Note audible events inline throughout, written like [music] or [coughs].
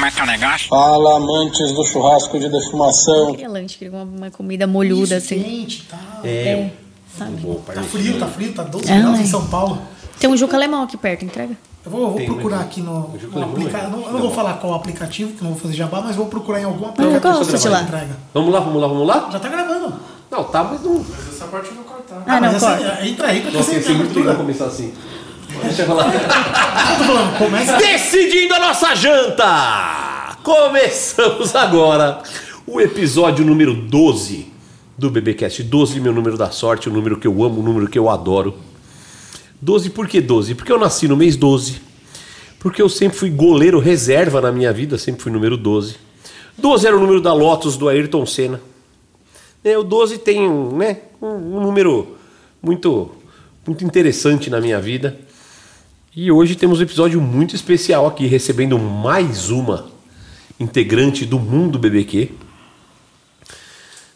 Como é que é o negócio? Fala, amantes do churrasco de defumação. Queria lanche, uma, uma comida molhuda, Isso, assim. quente e tal. É, sabe? Tá frio, tá frio, tá 12 Ai. graus em São Paulo. Tem um Juca Alemão aqui perto, entrega. Eu vou, eu vou Tem, procurar mas- aqui no, no aplicativo. é? Eu não, eu não vou falar qual aplicativo, que não vou fazer jabá, mas vou procurar em algum Eu aplicativo. gosto de lá. entrega. Vamos lá, vamos lá, vamos lá? Já tá gravando. Não, tá, mas não. Essa parte eu vou cortar. Ah, não, mas essa- corta. entra aí pra Nossa, você ter muito começar assim. Deixa eu falar. Eu tô falando, começa. Decidindo a nossa janta! Começamos agora o episódio número 12 do BBcast. 12, meu número da sorte, o número que eu amo, o número que eu adoro. 12 por que 12? Porque eu nasci no mês 12. Porque eu sempre fui goleiro reserva na minha vida, sempre fui número 12. 12 era o número da Lotus do Ayrton Senna. É, o 12 tem um, né, um, um número muito, muito interessante na minha vida. E hoje temos um episódio muito especial aqui, recebendo mais uma integrante do Mundo BBQ.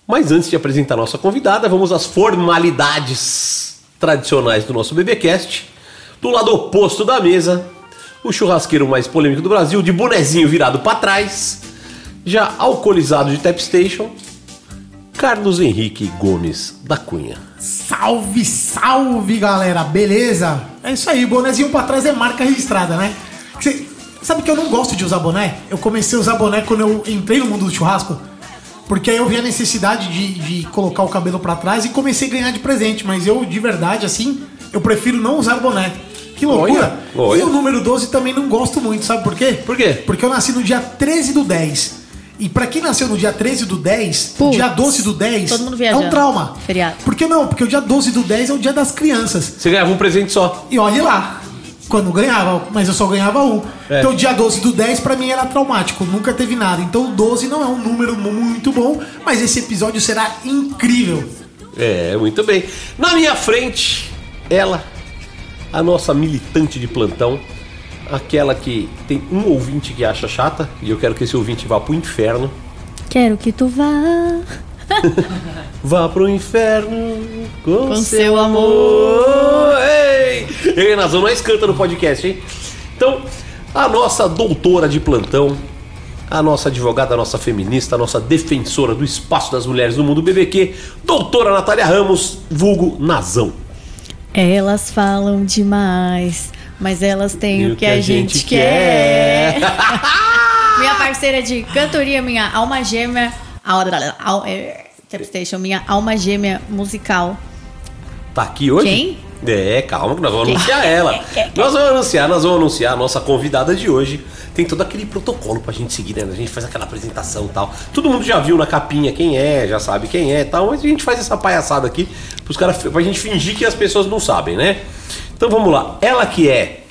Mas antes de apresentar nossa convidada, vamos às formalidades tradicionais do nosso BBcast. Do lado oposto da mesa, o churrasqueiro mais polêmico do Brasil, de bonezinho virado para trás, já alcoolizado de Tap Station, Carlos Henrique Gomes da Cunha. Salve, salve, galera. Beleza? É isso aí, bonézinho pra trás é marca registrada, né? Você- sabe que eu não gosto de usar boné? Eu comecei a usar boné quando eu entrei no mundo do churrasco. Porque aí eu vi a necessidade de, de colocar o cabelo pra trás e comecei a ganhar de presente. Mas eu, de verdade, assim, eu prefiro não usar boné. Que loucura! Olha, olha. E o número 12 também não gosto muito, sabe por quê? Por quê? Porque eu nasci no dia 13 do 10. E pra quem nasceu no dia 13 do 10, Putz, dia 12 do 10, todo mundo é um trauma. Feriado. Por que não? Porque o dia 12 do 10 é o dia das crianças. Você ganhava um presente só. E olhe lá, quando ganhava, mas eu só ganhava um. É. Então o dia 12 do 10 pra mim era traumático, nunca teve nada. Então o 12 não é um número mu- muito bom, mas esse episódio será incrível. É, muito bem. Na minha frente, ela, a nossa militante de plantão, aquela que tem um ouvinte que acha chata, e eu quero que esse ouvinte vá pro inferno. Quero que tu vá. [laughs] Vá pro inferno com, Com seu, seu amor. Ei! Vamos nós canta no podcast, hein? Então, a nossa doutora de plantão, a nossa advogada, a nossa feminista, a nossa defensora do espaço das mulheres no mundo BBQ, doutora Natália Ramos, vulgo Nazão. Elas falam demais, mas elas têm o que, a gente, quer. [laughs] minha parceira de cantoria, minha alma gêmea. Al, é, minha alma gêmea musical. Tá aqui hoje? Quem? É, calma que nós vamos anunciar ela. [laughs] Nós vamos anunciar, nós vamos anunciar a nossa convidada de hoje. Tem todo aquele protocolo pra gente seguir, né? A gente faz aquela apresentação e tal. Todo mundo já viu na capinha quem é, já sabe quem é e tal, mas a gente faz essa palhaçada aqui pros caras, pra gente fingir que as pessoas não sabem, né? Então vamos lá. Ela que é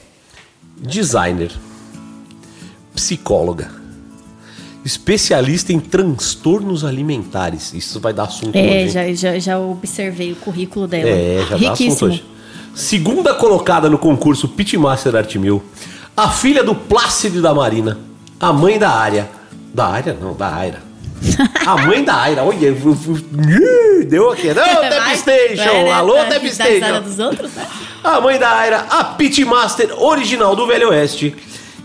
designer, psicóloga, especialista em transtornos alimentares. Isso vai dar assunto hoje. É, hein? já, já, já observei o currículo dela. É, já dá assunto Riquíssimo. hoje. Segunda colocada no concurso Pitmaster Art Mil, a filha do Plácido da Marina, a mãe da área. Da área? Não, da Aira. [laughs] A mãe da Aira, olha, eu- eu- eu- deu aqui. Não, [laughs] Tap Vai- Station, vai, né, alô, Tap Station. dos outros, né? A mãe da Aira, a Pitmaster original do Velho Oeste,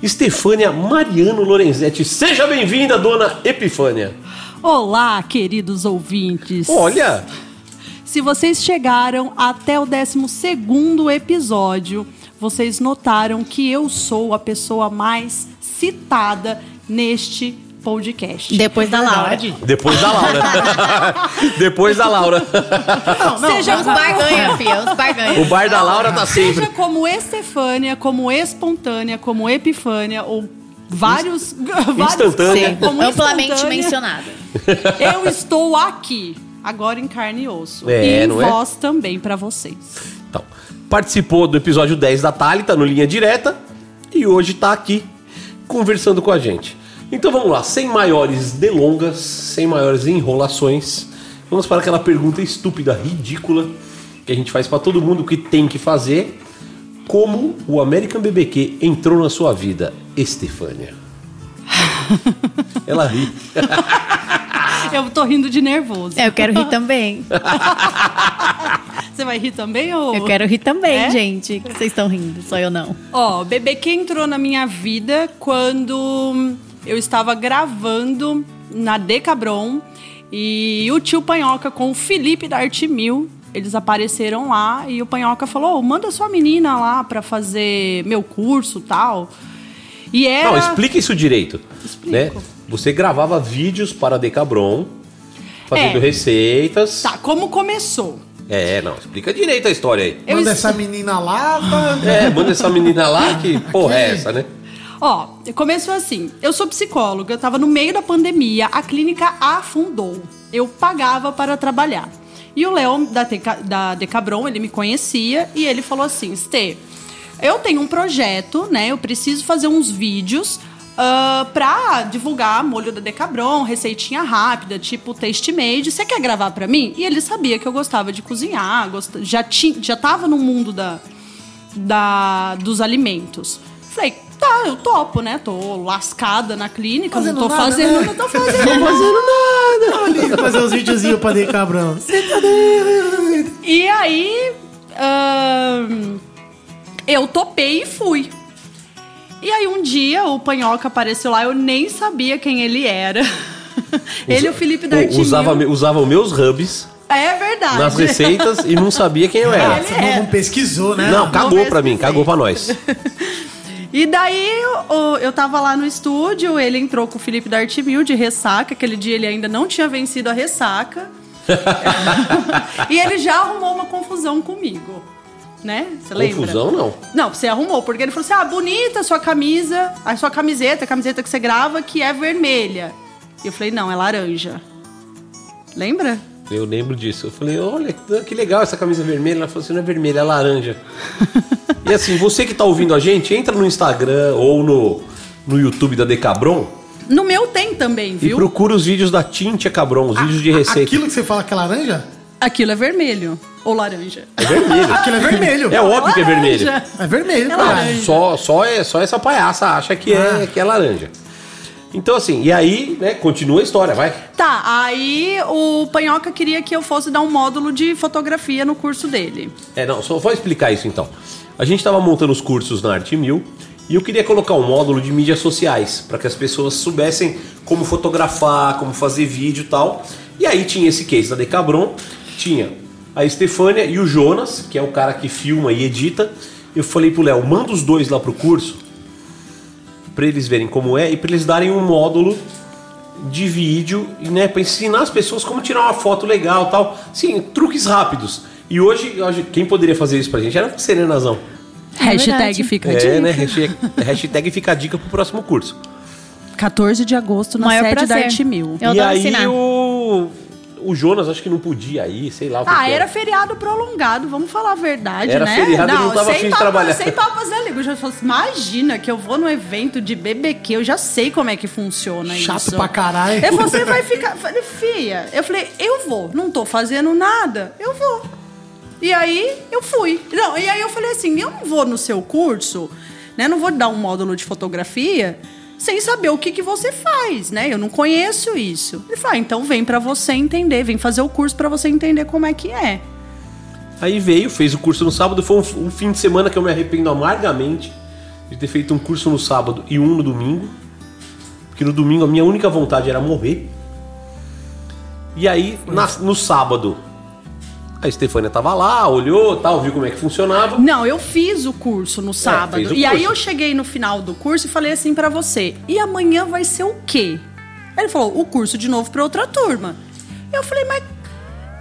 Estefânia Mariano Lorenzetti. Seja bem-vinda, dona Epifânia. Olá, queridos ouvintes. Olha, Se vocês chegaram até o 12 episódio, vocês notaram que eu sou a pessoa mais citada neste podcast. Depois da Laura. Verdade. depois da Laura. [laughs] depois da Laura. Não, não, Seja Os barganha, filha, os barganha. O bar da Laura tá sempre. Seja como Estefânia, como Espontânea, como Epifânia, ou vários. [laughs] vários Instantânea. Sim, como amplamente mencionada. Eu estou aqui, agora em carne e osso. É, e em é? voz também pra vocês. Então, participou do episódio 10 da Thalita no Linha Direta e hoje tá aqui conversando com a gente. Então vamos lá, sem maiores delongas, sem maiores enrolações, vamos para aquela pergunta estúpida, ridícula, que a gente faz para todo mundo que tem que fazer. Como o American BBQ entrou na sua vida, Estefânia? Ela ri. [laughs] Eu tô rindo de nervoso. É, eu quero rir também. [laughs] Você vai rir também ou. Eu quero rir também, É? gente. O que vocês estão rindo? Só eu não. Ó, BBQ entrou na minha vida quando eu estava gravando na Decabron e o tio Panhoca com o Felipe da Arte Mil, eles apareceram lá e o Panhoca falou: "Ô, manda sua menina lá pra fazer meu curso tal. E era. Não, explica isso direito. Explico. Né? Você gravava vídeos para a Decabron, fazendo É. receitas. Tá, como começou? É, não, explica direito a história aí. Eu Manda es- essa menina lá, tá? É, manda essa menina lá, que [laughs] porra é essa, né? Ó, começou assim. Eu sou psicóloga, eu tava no meio da pandemia, a clínica afundou. Eu pagava para trabalhar. E o Léo da, da Decabron, ele me conhecia e ele falou assim: Stê, eu tenho um projeto, né? Eu preciso fazer uns vídeos ah, pra divulgar molho da Decabron, receitinha rápida, tipo taste made. Você quer gravar pra mim? E ele sabia que eu gostava de cozinhar, gost- já, ti, já tava no mundo da, da, dos alimentos. Falei, tá, eu topo, né? Tô lascada na clínica, Fazendo não tô nada, fazendo, né? não tô fazendo, [laughs] não tô fazendo nada. Ali, fazer uns videozinhos pra Dei Cabrão. Você tá doido? E aí, eu topei e fui. E aí um dia o Panhoca apareceu lá, eu nem sabia quem ele era. [laughs] ele e o Felipe Dartinho. Usava, usava os meus hubs É verdade. nas receitas e não sabia quem eu Ah, era. Você é. não, não pesquisou, né? Não, cagou mesmo pra mim, cagou pra nós. [laughs] E daí o- eu tava lá no estúdio, ele entrou com o Felipe da Arte Mil de ressaca, aquele dia ele ainda não tinha vencido a ressaca. [laughs] e ele já arrumou uma confusão comigo. Né? Você lembra? Confusão não. Não, você arrumou, porque ele falou assim: ah, bonita a sua camisa, a sua camiseta, a camiseta que você grava, que é vermelha. E eu falei, não, é laranja. Lembra? Eu lembro disso. Eu falei, olha, que legal essa camisa vermelha. Ela falou assim, não é vermelha, é laranja. e assim, você que tá ouvindo a gente, entra no Instagram ou no, no YouTube da Decabron No meu tem também, e viu? procura os vídeos da Tintia Cabron, os vídeos de receita. Aquilo que você fala que é laranja? Aquilo é vermelho. Ou laranja. É vermelho. Aquilo é vermelho. É óbvio que é vermelho. Laranja. É vermelho, É cara. laranja. Só, só, é, só essa palhaça acha que é, que é laranja. Então assim, e aí, né, continua a história, vai. Tá, aí o Panhoca queria que eu fosse dar um módulo de fotografia no curso dele. É, não, só vou explicar isso então. A gente estava montando os cursos na Arte Mil e eu queria colocar um módulo de mídias sociais para que as pessoas soubessem como fotografar, como fazer vídeo e tal. E aí tinha esse case da Decabron, tinha a Estefânia e o Jonas, que é o cara que filma e edita. Eu falei pro Léo, manda os dois lá pro curso para eles verem como é e para eles darem um módulo de vídeo, né, para ensinar as pessoas como tirar uma foto legal, tal. Sim, truques rápidos. E hoje, hoje, quem poderia fazer isso pra gente era você, né, Nazão? Hashtag fica a É, dica. né? Hashtag, hashtag fica a dica pro próximo curso. 14 de agosto na Maior sede da prazer. Arte Mil. Eu e aí ensinar. o, o Jonas acho que não podia ir, sei lá o que Ah, que era feriado prolongado, vamos falar a verdade, Era né? feriado, ele não tava sem afim de papas- trabalhar. Sem papas na língua. Eu já falei, assim, imagina que eu vou no evento de BBQ, eu já sei como é que funciona Chato isso. pra caralho. Eu falei, você vai ficar... Eu Falei, filha, eu falei, eu vou, não tô fazendo nada, eu vou. E aí, eu fui. Não, e aí eu falei assim, eu não vou no seu curso, né? Não vou dar um módulo de fotografia sem saber o que, que você faz, né? Eu não conheço isso. Ele falou, ah, então vem pra você entender, vem fazer o curso pra você entender como é que é. Aí veio, fez o curso no sábado, foi um, um fim de semana que eu me arrependo amargamente de ter feito um curso no sábado e um no domingo. Porque no domingo a minha única vontade era morrer. E aí, na- no sábado, a Estefânia tava lá, olhou, tal, viu como é que funcionava. Não, eu fiz o curso no sábado. fez o e aí eu cheguei no final do curso e falei assim pra você: "E amanhã vai ser o quê?" Ele falou: "O curso de novo pra outra turma". Eu falei: "Mas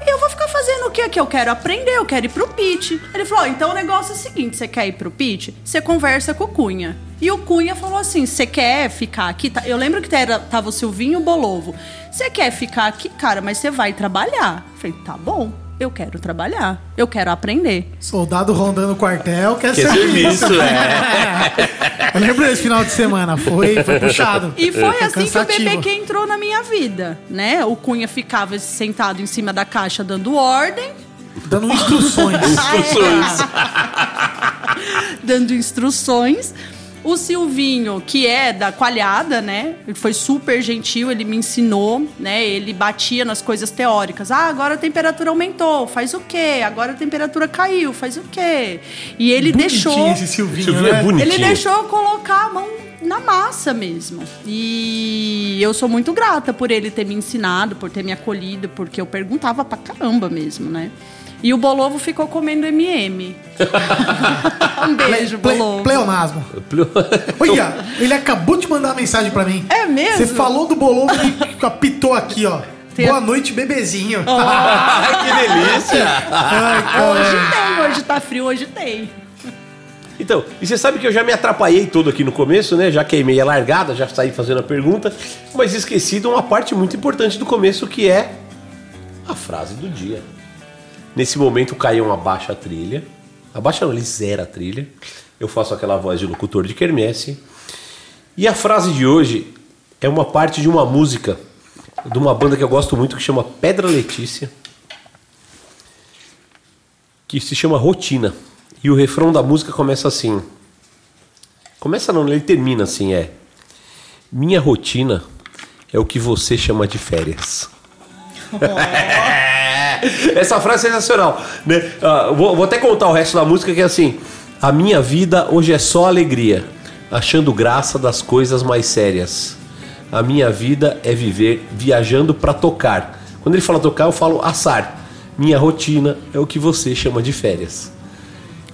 eu vou ficar fazendo o quê aqui? Eu quero aprender, eu quero ir pro pitch". Ele falou: "Ó, "Então o negócio é o seguinte, você quer ir pro pitch? Você conversa com o Cunha". E o Cunha falou assim: "Você quer ficar aqui?" Tá- Eu lembro que era, tava o Silvinho Bolovo. "Você quer ficar aqui, cara, mas você vai trabalhar". Eu falei: "Tá bom". Eu quero trabalhar, eu quero aprender. Soldado rondando o quartel quer, Quer serviço, é. Eu lembro desse final de semana, foi, foi puxado. E foi assim cansativo. que o BBQ entrou na minha vida, né? O Cunha ficava sentado em cima da caixa dando ordem, Dando instruções. Instruções. [laughs] dando instruções. O Silvinho, que é da Coalhada, né? Ele foi super gentil, ele me ensinou, né? Ele batia nas coisas teóricas. Ah, agora a temperatura aumentou, faz o quê? Agora a temperatura caiu, faz o quê? E ele Bonitinho deixou. esse Silvinho, Silvinho é né? bonitinho. Ele deixou eu colocar a mão na massa mesmo. E eu sou muito grata por ele ter me ensinado, por ter me acolhido, porque eu perguntava pra caramba mesmo, né? E o Bolovo ficou comendo MM. [laughs] um beijo, Ple- Bolovo. pleonasmo. Olha, ele acabou de mandar uma mensagem pra mim. É mesmo? Você falou do bolovo e [laughs] apitou aqui, ó. Tem- Boa noite, bebezinho. Ai, que delícia! Ai. Hoje tem, hoje tá frio, hoje tem. Então, e você sabe que eu já me atrapalhei todo aqui no começo, né? Já queimei a largada, já saí fazendo a pergunta, mas esqueci de uma parte muito importante do começo que é a frase do dia. Nesse momento o Caião abaixa a trilha. Abaixa não, ele zera a trilha. Eu faço aquela voz de locutor de quermesse. E a frase de hoje é uma parte de uma música de uma banda que eu gosto muito que chama Pedra Letícia. Que se chama Rotina. E o refrão da música começa assim. Começa não, ele termina assim, é. Minha rotina é o que você chama de férias. [laughs] [laughs] Essa frase é sensacional. Né? Ah, vou, vou até contar o resto da música que é assim. A minha vida hoje é só alegria, achando graça das coisas mais sérias. A minha vida é viver viajando pra tocar. Quando ele fala tocar, eu falo assar. Minha rotina é o que você chama de férias.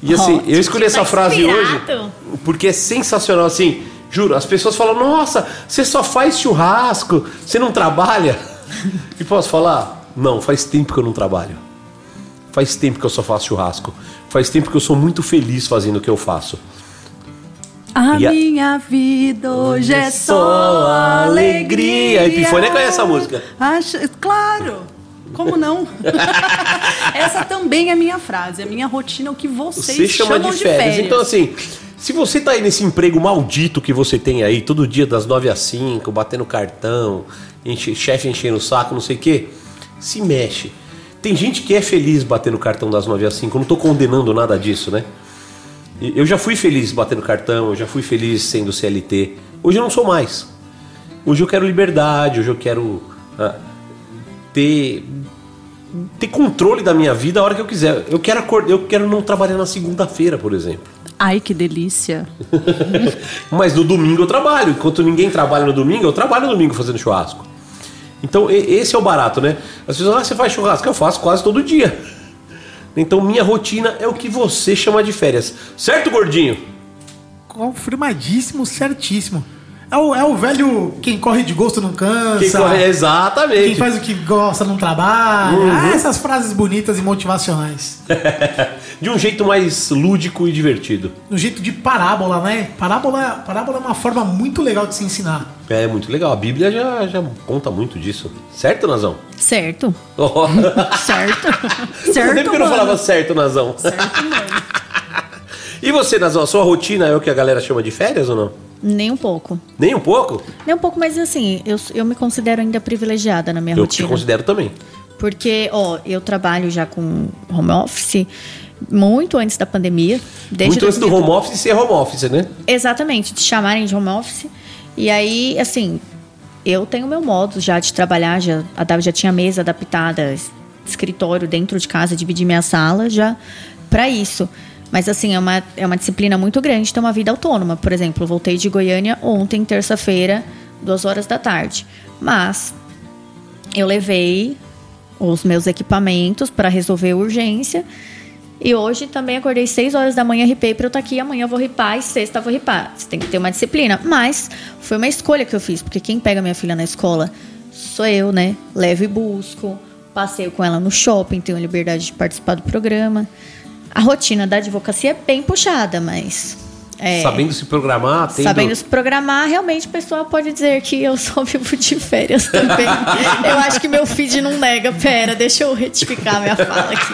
E assim, eu escolhi essa tá frase hoje inspirado. porque é sensacional assim. Juro, as pessoas falam: "Nossa, você só faz churrasco, você não trabalha?" [laughs] E posso falar? Não, faz tempo que eu não trabalho. Faz tempo que eu só faço churrasco. Faz tempo que eu sou muito feliz fazendo o que eu faço. A a- minha vida hoje é só alegria. A Epifânia conhece essa música. Acha- Claro. Como não? [laughs] Essa também é a minha frase. A minha rotina é o que vocês Você chama chamam de férias. Então, assim, se você tá aí nesse emprego maldito que você tem aí, todo dia das 9 às 5, batendo cartão, enche, chefe enchendo o saco, não sei o quê, se mexe. Tem gente que é feliz batendo cartão das 9 às 5, eu não tô condenando nada disso, né? Eu já fui feliz batendo cartão, eu já fui feliz sendo CLT. Hoje eu não sou mais. Hoje eu quero liberdade, hoje eu quero ah, ter ter controle da minha vida a hora que eu quiser. Eu quero acordar, eu quero não trabalhar na segunda-feira, por exemplo. Ai, que delícia. [laughs] Mas no domingo eu trabalho. Enquanto ninguém trabalha no domingo, eu trabalho no domingo fazendo churrasco. Então esse é o barato, né? As pessoas, ah, você faz churrasco? Eu faço quase todo dia. Então minha rotina é o que você chama de férias. Certo, gordinho? Confirmadíssimo, certíssimo. É o, é o velho quem corre de gosto não cansa. Quem corre- Exatamente. Quem faz o que gosta não trabalha. Uhum. Ah, essas frases bonitas e motivacionais. [laughs] De um jeito mais lúdico e divertido. No jeito de parábola, né? Parábola, parábola é uma forma muito legal de se ensinar. É muito legal. A Bíblia já, já conta muito disso. Certo, Nazão? Certo. Oh. [laughs] Certo. Certo, tempo que eu não falava certo, Nazão. Certo, mano. E você, Nazão, a sua rotina é o que a galera chama de férias ou não? Nem um pouco. Nem um pouco? Nem um pouco, mas assim, eu, eu me considero ainda privilegiada na minha Eu te rotina. considero também. Porque, ó, eu trabalho já com home office muito antes da pandemia. Desde Muito antes do 2000. home office ser home office, né? Exatamente, de chamarem de home office. E aí, assim, eu tenho meu modo já de trabalhar, já, já tinha mesa adaptada, es- escritório dentro de casa, dividir minha sala já para isso. Mas assim, é uma, é uma disciplina muito grande ter uma vida autônoma. Por exemplo, voltei de Goiânia ontem, terça-feira, duas horas da tarde. Mas eu levei os meus equipamentos para resolver urgência. E hoje também acordei 6 horas da manhã, ripei para eu estar aqui. Amanhã eu vou ripar e sexta eu vou ripar. Você tem que ter uma disciplina. Mas foi uma escolha que eu fiz, porque quem pega minha filha na escola sou eu, né? Levo e busco. Passeio com ela no shopping, tenho a liberdade de participar do programa. A rotina da advocacia é bem puxada, mas. é, Sabendo se programar, tendo... Sabendo se programar, realmente o pessoal pode dizer que eu só [laughs] vivo de férias também. [laughs] eu acho que meu feed não nega. Pera, deixa eu retificar minha fala aqui.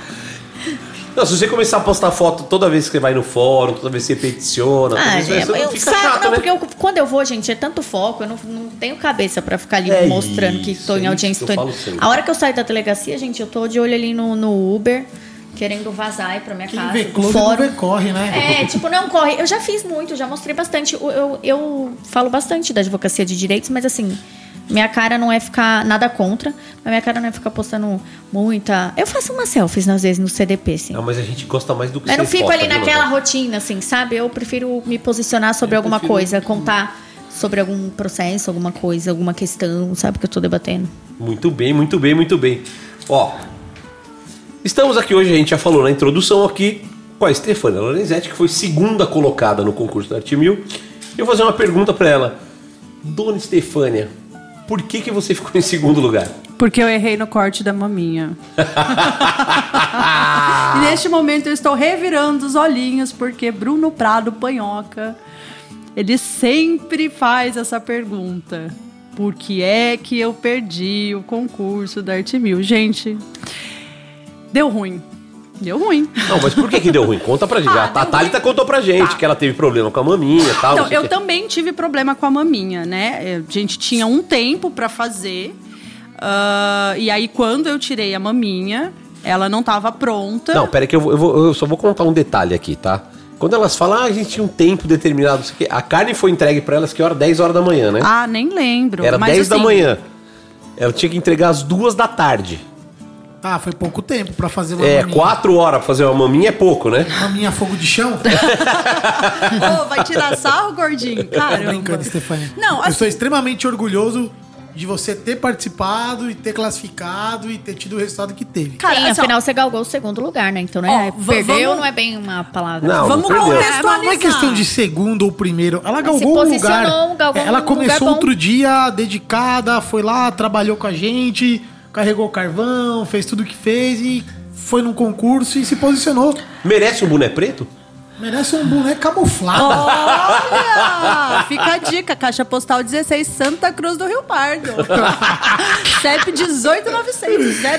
[laughs] Não, se você começar a postar foto toda vez que você vai no fórum, toda vez que você peticiona, Ah, vez que é, você eu, fica sabe, chato, não, né? porque eu- quando eu vou, gente, é tanto foco, eu não, não tenho cabeça pra ficar ali É mostrando que isso, estou é em isso audiência. que tô-. A hora que eu saio da delegacia, gente, eu tô de olho ali no, no Uber, querendo vazar pra minha Quem casa. vê clube não fórum. vê corre, né? É, tipo, não corre. Eu já fiz muito, já mostrei bastante. Eu, eu, eu falo bastante da advocacia de direitos, mas assim, Minha cara não é ficar nada contra, mas minha cara não é ficar postando muita. Eu faço umas selfies às vezes no CDP, assim. Não, mas a gente gosta mais do que Mas não fico ali viu, naquela rotina, assim, sabe? Eu prefiro me posicionar sobre alguma coisa, contar sobre algum processo, alguma coisa, alguma questão, sabe? Que eu tô debatendo. Muito bem, muito bem, muito bem. Ó, estamos aqui hoje, a gente já falou na introdução aqui, com a Stefania Lorenzetti, que foi segunda colocada no concurso da Arte Mil. Eu vou fazer uma pergunta pra ela. Dona Stefânia, por que, que você ficou em segundo lugar? Porque eu errei no corte da maminha. [laughs] e neste momento eu estou revirando os olhinhos, porque Bruno Prado Panhoca, ele sempre faz essa pergunta. Por que é que eu perdi o concurso da Arte Mil? Gente, deu ruim. Deu ruim. Não, mas por que, que deu ruim? Conta pra gente. Ah, a Thalita contou pra gente que ela teve problema com a maminha e tal. Então, eu quê. também tive problema com a maminha, né? A gente tinha um tempo pra fazer. ah, e aí, quando eu tirei a maminha, ela não tava pronta. Não, pera que eu, vou- eu, vou- eu só vou contar um detalhe aqui, tá? Quando elas falam, ah, a gente tinha um tempo determinado, não sei o quê, a carne foi entregue pra elas que hora? 10 horas da manhã, né? Ah, nem lembro. Era mas 10 da assim, manhã. Ela tinha que entregar às duas da tarde. Ah, foi pouco tempo pra fazer uma É, maminha. quatro horas pra fazer uma maminha é pouco, né? Maminha fogo de chão? [laughs] Ô, vai tirar sarro, gordinho? Tô Caramba. brincando, Stefania. Não, Eu assim- sou extremamente orgulhoso de você ter participado e ter classificado e ter tido o resultado que teve. Cara, Sim, assim, afinal você galgou o segundo lugar, né? Então, né? Ó, va- Perdeu vamos- não é bem uma palavra. Não, Vamos não contextualizar. Não é questão de segundo ou primeiro. Ela galgou o lugar. posicionou, galgou Ela num começou lugar outro dia dedicada, foi lá, trabalhou com a gente, carregou carvão, fez tudo o que fez e foi num concurso e se posicionou. Merece um boné preto? Merece um boneco camuflado. Olha! Fica a dica, caixa postal 16, Santa Cruz do Rio Pardo. [laughs] CEP 1896 000.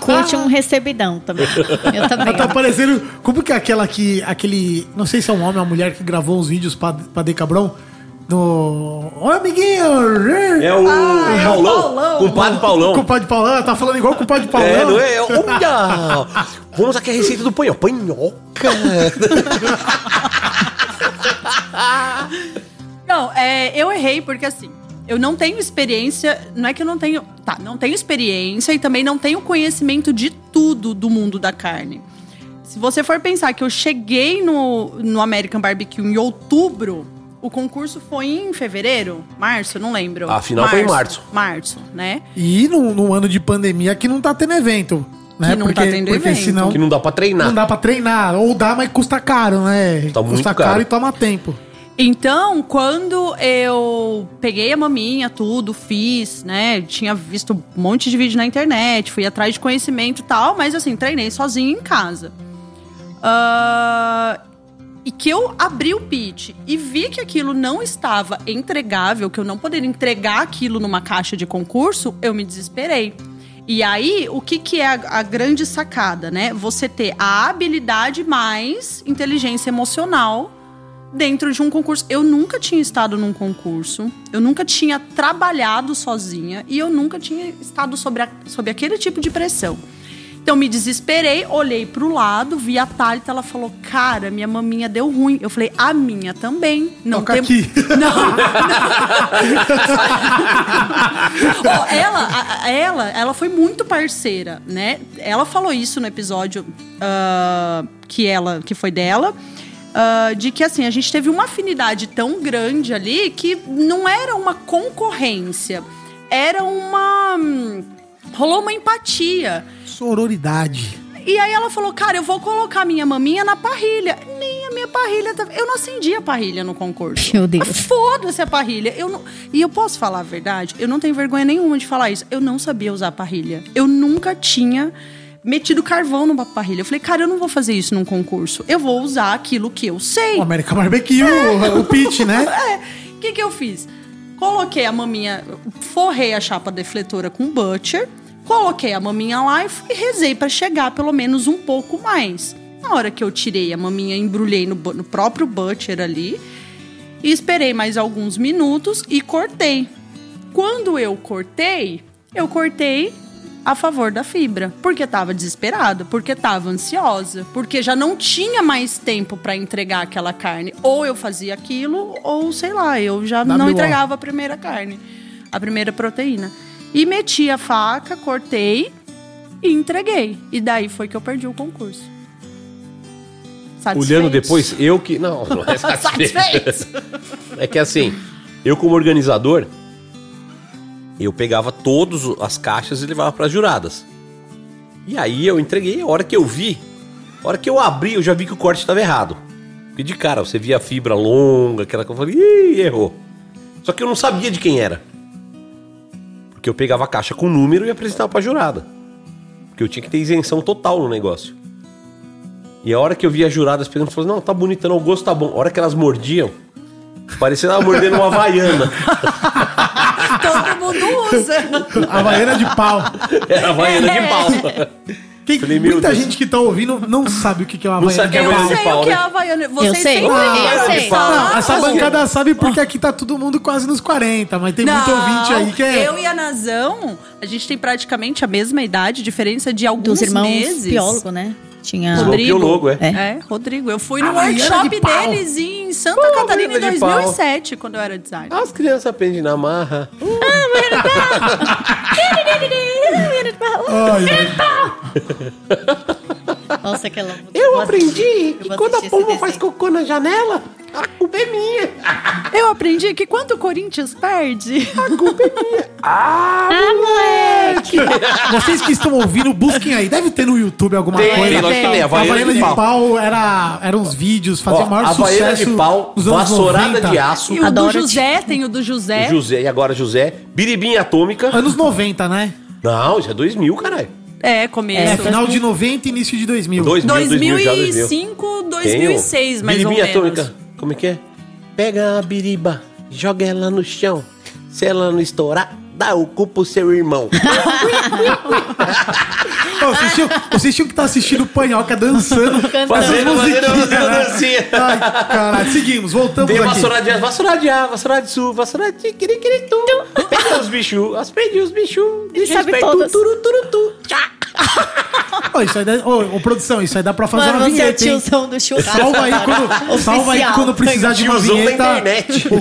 Curte um recebidão também. Eu também. Ela tá parecendo. Como que é aquela que. Aquele. Não sei se é um homem ou uma mulher que gravou uns vídeos pra, pra Decabron. No. Oi, amiguinho! É o Ah, é o Paulão, Paulão. compadre Paulão. Com o pai de Paulão, tá falando igual o pai de Paulão. É, não é? Olha! Vamos aqui a receita do panhol. Panhoca! [laughs] Não, é, eu errei porque assim, eu não tenho experiência, não é que eu não tenho, tá, não tenho experiência e também não tenho conhecimento de tudo do mundo da carne. Se você for pensar que eu cheguei no, no American Barbecue em outubro, o concurso foi em fevereiro, março, não lembro. A final foi em março. Março, né? E num, num ano de pandemia que não tá tendo evento. Né? Que não tá tendo porque evento. senão que não dá pra treinar. não dá pra treinar. Ou dá, mas custa caro, né? Tá muito custa caro. caro e toma tempo. Então, quando eu peguei a maminha, tudo, fiz, né? Tinha visto um monte de vídeo na internet, fui atrás de conhecimento e tal, mas assim, treinei sozinho em casa. Ah, e que eu abri o pitch e vi que aquilo não estava entregável, que eu não poderia entregar aquilo numa caixa de concurso, eu me desesperei. E aí, o que, que é a, a grande sacada, né? Você ter a habilidade mais inteligência emocional dentro de um concurso. Eu nunca tinha estado num concurso, eu nunca tinha trabalhado sozinha e eu nunca tinha estado sobre, a- sob aquele tipo de pressão. Então me desesperei, olhei pro lado, vi a Thalita, ela falou: Cara, minha maminha deu ruim. Eu falei: A minha também. Não Toca tem- aqui. [laughs] Não. Ó, ela, a- a- ela, ela foi muito parceira, né? Ela falou isso no episódio ah, que ela, que foi dela. ah, de que assim, a gente teve uma afinidade tão grande ali que não era uma concorrência, era uma. hum, rolou uma empatia. Sororidade. E aí ela falou, cara, eu vou colocar minha maminha na parrilha. Nem a minha parrilha. tá- Eu não acendi a parrilha no concurso. Meu Deus. Mas Foda-se a parrilha. Eu não... E eu posso falar a verdade? Eu não tenho vergonha nenhuma de falar isso. Eu não sabia usar parrilha. Eu nunca tinha metido carvão numa parrilha. Eu falei, cara, eu não vou fazer isso num concurso. Eu vou usar aquilo que eu sei. O American Barbecue, o, o pitch, né? [laughs] É. O que, que eu fiz? Coloquei a maminha, forrei a chapa defletora com butcher, coloquei a maminha lá e fui- rezei pra chegar pelo menos um pouco mais. Na hora que eu tirei a maminha, embrulhei no, no próprio butcher ali e esperei mais alguns minutos e cortei. Quando eu cortei, eu cortei a favor da fibra, porque estava desesperada, porque estava ansiosa, porque já não tinha mais tempo para entregar aquela carne. Ou eu fazia aquilo, ou sei lá, eu já não entregava a primeira carne, a primeira proteína. E meti a faca, cortei e entreguei. E daí foi que eu perdi o concurso. Satisfeito? Olhando depois, eu que. Não, não é [laughs] satisfeito. Satisfeito. É que assim, eu como organizador, eu pegava todas as caixas e levava para juradas. E aí eu entreguei, a hora que eu vi, a hora que eu abri, eu já vi que o corte estava errado. Porque de cara, você via a fibra longa, aquela que eu falei, ih, errou. Só que eu não sabia de quem era. Porque eu pegava a caixa com o número e apresentava pra jurada. Porque eu tinha que ter isenção total no negócio. E a hora que eu vi as juradas pegando, falou, não, tá bonitão, o gosto tá bom. A hora que elas mordiam, parecia que mordendo uma havaiana. Todo mundo usa. Havaiana de pau. Era [laughs] havaiana de pau. [laughs] Quem- muita Deus. gente que tá ouvindo não sabe o que que é uma Não Havaiana sabe de o que é. Eu Havaiana sei o que é né? Havaiana. Vocês Eu sei. têm Ah, eu sei. Não, essa bancada sabe porque aqui tá todo mundo quase nos 40, mas tem muito Não, ouvinte aí que é. Eu e a Nazão, a gente tem praticamente a mesma idade, diferença de alguns Dos irmãos meses. biólogo, né? Tinha. Rodrigo. Biólogo, é. É. É, Rodrigo. Eu fui no Havaiana workshop de deles em Santa Oh, Catarina em Havaiana de pau. 2007, quando eu era designer. As crianças aprendem na marra. [laughs] Ai, ai. Nossa, aquela. Eu aprendi Eu que quando a assistir pomba faz cocô na janela, a culpa é minha. [laughs] Eu aprendi que quando o Corinthians perde... [laughs] Ah, moleque! Vocês que estão ouvindo, busquem aí. Deve ter no YouTube alguma Tem, coisa. tem, lógico que tem. A Havaiana Havaiana de de pau. pau era, eram uns vídeos, fazia Ó, maior Havaiana sucesso. de pau, vassourada 90. de aço. E o do Adoro José, tem o do José. José, e agora José. Biribinha atômica. Anos 90, né? Não, já é 2000, caralho. É, começo. É, final de 90 e início de 2000. 2000, 2000, já 2000. 2005, Tem 2006, o mais ou Biribinha menos. atômica. Como é que é? Pega a biriba, joga ela no chão. Se ela não estourar, dá o cu pro seu irmão. [laughs] Ô, vocês, tinham, vocês tinham que estar assistindo o Panhoca dançando Fazendo, fazendo né? dancinha. Ai, caralho. Seguimos, voltamos Tem aqui. vassoura de vassoura de A, vassoura de sul, vassoura de. Pega os bichos, aprendi os bichos. Ele sabe Desrespeito, todas. Turu, turu, tu. Tchá. Ô, isso aí dá, ô, ô, produção, isso aí dá pra fazer Mano, uma você é vinheta, hein? tiozão do churrasco. Salva aí quando, salva aí quando precisar de uma vinheta.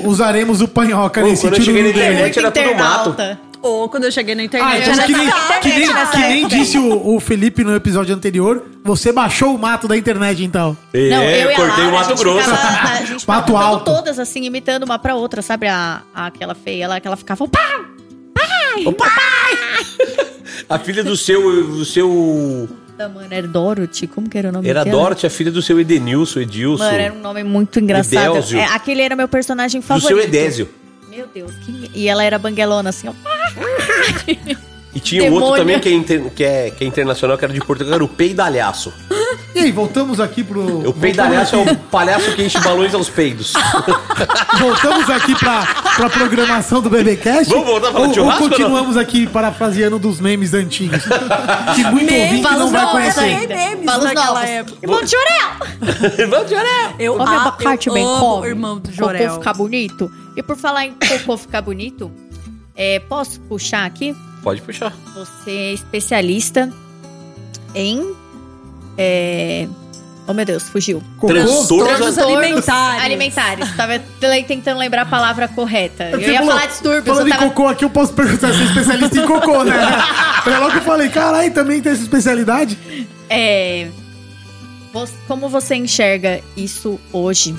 Usaremos o panhoca nesse quando eu cheguei na tiro internet, era tudo internauta. Ou quando eu cheguei na Ah, internet, então já que nem, que nem, internet que nem disse o, o Felipe no episódio anterior, você baixou o mato da internet, então. É, Não, eu e a cortei Laura, o Mato a gente Grosso. Ficava, a [laughs] gente Mato alto. todas assim, imitando uma pra outra, sabe? A, a- aquela feia lá, que ela ficava. Pá! Ô, pai! A filha do seu. Do seu Da mano, era Dorothy, como que era o nome era dela? Dorothy, a filha do seu Edenilson, Edilson. Mano, era um nome muito engraçado. É, aquele era meu personagem do favorito. seu Edésio. Meu Deus, que... e ela era banguelona assim, ó. E tinha um outro também que é, inter- que, é, que é internacional, que era de Portugal, era o Peidalhaço. E aí, voltamos aqui pro. O Peidalhaço é o palhaço que enche balões aos peidos. [laughs] Voltamos aqui pra, pra programação do BBcast. Vamos voltar a falar ou, de ou continuamos aqui parafraseando dos memes antigos. que muito Memes, ouvinte não vai conhecer. ainda. Memes Fala os naquela novos. época. Irmão de Jorel! [laughs] Vamos de orelha. Eu, Come ah, abacate eu bem, amo come. o irmão do Cocô Jorel. ficar bonito. E por falar em cocô ficar bonito, é, posso puxar aqui? Pode puxar. Você é especialista em. É... Oh meu Deus, fugiu. Transtornos Transtornos alimentares. Alimentares. Tava tentando lembrar a palavra correta. Eu Você ia falou- falar distúrbios. Falando Eu em tava... cocô aqui, eu posso perguntar se é especialista em cocô, né? [laughs] Aí logo eu falei, caralho, também tem essa especialidade? É, Como você enxerga isso hoje?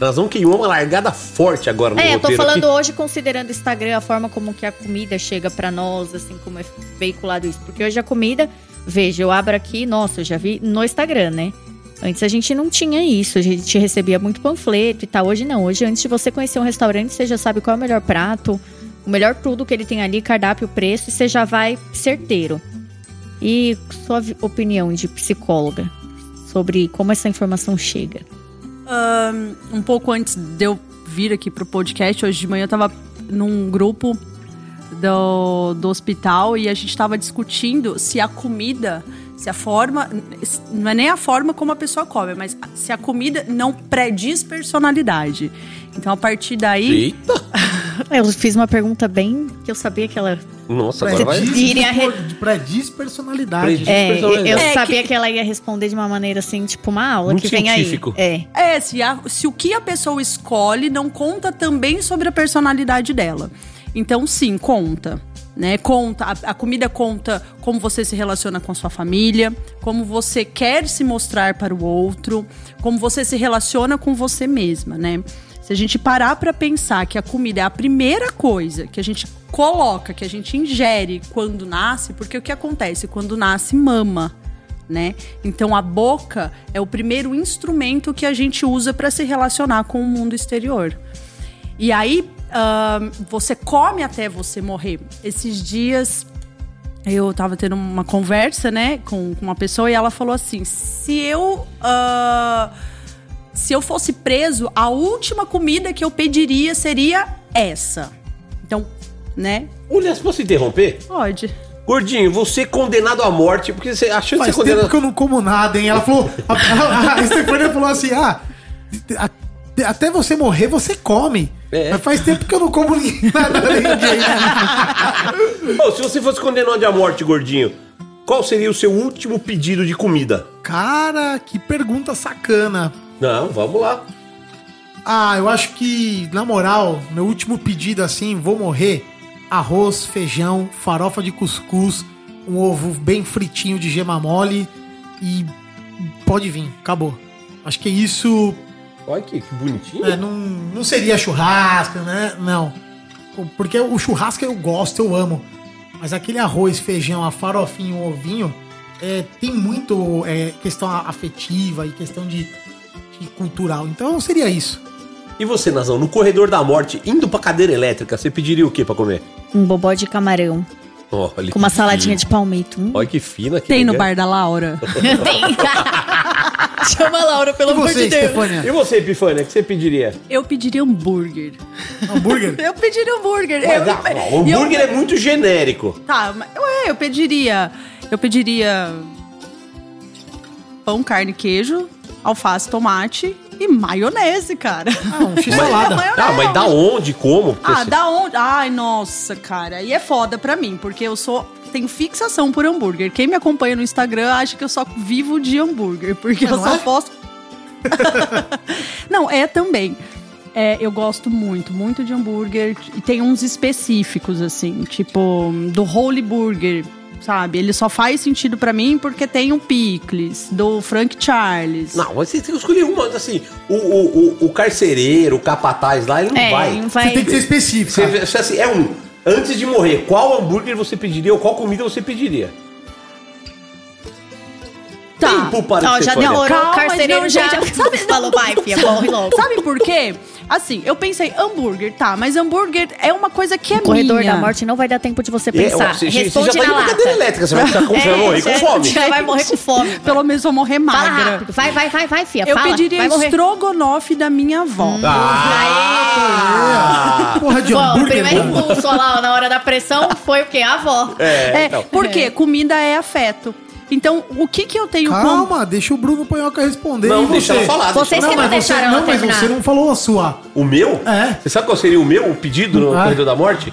Nós vamos queimar uma largada forte agora no É, eu tô falando aqui. hoje considerando o Instagram, a forma como que a comida chega pra nós, assim, como é veiculado isso. Porque hoje a comida, veja, eu abro aqui, nossa, eu já vi no Instagram, né? Antes a gente não tinha isso, a gente recebia muito panfleto e tal. Hoje não, hoje antes de você conhecer um restaurante, você já sabe qual é o melhor prato, o melhor tudo que ele tem ali, cardápio, preço, e você já vai certeiro. E sua opinião de psicóloga sobre como essa informação chega? Ahn, um pouco antes de eu vir aqui pro podcast, hoje de manhã eu tava num grupo do, do hospital e a gente tava discutindo se a comida, se a forma, não é nem a forma como a pessoa come, mas se a comida não prediz personalidade. Então a partir daí, Eita! [laughs] Eu fiz uma pergunta bem que eu sabia que ela Nossa, agora vai. Iria re- Prediz personalidade. Prediz. É, personalidade. eu É sabia que- que... ela ia responder de uma maneira assim, tipo uma aula Muito que vem científico. aí. É. É, se, a- se o que a pessoa escolhe não conta também sobre a personalidade dela. Então, sim, conta. Né? Conta, a, a comida conta como você se relaciona com a sua família, como você quer se mostrar para o outro, como você se relaciona com você mesma, né? Se a gente parar para pensar que a comida é a primeira coisa que a gente coloca, que a gente ingere quando nasce, porque o que acontece? Quando nasce, mama né? Então a boca é o primeiro instrumento que a gente usa para se relacionar com o mundo exterior. E aí ahn, você come até você morrer. Esses dias eu tava tendo uma conversa, né, com, com uma pessoa e ela falou assim: se eu ah, se eu fosse preso, a última comida que eu pediria seria essa. Então, né? Se posso interromper? Pode. Gordinho, você é condenado à morte, porque você achou que Faz você é tempo condenado. que eu não como nada, hein? Ela falou. A, a, a Estefânia falou assim: ah, a- até você morrer, você come. É. Mas faz tempo que eu não como [laughs] ninguém- nada de Ô, se você fosse condenado à morte, gordinho, qual seria o seu último pedido de comida? Cara, que pergunta sacana. Não, vamos lá. Ah, eu acho que, na moral, meu último pedido assim, vou morrer. Arroz, feijão, farofa de cuscuz, um ovo bem fritinho de gema mole e pode vir, acabou. Acho que isso Olha que, que bonitinho. é, não, não seria churrasco, né? Não. Porque o churrasco eu gosto, eu amo. Mas aquele arroz, feijão, a farofinha, o ovinho, é, tem muito é, questão afetiva e questão de, de cultural. Então seria isso. E você, Nazão, no corredor da morte, indo pra cadeira elétrica, você pediria o que pra comer? Um bobó de camarão. Olha Com uma saladinha fino. de palmito. Hum. Olha que fina. Que Tem no legal. bar da Laura. [laughs] Tem. [laughs] Chama a Laura, pelo E amor você, de Deus. Stefania? E você, Epifânia, o que você pediria? Eu pediria hambúrguer. Hambúrguer? [laughs] Eu pediria hambúrguer. Mas, eu, o hambúrguer é muito genérico. Tá, mas ué, eu pediria. Eu pediria. Pão, carne, queijo, alface, tomate e maionese, cara. Ah, um x-salada. [laughs] Maionese. Ah, mas da onde? Como? Ah, você- da onde? Ai, nossa, cara. E é foda pra mim, porque eu sou. Tenho fixação por hambúrguer. Quem me acompanha no Instagram acha que eu só vivo de hambúrguer, porque eu só é? posto. [laughs] Não, é também. É, eu gosto muito, muito de hambúrguer. E tem uns específicos, assim, tipo do Holy Burger, sabe? Ele só faz sentido pra mim porque tem o Picles, do Frank Charles. Não, mas você tem que escolher uma, assim, o, o, o, o carcereiro, o capataz lá, ele não É, vai. não Você vai. tem que ser específico. Você, assim, é um. Antes de morrer, qual hambúrguer você pediria ou qual comida você pediria? Tá. Tempo para Ó, já demorou. Calma, o carcereiro não, já gente, [laughs] sabe- falou, vai, filha, morre logo. Sabe por quê? Assim, eu pensei, hambúrguer, tá, mas hambúrguer é uma coisa que é O corredor minha. da morte não vai dar tempo de você É, pensar. você, você Responde já tá na lata. cadeira elétrica, você vai ficar com, [laughs] você vai morrer com fome. Já vai morrer com fome. [laughs] Pelo menos vou morrer Fala magra. rápido. Vai, vai, vai, vai, filha. Eu fala. pediria estrogonofe da minha avó. Ah! Porra de Bom, o hambúrguer. primeiro mano. impulso lá na hora da pressão foi o quê? A avó. É, É, então. porque comida é afeto. Então, o que que eu tenho com... Calma, deixa o Bruno Panhoca responder. Não, e deixa você? ela falar. deixa Vocês que Não, não mas você, deixaram não, mas terminar. você não falou a sua. O meu? É. Você sabe qual seria o meu pedido no Ah. corredor da morte?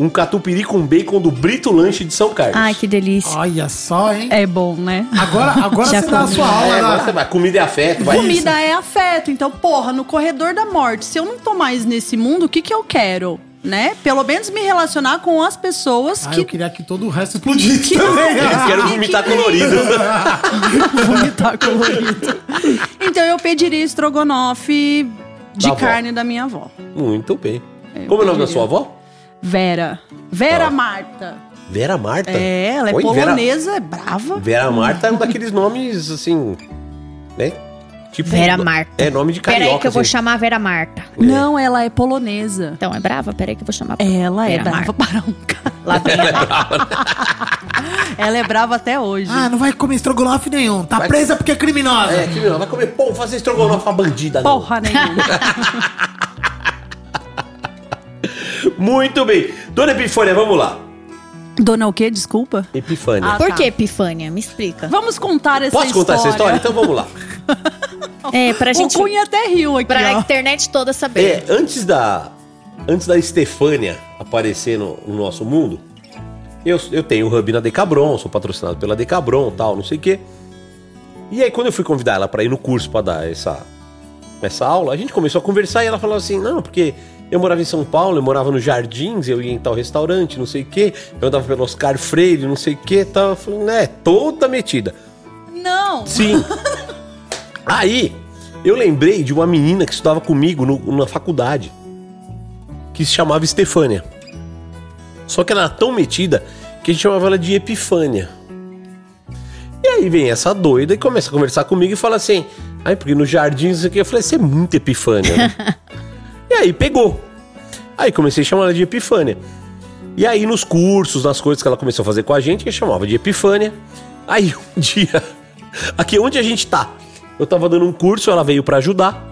Um catupiry com bacon do Brito Lanche de São Carlos. Ai, que delícia. Olha só, hein? É bom, né? Agora, agora você dá a sua É, aula agora na- você vai. Comida é afeto, vai. Comida é afeto. Então, porra, no corredor da morte, se eu não tô mais nesse mundo, o que que eu quero? Né? Pelo menos me relacionar com as pessoas Ah, que eu queria que todo o resto explodisse Que- também. Eu quero vomitar colorido. [laughs] vomitar colorido. Então eu pediria estrogonofe de Da avó. carne da minha avó. Muito bem. Eu Como é o nome da sua avó? Vera. Vera Ah. Marta. Vera Marta. É, ela é Oi, Vera- polonesa, é brava. Vera Marta é um daqueles nomes, assim, né? Tipo, Vera Marta. É nome de carioca. Peraí que eu vou chamar a Vera Marta. Não, ela é polonesa. Então, é brava? Peraí que eu vou chamar. Ela é Vera brava Marta. para um cara. Lá vem ela. [laughs] [laughs] Ela é brava até hoje. Ah, não vai comer estrogonofe nenhum. Tá Vai- presa porque é criminosa. É, que vai comer pão, fazer estrogonofe pra bandida, não. Porra [laughs] nenhuma. Muito bem. Dona Epifânia, vamos lá. Dona o quê? Desculpa. Epifânia. Ah, Por tá. que Epifânia? Me explica. Vamos contar essa Posso história. contar essa história? Então vamos lá. É, pra gente. O Cunha até riu aqui, Pra ó. internet toda saber. É, antes da antes da Estefânia aparecer no, no nosso mundo, Eu, eu tenho o hub na Decabron, sou patrocinado pela Decabron tal, não sei o quê. E aí, quando eu fui convidar ela para ir no curso para dar essa, essa aula, a gente começou a conversar e ela falou assim: não, porque eu morava em São Paulo, eu morava nos Jardins, eu ia em tal restaurante, não sei o quê, eu andava pelo Oscar Freire, não sei o quê, tal. Eu falei, né, toda metida. Não! Sim. [laughs] Aí, eu lembrei de uma menina que estudava comigo no- na faculdade, que se chamava Estefânia. Só que ela era tão metida que a gente chamava ela de Epifânia. E aí vem essa doida e começa a conversar comigo e fala assim: Ai, porque nos jardins isso aqui. Eu falei: Você é muito Epifânia, né? [laughs] e aí pegou. Aí comecei a chamar ela de Epifânia. E aí nos cursos, nas coisas que ela começou a fazer com a gente, eu chamava de Epifânia. Aí um [laughs] dia, aqui onde a gente tá, eu tava dando um curso, ela veio pra ajudar.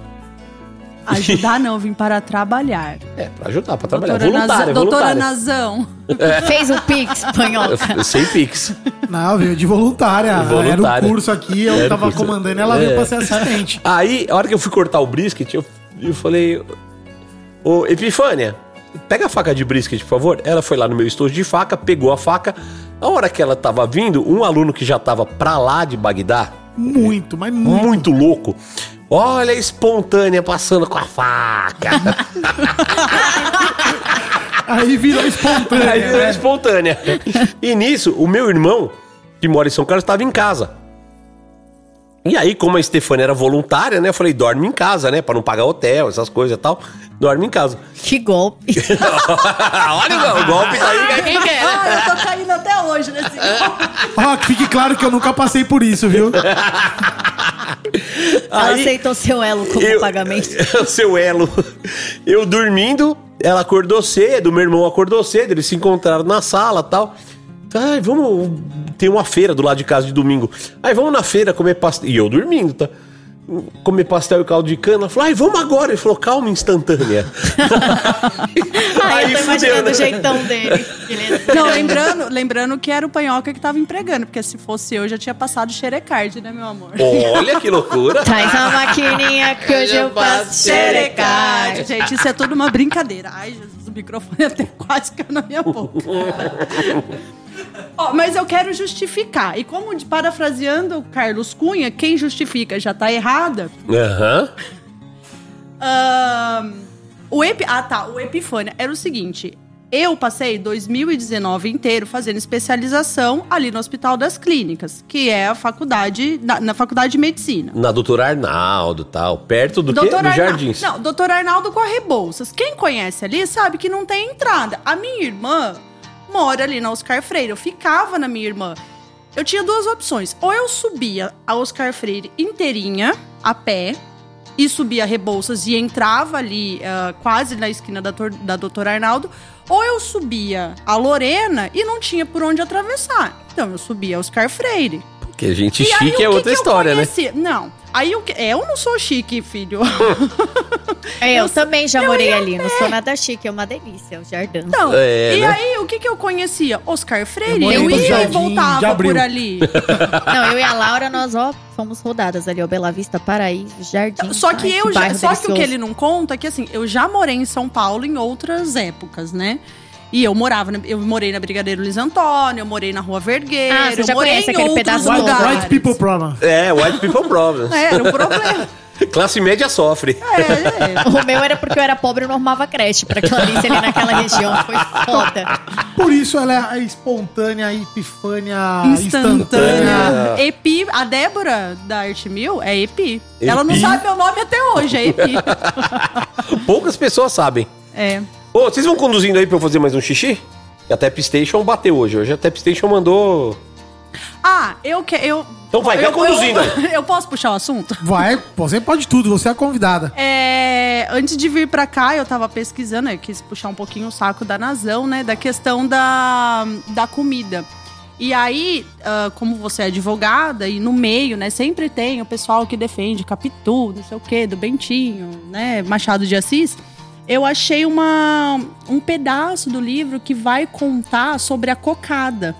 Ajudar não, vim para trabalhar. É, pra ajudar, pra trabalhar. Doutora, voluntária, Nazão, doutora. Nazão. Fez o Pix, espanhol. Eu sei Pix. Não, veio de voluntária. Voluntária. Era um curso aqui, eu Era tava curso. comandando, ela veio É. pra ser assistente. Aí, a hora que eu fui cortar o brisket, eu, eu falei: Ô, Epifânia, pega a faca de brisket, por favor. Ela foi lá no meu estojo de faca, pegou a faca. A hora que ela tava vindo, um aluno que já tava pra lá de Bagdá, Muito, mas muito. muito louco. Olha a espontânea passando com a faca. [laughs] Aí virou espontânea. Aí virou né? espontânea. E nisso, o meu irmão, que mora em São Carlos, estava em casa. E aí, como a Estefânia era voluntária, né? Eu falei, dorme em casa, né? Pra não pagar hotel, essas coisas e tal. Dorme em casa. [laughs] Que golpe. [laughs] Olha o golpe tá aí, quem quer? Ah, eu tô caindo até hoje nesse [laughs] Ó, que fique claro que eu nunca passei por isso, viu? Ela Aí- aceitou seu elo como Eu- pagamento. o seu elo. Eu dormindo, ela acordou cedo, meu irmão acordou cedo, eles se encontraram na sala tal. Ai, vamos. Tem uma feira do lado de casa de domingo. Aí vamos na feira comer pastel. E eu dormindo, tá? Comer pastel e caldo de cana. Ela falou, ai, vamos agora. Ele falou, calma instantânea. [laughs] Ai, eu tô imaginando né? o jeitão dele. Ele é- Não, lembrando, lembrando que era o panhoca que tava empregando, porque se fosse eu, já tinha passado xerecard, né, meu amor? Olha que loucura. [laughs] Traz a maquininha que hoje eu passo xerecard. Gente, isso é tudo uma brincadeira. Ai, Jesus, o microfone [laughs] até quase caiu na minha boca. Ó, mas eu quero justificar. E como parafraseando o Carlos Cunha, quem justifica já tá errada. Aham. Ahn, o Epi, ah, tá. O Epifânia era o seguinte. Eu passei 2019 inteiro fazendo especialização ali no Hospital das Clínicas, que é a faculdade, na, na faculdade de medicina. Na doutora Arnaldo tal. Perto do quê? Doutor Arna- jardins. Não, doutor Arnaldo com a Rebouças. Quem conhece ali sabe que não tem entrada. A minha irmã mora ali na Oscar Freire. Eu ficava na minha irmã. Eu tinha duas opções. Ou eu subia a Oscar Freire inteirinha, a pé, e subia Rebouças e entrava ali ah, quase na esquina da, da doutora Arnaldo. Ou eu subia a Lorena e não tinha por onde atravessar. Então eu subia a Oscar Freire. Porque gente E aí, chique o é outra história, né? Não. Aí que. é, Eu não sou chique, filho. [laughs] É, eu também já eu morei ali. Não sou nada chique, é uma delícia. O jardim. Então, É, e né? aí o que, que eu conhecia? Oscar Freire. Eu Eu, ia e voltava por ali. [laughs] Não, eu e a Laura, nós, ó, fomos rodadas ali, ó. Bela Vista, Paraíso, Jardim. Só que Ai, eu já. Só que o que ele não conta é que assim, eu já morei em São Paulo em outras épocas, né? E eu morava, na- eu morei na Brigadeiro Luiz Antônio, eu morei na Rua Vergueiro, Ah, você já eu morei conhece em aquele pedaço White, todo. lugares. white people problem. É, white people problems. É, era um problema. [laughs] Classe média sofre. É, é. [laughs] O meu era porque eu era pobre e não arrumava creche pra Clarice ali naquela região. Foi foda. Por isso ela é a espontânea, a epifânia instantânea. Instantânea. Epi, a Débora da Arte Mil é Epi. Ela não Epi? sabe meu nome até hoje, é Epi. [laughs] Poucas pessoas sabem. É. Ô, vocês vão conduzindo aí pra eu fazer mais um xixi? A Tap Station bateu hoje. Hoje a Tap Station mandou. Ah, eu quero. Eu, Então vai, vai eu, conduzindo eu, [laughs] eu posso puxar o assunto? Vai, você pode tudo, você é a convidada. É, antes de vir pra cá, eu tava pesquisando, eu quis puxar um pouquinho o saco da Nazão, né? Da questão da, da comida. E aí, ah, como você é advogada e no meio, né, sempre tem o pessoal que defende Capitu, não sei o quê, do Bentinho, né, Machado de Assis. Eu achei uma, um pedaço do livro que vai contar sobre a cocada,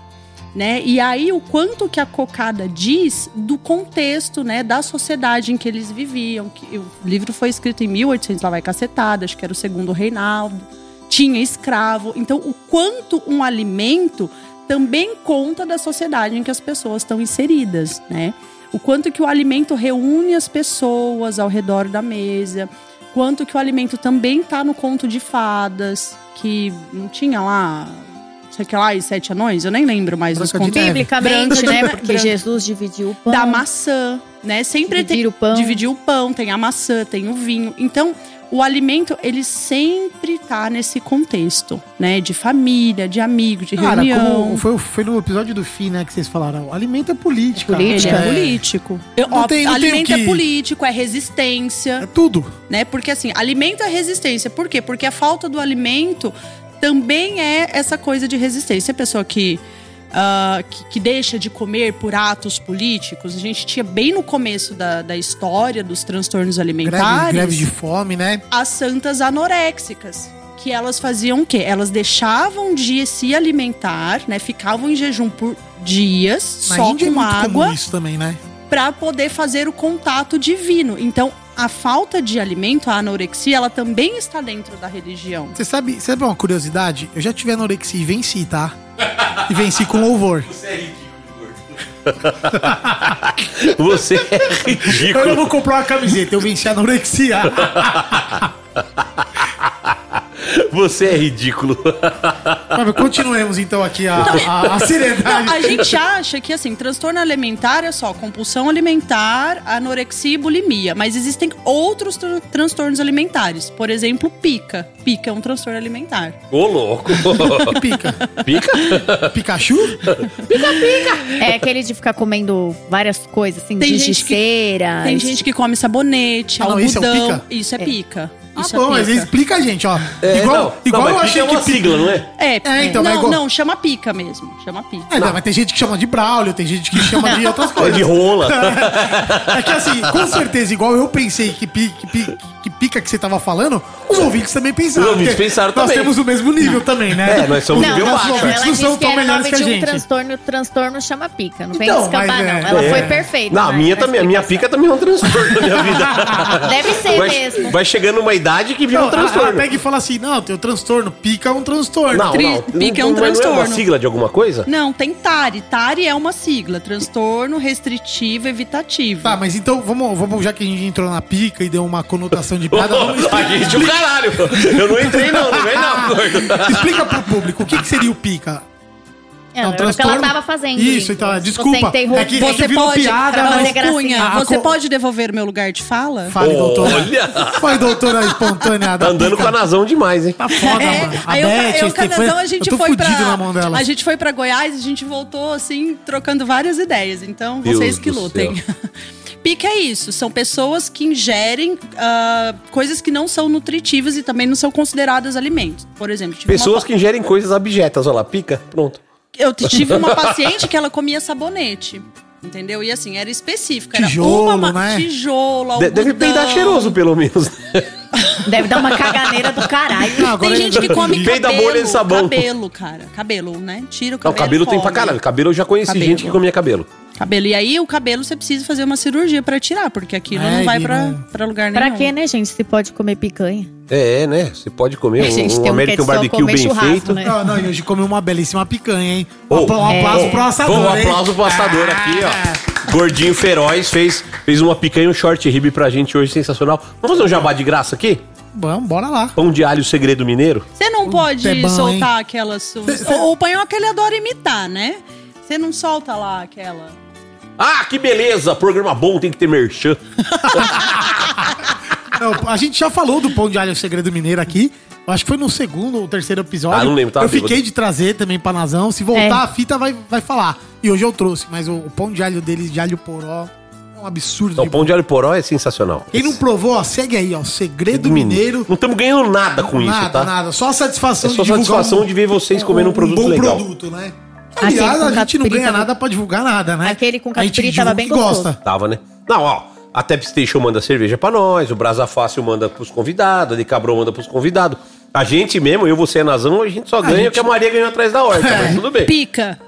né? E aí o quanto que a cocada diz do contexto, né, da sociedade em que eles viviam. Que o livro foi escrito em 1800, lá vai cacetada, acho que era o segundo Reinaldo. Tinha escravo. Então, o quanto um alimento também conta da sociedade em que as pessoas estão inseridas, né? O quanto que o alimento reúne as pessoas ao redor da mesa, quanto que o alimento também tá no conto de fadas, que não tinha lá, sei que lá, e sete anões, eu nem lembro mais dos Branca de contos. Biblicamente, né? Porque branca. Jesus dividiu o pão. Da maçã, né? Sempre Dividir tem o pão. dividir o pão, tem a maçã, tem o vinho. Então, o alimento, ele sempre tá nesse contexto, né? De família, de amigo, de Cara, reunião. como foi, foi no episódio do FI, né, que vocês falaram, o alimento é política. É política. É É, político. Eu- Não ó, tem- não alimento que- é político, é resistência, é tudo. né? Porque assim, alimento é resistência. Por quê? Porque a falta do alimento também é essa coisa de resistência. A pessoa que, ah, que, que deixa de comer por atos políticos, a gente tinha bem no começo da, da história dos transtornos Greve, alimentares greve de fome, né? as santas anoréxicas. Que elas faziam o quê? Elas deixavam de se alimentar, né? Ficavam em jejum por dias, Na só Índia é com muito água isso também, né? para poder fazer o contato divino. Então, a falta de alimento, a anorexia, ela também está dentro da religião. Você sabe, sabe uma curiosidade? Eu já tive anorexia e venci, tá? E venci com louvor. Você é Eu não ridículo. vou comprar uma camiseta, eu venci a anorexia. [laughs] [laughs] Você é ridículo. [laughs] Mas continuemos então aqui a, a, a seriedade. A gente acha que, assim, transtorno alimentar é só compulsão alimentar, anorexia e bulimia. Mas existem outros tran- transtornos alimentares. Por exemplo, pica. Pica é um transtorno alimentar. Ô, louco. [laughs] Pica. Pica? Pikachu? É aquele de ficar comendo várias coisas, assim, Tem de gente que-. Tem gente que come sabonete, Ah, não, algodão. isso é pica? Isso é, pica. Ah, Isso bom, é mas pica. explica a gente, ó. É, igual não, igual não, eu achei pica é uma que. sigla, não é? É, É, então, não, igual- não, chama pica mesmo. Chama pica. É, não, mas tem gente que chama de Braulio, tem gente que chama de outras É coisas. de rola. [laughs] É que assim, com certeza, igual eu pensei que, pi- que, pi- que pica que você tava falando, os ouvintes também pensaram. Os ouvintes pensaram nós também. temos o mesmo nível também, né? É, nós somos Não, nível não, baixo. não, ela ouvintes não disse são que tão era melhores que a de um gente. transtorno, o transtorno chama pica. Não vem Então, escapar, é- não. Ela é. foi perfeita. Não, a na- minha também. A minha pica também é um transtorno na minha vida. [laughs] Deve ser mesmo. vai chegando uma idade que vira Não, um ela- ela transtorno. pega e fala assim: não, teu transtorno, pica é um transtorno. Não, Tri- não. pica é um Não é uma transtorno. sigla de alguma coisa? Não, tem TARI. TARI é uma sigla. Transtorno restritivo evitativo. Tá, mas então vamos, vamos, já que a gente entrou na pica e deu uma conotação de piada, [laughs] vamos a explicar, gente, o caralho. Eu não entrei, não. Não vem, não, gordo. explica pro público o que, que seria o pica. É, É um era o que ela transtorno? tava fazendo. Isso, então, desculpa. Você interrompe- É que- é que Você pode, piada, mas- Cunha, A- a você co- pode devolver meu lugar de fala? Fale, doutora. Olha. Foi doutora espontânea Tá andando com pica. a nazão demais, hein? Tá foda, É, mano. A aí eu, Beth, eu, a com a gente eu tô foi pra, na mão dela. A gente foi pra Goiás, a gente voltou assim, trocando várias ideias. Então, Deus vocês que lutem. [laughs] Pica é isso, são pessoas que ingerem ah, coisas que não são nutritivas e também não são consideradas alimentos. Por exemplo, tive uma Pessoas que ingerem coisas abjetas. Olha lá, pica. Pronto. Eu tive uma paciente que ela comia sabonete. Entendeu? E assim, era específico. Era Tijolo, uma ma- né? Tijolo, De- Deve algodão. peidar cheiroso, pelo menos. Deve dar uma caganeira do caralho. Não, agora Tem gente que come Peida cabelo, bolha de sabão. cabelo, cara. Cabelo, né? Tira o Não, cabelo. cabelo tem pra come. caralho. Cabelo eu já conheci Cabelo. gente que comia cabelo. Cabelo. E aí, o cabelo você precisa fazer uma cirurgia pra tirar, porque aquilo É, não vai pra, não- pra lugar nenhum. Pra quê, né, gente? Se pode comer picanha. É, né? Você pode comer [laughs] A gente um, um um que é American só Barbecue bem feito. né? Não, não, e hoje comeu uma belíssima picanha, hein? Um Oh, um aplauso é. pro assador, Bom, um hein? aplauso pro assador aqui, ó. Gordinho feroz fez, fez uma picanha e um short rib pra gente hoje, sensacional. Vamos fazer um jabá de graça aqui? Vamos, bora lá. Pão de alho segredo mineiro? Você não pode é bom, soltar aquelas. Cê- cê- O, o panhoca ele adora imitar, né? Você não solta lá aquela. Ah, que beleza! Programa bom tem que ter merchan. [laughs] Não, a gente já falou do pão de alho segredo mineiro aqui. Eu acho que foi no segundo ou terceiro episódio. Ah, não lembro, tava Eu fiquei bêbado. de trazer também pra Nazão. Se voltar É. a fita, vai, vai falar. E hoje eu trouxe, mas o, o pão de alho deles, de alho poró, é um absurdo. Então, o pão de alho poró é sensacional. Quem não provou, ó, segue aí, ó. Segredo Mineiro. Não estamos ganhando nada com isso, nada, tá? nada. Só a satisfação É só de divulgar satisfação de ver vocês comendo um produto bom legal. produto, né? Aliás, a gente não ganha tava- nada pra divulgar nada, né? Aquele com A catupiry tava bem o gostoso. gosta. Tava, né? Não, ó. A Tap Station manda cerveja pra nós, o Brasa Fácil manda pros convidados, a De Cabrão manda pros convidados. A gente mesmo, eu, você e a Nazão, a gente só ganha o gente- que a Maria ganhou atrás da horta, mas tudo bem. Pica.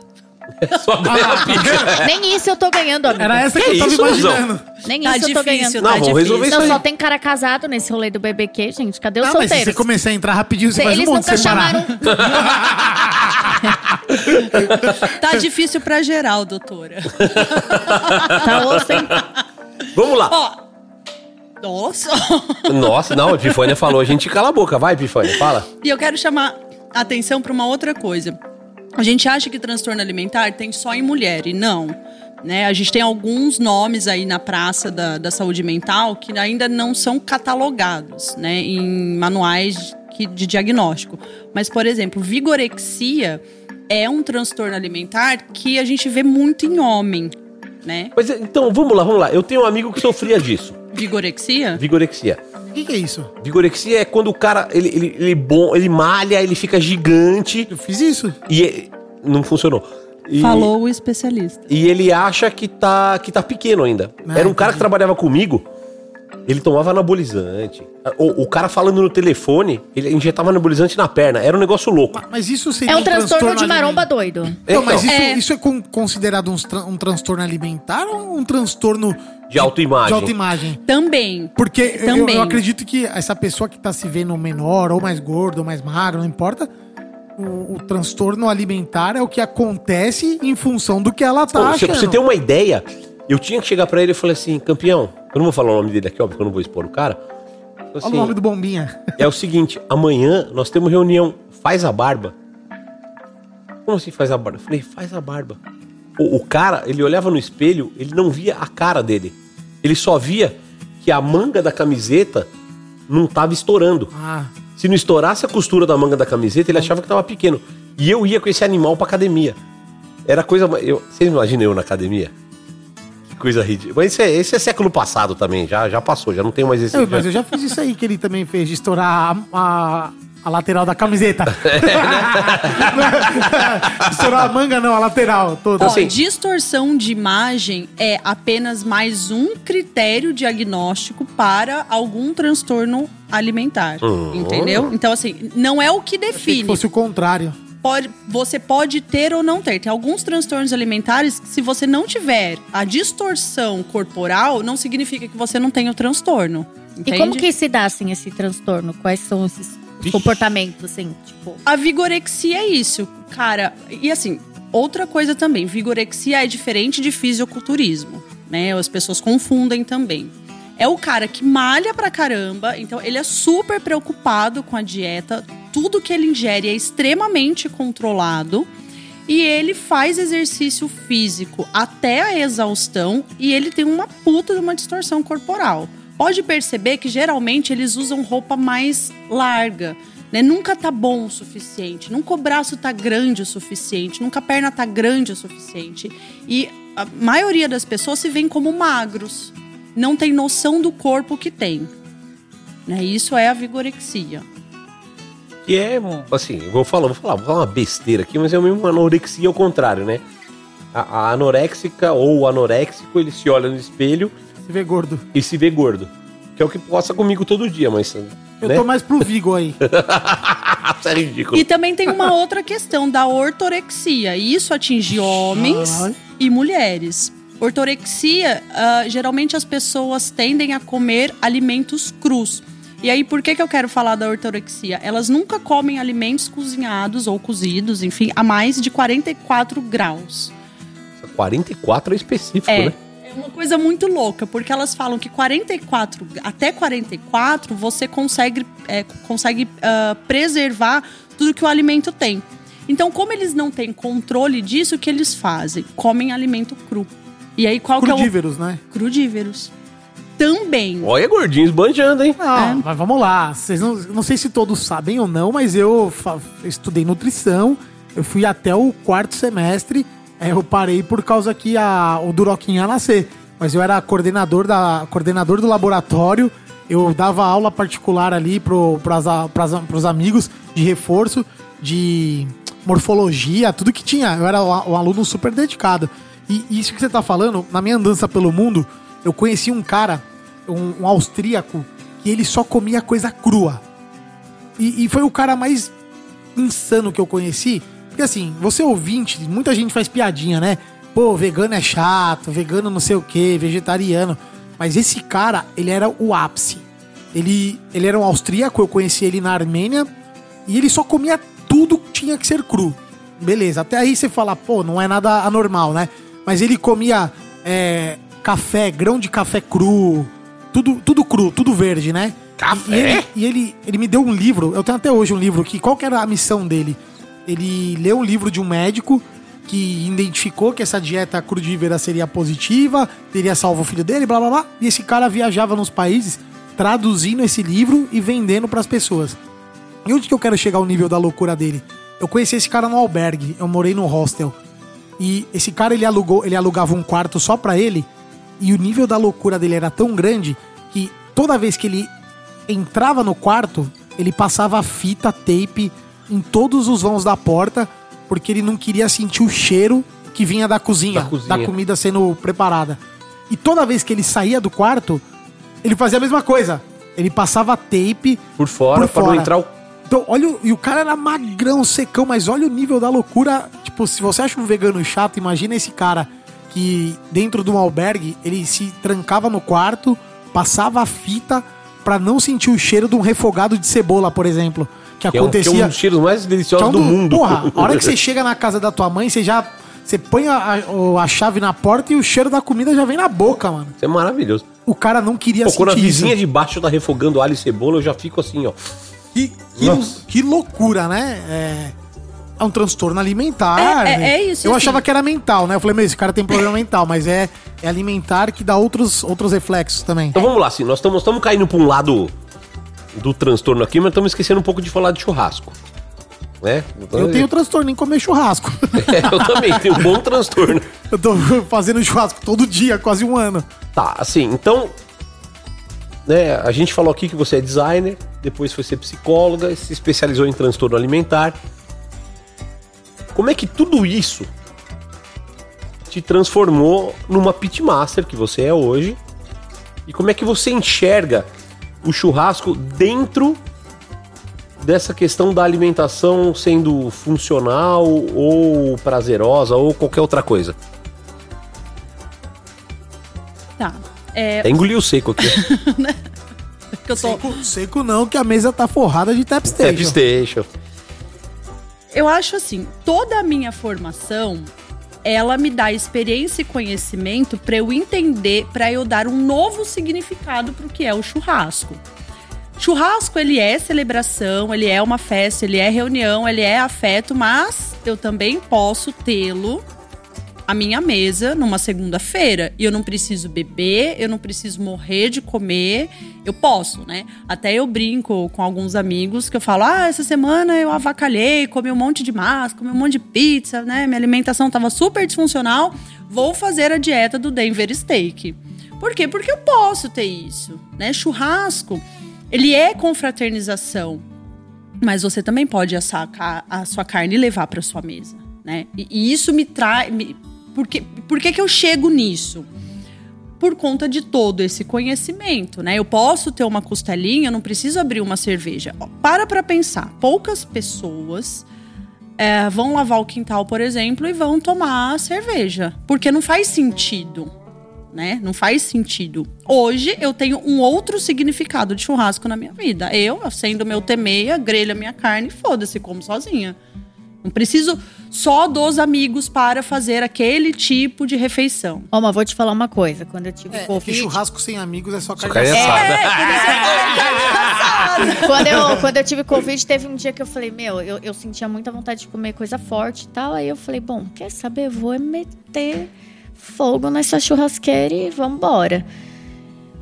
[laughs] Só ganha a pica. Nem isso eu tô ganhando, amigo. Era essa que, Que eu tava isso, Nazão? imaginando. Nem Tá isso eu tô difícil, ganhando. Não, tá vamos difícil. resolver isso Não, só tem cara casado nesse rolê do BBQ, gente. Cadê os Ah, mas se você começar a entrar rapidinho, você Cê- faz um Eles monte nunca sem parar. chamaram. [laughs] Tá difícil pra geral, doutora. Tá? Vamos lá. Ó. Nossa. Nossa, não, a Epifânia falou. A gente cala a boca. Vai, Epifânia, fala. E eu quero chamar a atenção para uma outra coisa. A gente acha que transtorno alimentar tem só em mulher, e não. Né? A gente tem alguns nomes aí na praça da, da saúde mental que ainda não são catalogados né, em manuais que, de diagnóstico. Mas, por exemplo, vigorexia é um transtorno alimentar que a gente vê muito em homem. Né? Mas então, vamos lá, vamos lá. Eu tenho um amigo que sofria disso. Vigorexia? Vigorexia. O que, que é isso? Vigorexia é quando o cara, ele, ele, ele, bom, ele malha, ele fica gigante Eu fiz isso. e é- não funcionou. E, Falou o especialista. E ele acha que tá, que tá pequeno ainda. Ah, Era um cara que trabalhava comigo, ele tomava anabolizante. O, o cara falando no telefone, ele injetava anabolizante na perna. Era um negócio louco. Ma- Mas isso seria É um transtorno de maromba alimentar? doido. Não, mas Então, isso É. isso é con- considerado um, tran- um transtorno alimentar ou um transtorno De autoimagem. de autoimagem? Também. Porque eu- eu, Também. eu acredito que essa pessoa que tá se vendo menor, ou mais gordo, ou mais magro, não importa. O, o transtorno alimentar é o que acontece em função do que ela tá Pô, se- achando. pra você ter uma ideia, eu tinha que chegar pra ele e falar assim, campeão, eu não vou falar o nome dele aqui, óbvio, que eu não vou expor o cara. Olha Assim, o nome do Bombinha. É o seguinte, amanhã nós temos reunião, faz a barba. Como assim faz a barba? Eu falei, faz a barba. O, o cara, ele olhava no espelho, ele não via a cara dele. Ele só via que a manga da camiseta não tava estourando. Ah, Se não estourasse a costura da manga da camiseta, ele achava que tava pequeno. E eu ia com esse animal pra academia. Era coisa. Eu, vocês imaginam eu na academia? Que coisa ridícula. Mas esse é, esse é século passado também, já, já passou, já não tem mais esse. eu- mas eu já fiz isso aí que ele também fez, de estourar a, a- a lateral da camiseta. [laughs] [laughs] estourar a manga não, a lateral toda. Ó, Assim- distorção de imagem é apenas mais um critério diagnóstico para algum transtorno alimentar. Entendeu? Então, assim, não é o que define. fosse o contrário. Pode, você pode ter ou não ter. Tem alguns transtornos alimentares que, se você não tiver a distorção corporal, não significa que você não tem o transtorno. E Entende? como que se dá, assim, esse transtorno? Quais são esses Vixe. comportamentos, assim, tipo... A vigorexia é isso, cara. E assim, outra coisa também, vigorexia é diferente de fisiculturismo, né? As pessoas confundem também. É o cara que malha pra caramba, então ele é super preocupado com a dieta, tudo que ele ingere é extremamente controlado. E ele faz exercício físico até a exaustão e ele tem uma puta de uma distorção corporal. Pode perceber que geralmente eles usam roupa mais larga, né? Nunca tá bom o suficiente, nunca o braço tá grande o suficiente, nunca a perna tá grande o suficiente. E a maioria das pessoas se veem como magros, não tem noção do corpo que tem. Né? Isso é a vigorexia. Que é, assim, eu vou falar, vou falar, vou falar uma besteira aqui, mas é mesmo uma anorexia ao contrário, né? A, a anoréxica ou o anoréxico, ele se olha no espelho Se vê gordo. e se vê gordo. Que é o que passa comigo todo dia, mas. Eu né? tô mais pro Vigo aí. [laughs] Isso é ridículo. E também tem uma outra questão da ortorexia. E isso atinge homens Ai. e mulheres. Ortorexia, ah, geralmente as pessoas tendem a comer alimentos crus. E aí, por que, que eu quero falar da ortorexia? Elas nunca comem alimentos cozinhados ou cozidos, enfim, a mais de 44 graus. 44 é específico, É. né? É uma coisa muito louca, porque elas falam que 44, até 44, você consegue, é, consegue ah, preservar tudo que o alimento tem. Então, como eles não têm controle disso, o que eles fazem? Comem alimento cru. E aí, qual que é Crudíveros, né? o... Crudíveros. Também. Olha, gordinho esbanjando, hein? Não, É. mas vamos lá. Vocês não, não sei se todos sabem ou não, mas eu estudei nutrição. Eu fui até o quarto semestre. é, Eu parei por causa que a, o Duroquinha ia nascer. Mas eu era coordenador, da, coordenador do laboratório. Eu dava aula particular ali pro, pras, a- pras, pros amigos de reforço, de morfologia, tudo que tinha. Eu era um aluno super dedicado. E isso que você tá falando, na minha andança pelo mundo, eu conheci um cara, um, um austríaco, que ele só comia coisa crua. E, e foi o cara mais insano que eu conheci. Porque assim, você ouvinte, muita gente faz piadinha, né? Pô, vegano é chato, vegano não sei o que, vegetariano. Mas esse cara, ele era o ápice. Ele, ele era um austríaco, eu conheci ele na Armênia. E ele só comia tudo que tinha que ser cru. beleza. Até aí você fala, pô, não é nada anormal, né? Mas ele comia é, café, grão de café cru, tudo, tudo cru, tudo verde, né? Café? E, ele, e ele, ele me deu um livro, eu tenho até hoje um livro aqui. Qual que era a missão dele? Ele leu um livro de um médico que identificou que essa dieta crudívera seria positiva, teria salvo o filho dele, blá blá blá. E esse cara viajava nos países traduzindo esse livro e vendendo pras pessoas. E onde que eu quero chegar ao nível da loucura dele? Eu conheci esse cara no albergue, eu morei no hostel. E esse cara ele alugou, ele alugava um quarto só pra ele, e o nível da loucura dele era tão grande que toda vez que ele entrava no quarto, ele passava fita, tape em todos os vãos da porta, porque ele não queria sentir o cheiro que vinha da cozinha, Da cozinha. da comida sendo preparada. E toda vez que ele saía do quarto, ele fazia a mesma coisa. Ele passava tape Por fora, Por pra não fora. entrar o. então, olha, o- e o cara era magrão, secão, mas olha o nível da loucura. Tipo, se você acha um vegano chato, imagina esse cara que dentro de um albergue, ele se trancava no quarto, passava a fita pra não sentir o cheiro de um refogado de cebola, por exemplo, que, Que é, um, que é acontecia. um dos cheiros mais que é deliciosos um do do- mundo. Porra, a hora que [laughs] você chega na casa da tua mãe, você já você põe a, a- a chave na porta e o cheiro da comida já vem na boca, mano. Isso é maravilhoso. O cara não queria Pô, quando a sentir isso. vizinha de baixo tá refogando alho e cebola, eu já fico assim, ó. Que, que, que loucura, né? É, é um transtorno alimentar. É, é- né? é isso, Eu assim. achava que era mental, né? Eu falei, meu, esse cara tem problema mental, mas é, é alimentar que dá outros, outros reflexos também. Então vamos lá, assim, nós estamos caindo pra um lado do transtorno aqui, mas estamos esquecendo um pouco de falar de churrasco. Né? Eu tenho transtorno em comer churrasco. [laughs] É, eu também tenho um bom transtorno. eu tô fazendo churrasco todo dia, quase um ano. Tá, assim, então. Né, a gente falou aqui que você é designer, depois foi ser psicóloga, se especializou em transtorno alimentar. Como é que tudo isso te transformou numa pitmaster que você é hoje? E como é que você enxerga o churrasco dentro dessa questão da alimentação sendo funcional ou prazerosa ou qualquer outra coisa? Tá. É, Até engoliu o seco aqui. [laughs] que eu tô, Seco, seco não, que a mesa tá forrada de tap station. Eu acho assim, toda a minha formação, ela me dá experiência e conhecimento para eu entender, para eu dar um novo significado para o que é o churrasco. Churrasco, ele é celebração, ele é uma festa, ele é reunião, ele é afeto, mas eu também posso tê-lo à minha mesa numa segunda-feira. E eu não preciso beber, eu não preciso morrer de comer. Eu posso, né? Até eu brinco com alguns amigos que eu falo: ah, essa semana eu avacalhei, comi um monte de massa, comi um monte de pizza, né? Minha alimentação tava super disfuncional. Vou fazer a dieta do Denver Steak. Por quê? Porque eu posso ter isso, né? Churrasco, ele é confraternização. Mas você também pode assar a a sua carne e levar para sua mesa, né? E isso me traz. Por, que, por que, que eu chego nisso? Por conta de todo esse conhecimento, né? Eu posso ter uma costelinha, eu não preciso abrir uma cerveja. Para pra pensar. Poucas pessoas é, vão lavar o quintal, por exemplo, e vão tomar cerveja. Porque não faz sentido né? Não faz sentido. Hoje eu tenho um outro significado de churrasco na minha vida. Eu, sendo meu temeia, grelho a minha carne e foda-se, como sozinha. Não preciso só dos amigos para fazer aquele tipo de refeição. Ó, mas vou te falar uma coisa. Quando eu tive É, que Covid. churrasco sem amigos é só carne assada. assada. [laughs] quando, eu, quando eu tive Covid, teve um dia que eu falei, meu, eu, eu sentia muita vontade de comer coisa forte e tal. Aí eu falei, bom, quer saber? Vou é meter fogo nessa churrasqueira e vambora.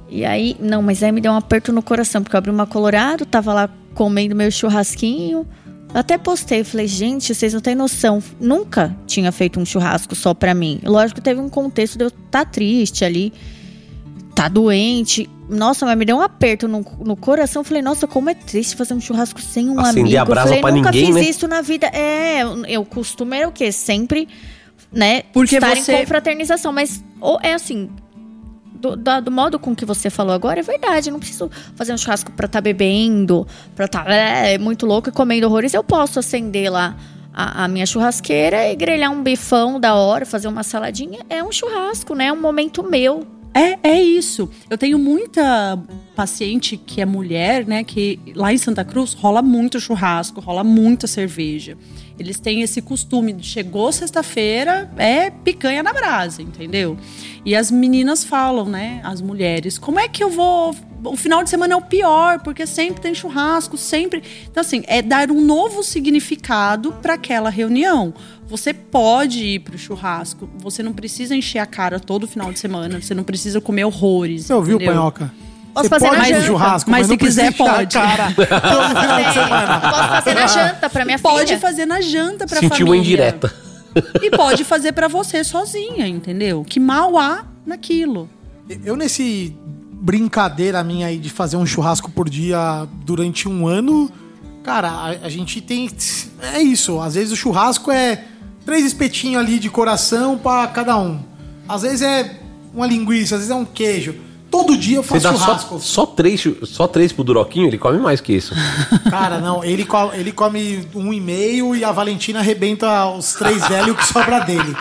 E aí, não, mas aí me deu um aperto no coração, porque eu abri uma Colorado, tava lá comendo meu churrasquinho. Eu até postei, falei, gente, vocês não têm noção. Nunca tinha feito um churrasco só pra mim. Lógico que teve um contexto de eu estar triste ali, tá doente. Nossa, mas me deu um aperto no, no coração. Falei, nossa, como é triste fazer um churrasco sem um Acender amigo. a brasa Falei, pra nunca ninguém, fiz né? isso na vida. É, eu, eu costumo era o quê? Sempre, né, Porque estar você- em confraternização. Mas ou é assim, do, da- do modo com que você falou agora, é verdade. Não preciso fazer um churrasco pra estar bebendo, pra estar é, muito louco e comendo horrores. Eu posso acender lá a, a minha churrasqueira e grelhar um bifão da hora, fazer uma saladinha. É um churrasco, né? É um momento meu. É, é isso. Eu tenho muita paciente que é mulher, né? Que lá em Santa Cruz rola muito churrasco, rola muita cerveja. Eles têm esse costume de chegou sexta-feira, é picanha na brasa, entendeu? E as meninas falam, né? As mulheres, como é que eu vou. O final de semana é o pior, porque sempre tem churrasco, sempre. Então, assim, é dar um novo significado para aquela reunião. Você pode ir pro churrasco, você não precisa encher a cara todo final de semana, você não precisa comer horrores. Você ouviu, entendeu? Panhoca? Posso fazer pode na janta. churrasco, Mas mas, se quiser, pode. cara. [laughs] Posso fazer na janta pra minha Pode filha. fazer na janta pra Sentiu família. uma indireta. E pode fazer pra você sozinha, entendeu? Que mal há naquilo. Eu, nesse brincadeira minha aí de fazer um churrasco por dia durante um ano, cara, a, a gente tem. É isso. Às vezes o churrasco é três espetinhos ali de coração pra cada um. Às vezes é uma linguiça, às vezes é um queijo. Todo dia eu faço dá só, churrasco. só, três, só três pro Duroquinho, ele come mais que isso. [laughs] Cara, não, ele, co- ele come um e meio e a Valentina arrebenta os três velhos que sobra dele.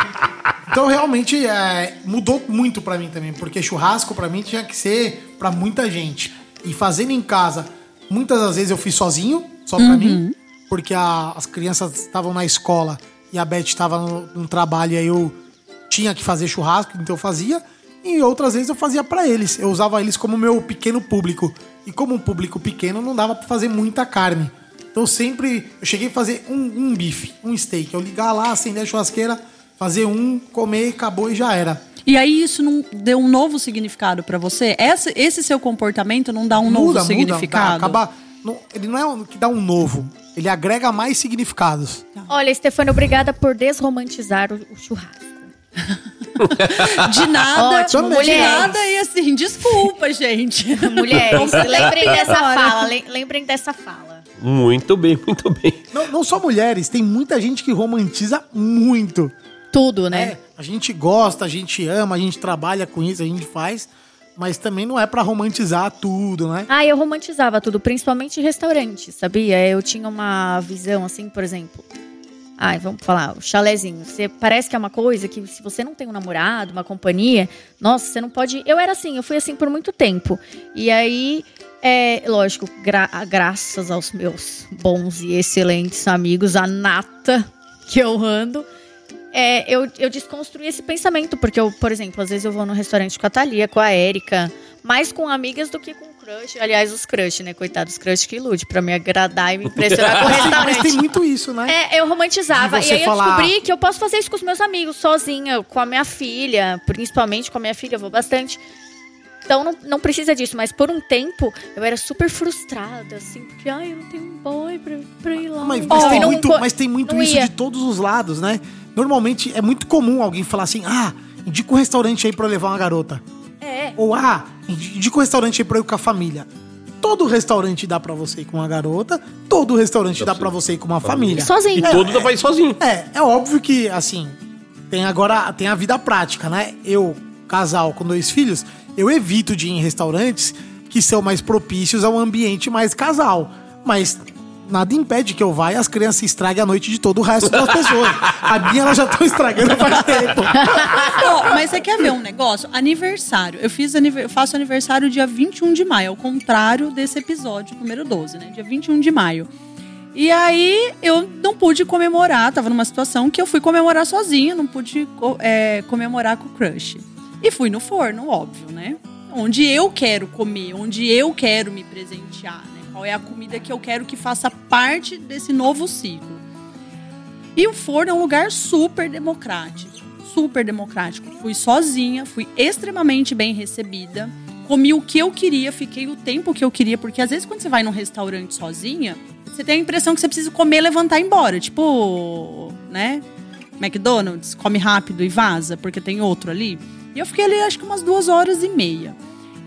Então realmente é, mudou muito pra mim também, porque churrasco pra mim tinha que ser pra muita gente. E fazendo em casa, muitas das vezes eu fiz sozinho, só pra mim, porque a- as crianças estavam na escola e a Beth estava no, no trabalho e aí eu tinha que fazer churrasco, então eu fazia. E outras vezes eu fazia pra eles. Eu usava eles como meu pequeno público. E como um público pequeno, não dava pra fazer muita carne. Então eu sempre. Eu cheguei a fazer um, um bife, um steak. Eu ligar lá, acender a churrasqueira, fazer um, comer, acabou e já era. E aí isso não deu um novo significado pra você? Essa- esse seu comportamento não dá um novo significado? dá, acaba, não- ele não é um que dá um novo. Ele agrega mais significados. Olha, Stefano, obrigada por desromantizar o, o churrasco. [laughs] De nada, Ótimo, de mulheres. nada e assim, desculpa, gente. [laughs] Mulheres, lembrem dessa fala, lem- lembrem dessa fala. Muito bem, muito bem. Não, não só mulheres, tem muita gente que romantiza muito. Tudo, né? É, a gente gosta, a gente ama, a gente trabalha com isso, a gente faz, mas também não é pra romantizar tudo, né? Ah, eu romantizava tudo, principalmente em restaurante, sabia? Eu tinha uma visão assim, por exemplo. Ai, vamos falar, o chalezinho. Você parece que é uma coisa que se você não tem um namorado, uma companhia, nossa, você não pode. Eu era assim, eu fui assim por muito tempo. E aí, é, lógico, gra- graças aos meus bons e excelentes amigos, a nata que eu ando, é, eu, eu desconstruí esse pensamento, porque eu, por exemplo, às vezes eu vou no restaurante com a Thalia, com a Érica, mais com amigas do que com crush. Aliás, os crush, né? Coitados, crush que ilude, pra me agradar e me [laughs] impressionar com o tem, mas restaurante. tem muito isso, né? É, eu romantizava. E aí falar- eu descobri que eu posso fazer isso com os meus amigos, sozinha, com a minha filha, principalmente com a minha filha, eu vou bastante. Então não, não precisa disso, mas por um tempo eu era super frustrada, assim, porque ai, eu não tenho um boy pra, pra ir lá. Mas, mas e tem não muito, mas tem muito isso ia. de todos os lados, né? Normalmente é muito comum alguém falar assim: ah, indica um restaurante aí pra levar uma garota. É. Ou ah, indica um restaurante aí pra eu ir com a família. Todo restaurante dá pra você ir com uma garota, todo restaurante dá pra você ir com uma família. E Sozinho. todo dá pra ir sozinho. É, é óbvio que, assim, tem agora, tem a vida prática, né? Eu, casal com dois filhos, eu evito de ir em restaurantes que são mais propícios a um ambiente mais casal. Mas nada impede que eu vá e as crianças estraguem a noite de todo o resto das pessoas. A minha, elas já estão estragando faz tempo. Ó, mas você quer ver um negócio? Aniversário. Eu, fiz anive- eu faço aniversário dia 21 de maio, ao contrário desse episódio número 12, né? Dia 21 de maio. E aí eu não pude comemorar, tava numa situação que eu fui comemorar sozinha, não pude é, comemorar com o crush. E fui no forno, óbvio, né? Onde eu quero comer, onde eu quero me presentear, né? Qual é a comida que eu quero que faça parte desse novo ciclo. E o forno é um lugar super democrático. Super democrático. Fui sozinha, fui extremamente bem recebida. Comi o que eu queria, fiquei o tempo que eu queria, porque às vezes quando você vai num restaurante sozinha, você tem a impressão que você precisa comer, levantar e ir embora. Tipo, né? McDonald's, come rápido e vaza, porque tem outro ali. E eu fiquei ali acho que umas duas horas e meia.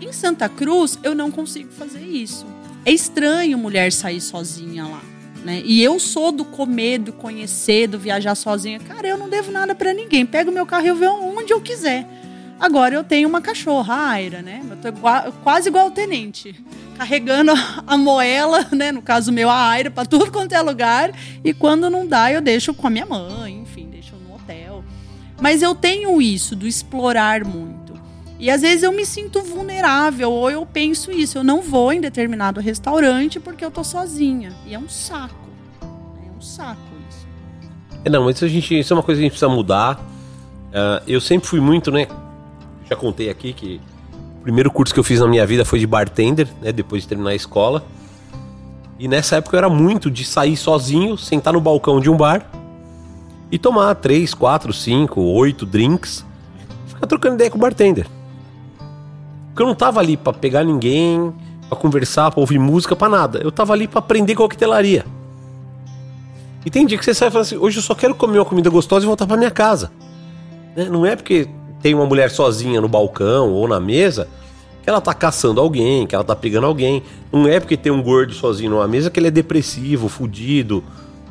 Em Santa Cruz, eu não consigo fazer isso. É estranho mulher sair sozinha lá. Né? E eu sou do comer, do conhecer, do viajar sozinha. Cara, eu não devo nada pra ninguém. Pego meu carro e eu vou onde eu quiser. Agora eu tenho uma cachorra, a Aira, né? Eu tô igua- quase igual o tenente. Carregando [laughs] a, moela, né? No caso meu, a Aira, pra tudo quanto é lugar. E quando não dá, eu deixo com a minha mãe, enfim, deixo no hotel. Mas eu tenho isso do explorar muito. E às vezes eu me sinto vulnerável, ou eu penso isso, eu não vou em determinado restaurante porque eu tô sozinha. E é um saco. É um saco isso. É, não, isso, a gente, isso é uma coisa que a gente precisa mudar. Ah, eu sempre fui muito, né? Já contei aqui que o primeiro curso que eu fiz na minha vida foi de bartender, né? Depois de terminar a escola. E nessa época eu era muito de sair sozinho, sentar no balcão de um bar e tomar três, quatro, cinco, oito drinks, ficar trocando ideia com o bartender. Porque eu não tava ali pra pegar ninguém, pra conversar, pra ouvir música, pra nada. Eu tava ali pra aprender coquetelaria. E tem dia que você sai e fala assim: hoje eu só quero comer uma comida gostosa e voltar pra minha casa. Né? Não é porque tem uma mulher sozinha no balcão ou na mesa que ela tá caçando alguém, que ela tá pegando alguém. Não é porque tem um gordo sozinho numa mesa que ele é depressivo, fudido,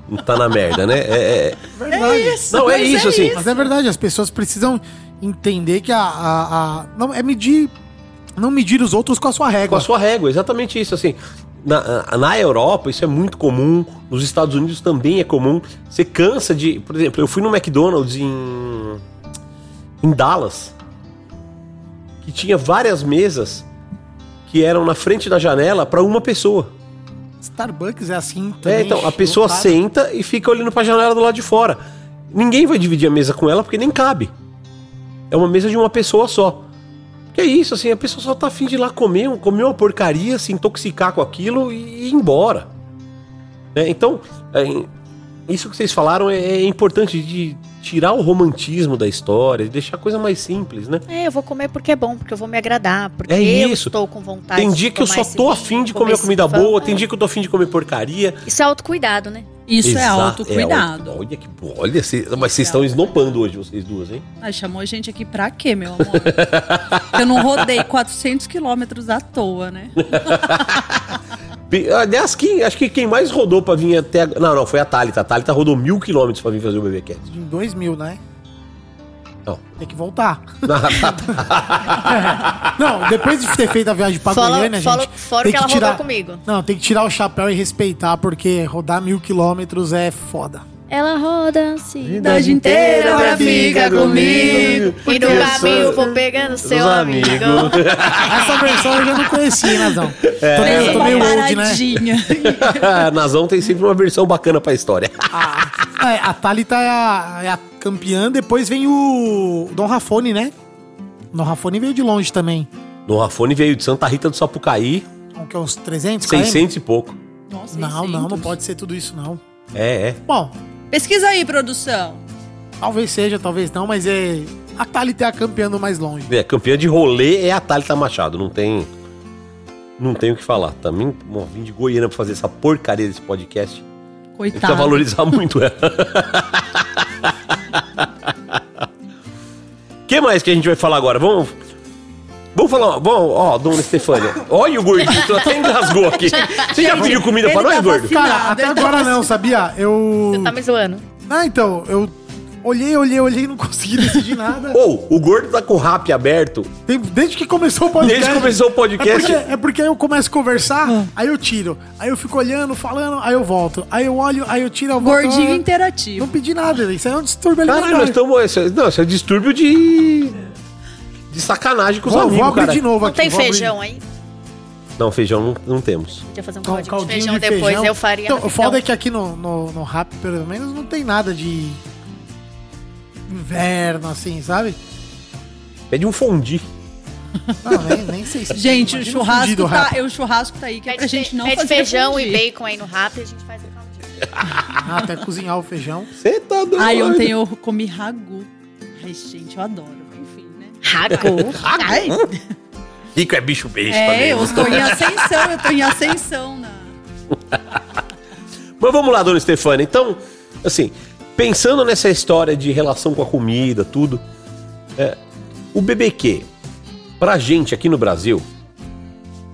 não tá na merda, né? É, é- Verdade. isso, Não, é mas isso, assim. Mas é verdade, as pessoas precisam entender que a. a- a- não, é medir. Não medir os outros com a sua com régua. a sua régua, exatamente isso, assim. Na, na Europa isso é muito comum, nos Estados Unidos também é comum. Você cansa de, por exemplo, eu fui no McDonald's em em Dallas, que tinha várias mesas que eram na frente da janela para uma pessoa. Starbucks é assim É, também. então a pessoa lotado. senta e fica olhando pra janela do lado de fora. Ninguém vai dividir a mesa com ela porque nem cabe. É uma mesa de uma pessoa só. Que é isso, assim, a pessoa só tá afim de ir lá comer, comer uma porcaria, se intoxicar com aquilo e ir embora. Né? Então, é, isso que vocês falaram é, é importante de tirar o romantismo da história, de deixar a coisa mais simples, né? É, eu vou comer porque é bom, porque eu vou me agradar, porque É eu estou com vontade Tem dia que eu só tô afim de comer esse comida boa, tem dia que eu tô afim de comer porcaria. Isso é autocuidado, né? Isso é Exato, autocuidado. auto- olha que olha, cê- mas vocês estão esnopando hoje, vocês duas, hein? Ai, chamou a gente aqui pra quê, meu amor? [laughs] eu não rodei 400 quilômetros à toa, né? [laughs] Aliás, quem, acho que quem mais rodou pra vir até. a- Não, não, foi a Thalita. A Thalita rodou mil quilômetros pra vir fazer o BBcast. Em 2000, né? Não. Tem que voltar. [laughs] Não, depois de ter feito a viagem pra Fala- Goiânia, fala- gente. fora tem que ela rodou comigo. Não, tem que tirar o chapéu e respeitar, porque rodar mil quilômetros é foda. Ela roda a cidade inteira pra ficar comigo. E no caminho vou pegando seu amigo. [laughs] Essa versão eu já não conhecia, Nazão. tô meio, tô uma meio old, né? paradinha. a [laughs] Nazão tem sempre uma versão bacana pra história. É, a Thalita é a, é a campeã, depois vem o Dom Rafone, né? Dom Rafone veio de longe também. No Rafone veio de Santa Rita do Sapucaí, que é uns 300 km? 600 e pouco. Nossa, Não, não, não 600. pode ser tudo isso, não. É, é. Bom, Pesquisa aí, produção. talvez seja, talvez não, mas é... A Thalita é a campeã do mais longe. É, campeã de rolê é a Thalita Machado. Não tem. Não tem o que falar. Também, bom, vim de Goiânia pra fazer essa porcaria desse podcast. Gente precisa Coitado. valorizar muito ela. O [laughs] que mais que a gente vai falar agora? Vamos. Vamos falar, vamos, ó, dona Estefânia. Olha o gordinho, tu até engasgou aqui. Você já pediu comida pra ele nós, tá gordo? Cara, até ele tá agora não, sabia? Eu... Você tá me zoando. Ah, então, eu olhei, olhei, olhei e não consegui decidir nada. [laughs] Ou, o gordo tá com o rap aberto. Tem- Desde que começou o podcast. Desde que começou o podcast. É porque, é porque aí eu começo a conversar, aí eu tiro. Aí eu fico olhando, falando, aí eu volto. Aí eu olho, aí eu tiro, eu volto. Gordinho Ah, interativo. Não pedi nada, isso aí é um distúrbio Caralho, nós alimentar. estamos. É- não, isso é distúrbio de. De sacanagem com os Vou, amigos, vou abrir cara. de novo Não aqui. tem vou abrir. feijão aí? Não, feijão não, não temos. Podia fazer um Cal- caldinho, de feijão depois, eu faria Então, o foda é que aqui no, no, no rap, pelo menos, não tem nada de inverno, assim, sabe? Pede um fondue. Não, nem, nem sei se [laughs] Gente, o churrasco, tá, o churrasco tá aí, que é pra gente não pede fazer feijão fundir. e bacon aí no rap e a gente faz o caldinho. Ah, até cozinhar o feijão. Você tá doido. Ai, ontem eu comi ragu. Ai, gente, eu adoro. Né? [laughs] Ragu. Ai, Rico é bicho besta é, eu mesmo. tô em ascensão, eu tô em ascensão na... [laughs] Mas vamos lá, dona Stefania. Então, assim, pensando nessa história de relação com a comida, tudo, é, o BBQ, pra gente aqui no Brasil,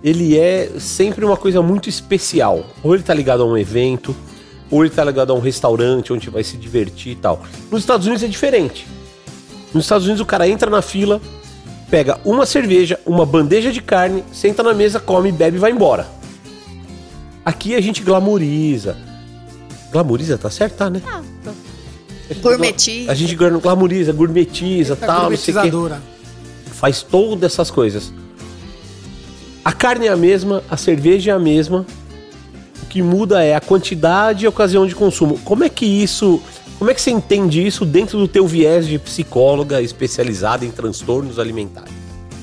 ele é sempre uma coisa muito especial. Ou ele tá ligado a um evento, ou ele tá ligado a um restaurante onde vai se divertir e tal. Nos Estados Unidos é diferente. Nos Estados Unidos o cara entra na fila, pega uma cerveja, uma bandeja de carne, senta na mesa, come, bebe e vai embora. Aqui a gente glamoriza. Glamoriza, tá certo? Tá, né? Gourmetiza. A gente glamoriza, gourmetiza, Tá tal, não sei o quê. faz todas essas coisas. A carne é a mesma, a cerveja é a mesma. O que muda é a quantidade e a ocasião de consumo. Como é que isso, como é que você entende isso dentro do teu viés de psicóloga especializada em transtornos alimentares?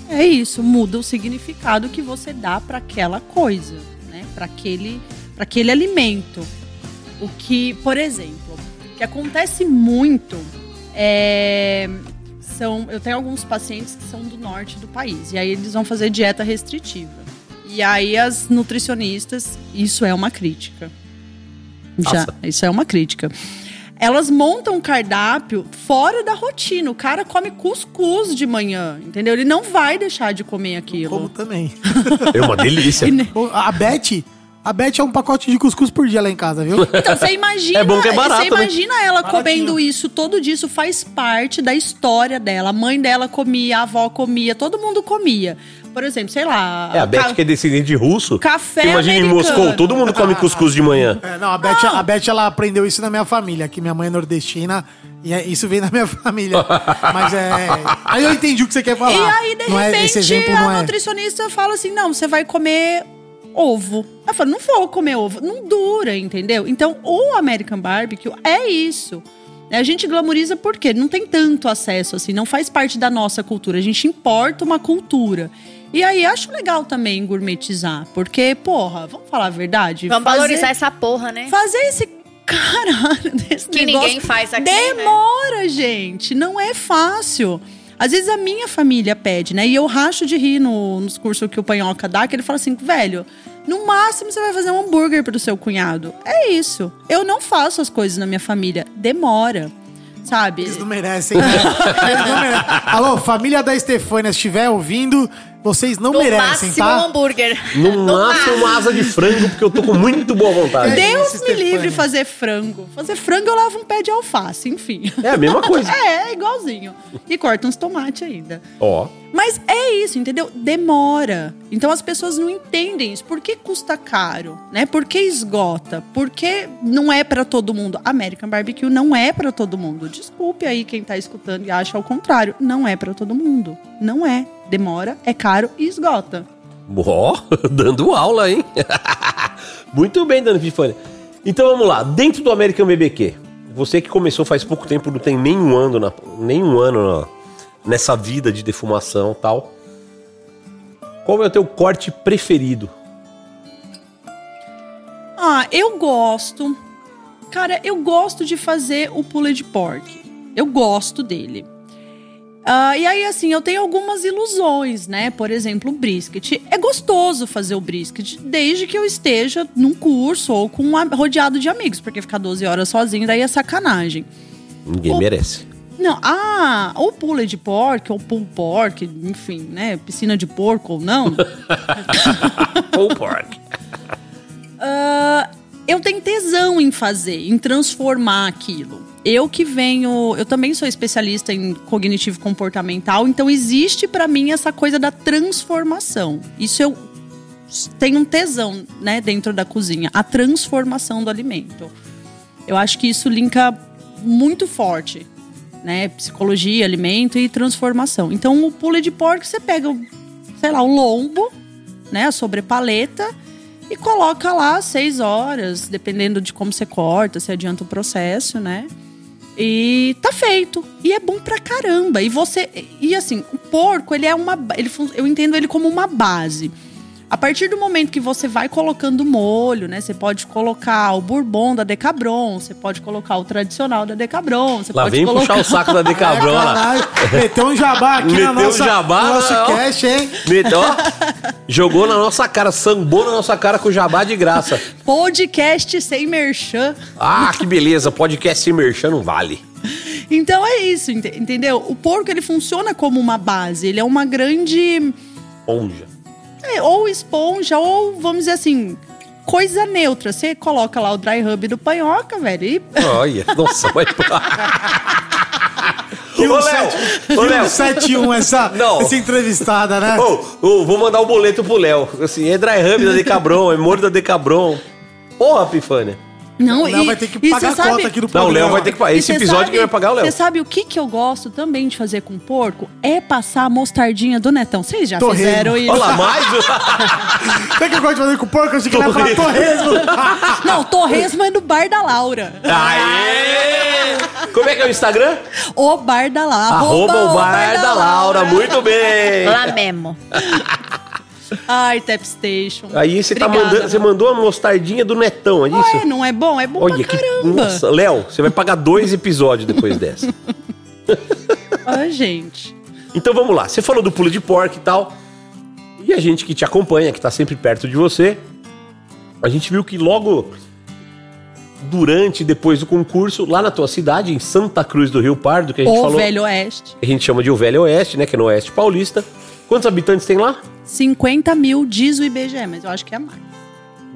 É isso, muda o significado que você dá para aquela coisa, né? Para aquele, para aquele alimento. O que, por exemplo, o que acontece muito é são, eu tenho alguns pacientes que são do norte do país e aí eles vão fazer dieta restritiva. E aí as nutricionistas, isso é uma crítica. Já, Nossa. isso é uma crítica. Elas montam um cardápio fora da rotina. O cara come cuscuz de manhã, entendeu? Ele não vai deixar de comer aquilo. Como também. [laughs] É uma delícia. Ne- A Beth, a Beth é um pacote de cuscuz por dia lá em casa, viu? Então, você imagina, [laughs] É bom que é barato, você né? imagina ela Baratinho. comendo isso todo dia, isso faz parte da história dela. A mãe dela comia, a avó comia, todo mundo comia. Por exemplo, sei lá. É, a Beth ca- que é descendente de russo. Café Imagina em. Moscou, todo mundo come cuscuz de manhã. É, não, a Beth, a Beth, ela aprendeu isso na minha família, que minha mãe é nordestina, e é- isso vem da minha família. Mas é. Aí eu entendi o que você quer falar. E aí, de não é, repente, esse exemplo a não é. nutricionista fala assim: não, você vai comer ovo. Eu falo, não vou comer ovo. Não dura, entendeu? Então, o American Barbecue é isso. A gente glamoriza porque não tem tanto acesso, assim, não faz parte da nossa cultura. A gente importa uma cultura. E aí, acho legal também gourmetizar. Porque, porra, vamos falar a verdade? Vamos Fazer- valorizar essa porra, né? Fazer esse [laughs] caralho desse Que negócio ninguém faz aqui, né? Demora, gente. Não é fácil. Às vezes a minha família pede, né? E eu racho de rir no, nos cursos que o Panhoca dá, que ele fala assim, velho, no máximo você vai fazer um hambúrguer pro seu cunhado. É isso. Eu não faço as coisas na minha família. Demora. Sabe? Eles não merecem, né? Eles não merecem. [laughs] Alô, família da Estefânia, se estiver ouvindo, vocês não No merecem, máximo tá? um hambúrguer. No máximo uma asa de frango, porque eu tô com muito boa vontade. Deus Isso, me Stefania. livre fazer frango. Fazer frango eu lavo um pé de alface, enfim. É a mesma coisa. É, [laughs] é igualzinho. E corta uns tomates ainda. Ó. Mas é isso, entendeu? Demora. Então as pessoas não entendem isso. Por que custa caro, né? Por que esgota? Por que não é pra todo mundo? American Barbecue não é pra todo mundo. Desculpe aí quem tá escutando e acha ao contrário. Não é pra todo mundo. Não é. Demora, é caro e esgota. Ó, [laughs] dando aula, hein? [laughs] Muito bem, Dona Pifânia. Então vamos lá, dentro do American BBQ, você que começou faz pouco tempo, não tem nenhum ano, na, nenhum ano na- nessa vida de defumação e tal. Qual é o teu corte preferido? Ah, eu gosto. Cara, eu gosto de fazer o pulled pork. Eu gosto dele. Ah, e aí, assim, eu tenho algumas ilusões, né? Por exemplo, o brisket. É gostoso fazer o brisket, desde que eu esteja num curso ou com um rodeado de amigos, porque ficar 12 horas sozinho daí é sacanagem. Ninguém O- merece. Não, ah, ou pulled pork, ou pull pork, enfim, né? Piscina de porco ou não. [laughs] Ou pork. Ah, eu tenho tesão em fazer, em transformar aquilo. Eu que venho, eu também sou especialista em cognitivo comportamental, então existe pra mim essa coisa da transformação. Isso eu tenho um tesão, né, dentro da cozinha, a transformação do alimento. Eu acho que isso linka muito forte, né, psicologia, alimento e transformação. Então o pulled pork você pega, sei lá, o lombo, né, a sobrepaleta e coloca lá seis horas, dependendo de como você corta, se adianta o processo, né? E tá feito. E é bom pra caramba. E você. E assim, o porco, ele é uma. Ele, eu entendo ele como uma base. A partir do momento que você vai colocando molho, né? Você pode colocar o bourbon da Decabron, você pode colocar o tradicional da Decabron, você Lá pode vem colocar... puxar o saco da [laughs] Decabrona. Caralho, meteu um jabá aqui Meteu na um nossa, jabá, no nosso ó. cast, hein? Meteu, ó, jogou na nossa cara, sambou na nossa cara com jabá de graça. Podcast sem merchan. Ah, que beleza, podcast sem merchan não vale. Então é isso, ente- entendeu? O porco ele funciona como uma base, ele é uma grande Onja. É, ou esponja ou vamos dizer assim, coisa neutra. Você coloca lá o dry rub do panhoca, velho, e [laughs] Olha, nossa, vai Que [laughs] Ô, um Léo, sete- ô, Léo. um 7-1 essa, [laughs] Não. essa entrevistada, né? Ô, ô, vou mandar o boleto pro Léo. Assim, é dry rub da Decabron, é molho da Decabron. Porra, Pifânia. Não, O Léo e- vai ter que pagar a sabe- conta aqui do Não, o. Léo vai ter que pagar. Esse episódio sabe- quem vai pagar é o Léo. Você sabe o que, que eu gosto também de fazer com porco? É passar a mostardinha do Netão. Vocês já Torresmo. fizeram isso? Olha lá, mais. [laughs] Sabe o que eu gosto de fazer com o porco? Eu achei que ele ia falar torresmo. [laughs] Não, torresmo é no Bar da Laura. Aê! Como é que é o Instagram? O Bar da Laura. Arroba o bar da Laura. Muito bem. Lá mesmo. [laughs] Ai, Tapstation. Aí você tá Obrigada, mandando, você mandou a mostardinha do Netão, é isso? Ué, não é bom? É bom Olha pra que. caramba. Nossa, Léo, você vai pagar dois episódios depois dessa. [laughs] Ai, gente. Então vamos lá. Você falou do pulo de porco e tal. E a gente que te acompanha, que tá sempre perto de você, a gente viu que logo durante e depois do concurso, lá na tua cidade, em Santa Cruz do Rio Pardo, que a gente O falou. Velho Oeste. que A gente chama de o Velho Oeste, né? Que é no Oeste Paulista. Quantos habitantes tem lá? 50 mil diz o IBGE, mas eu acho que é mais.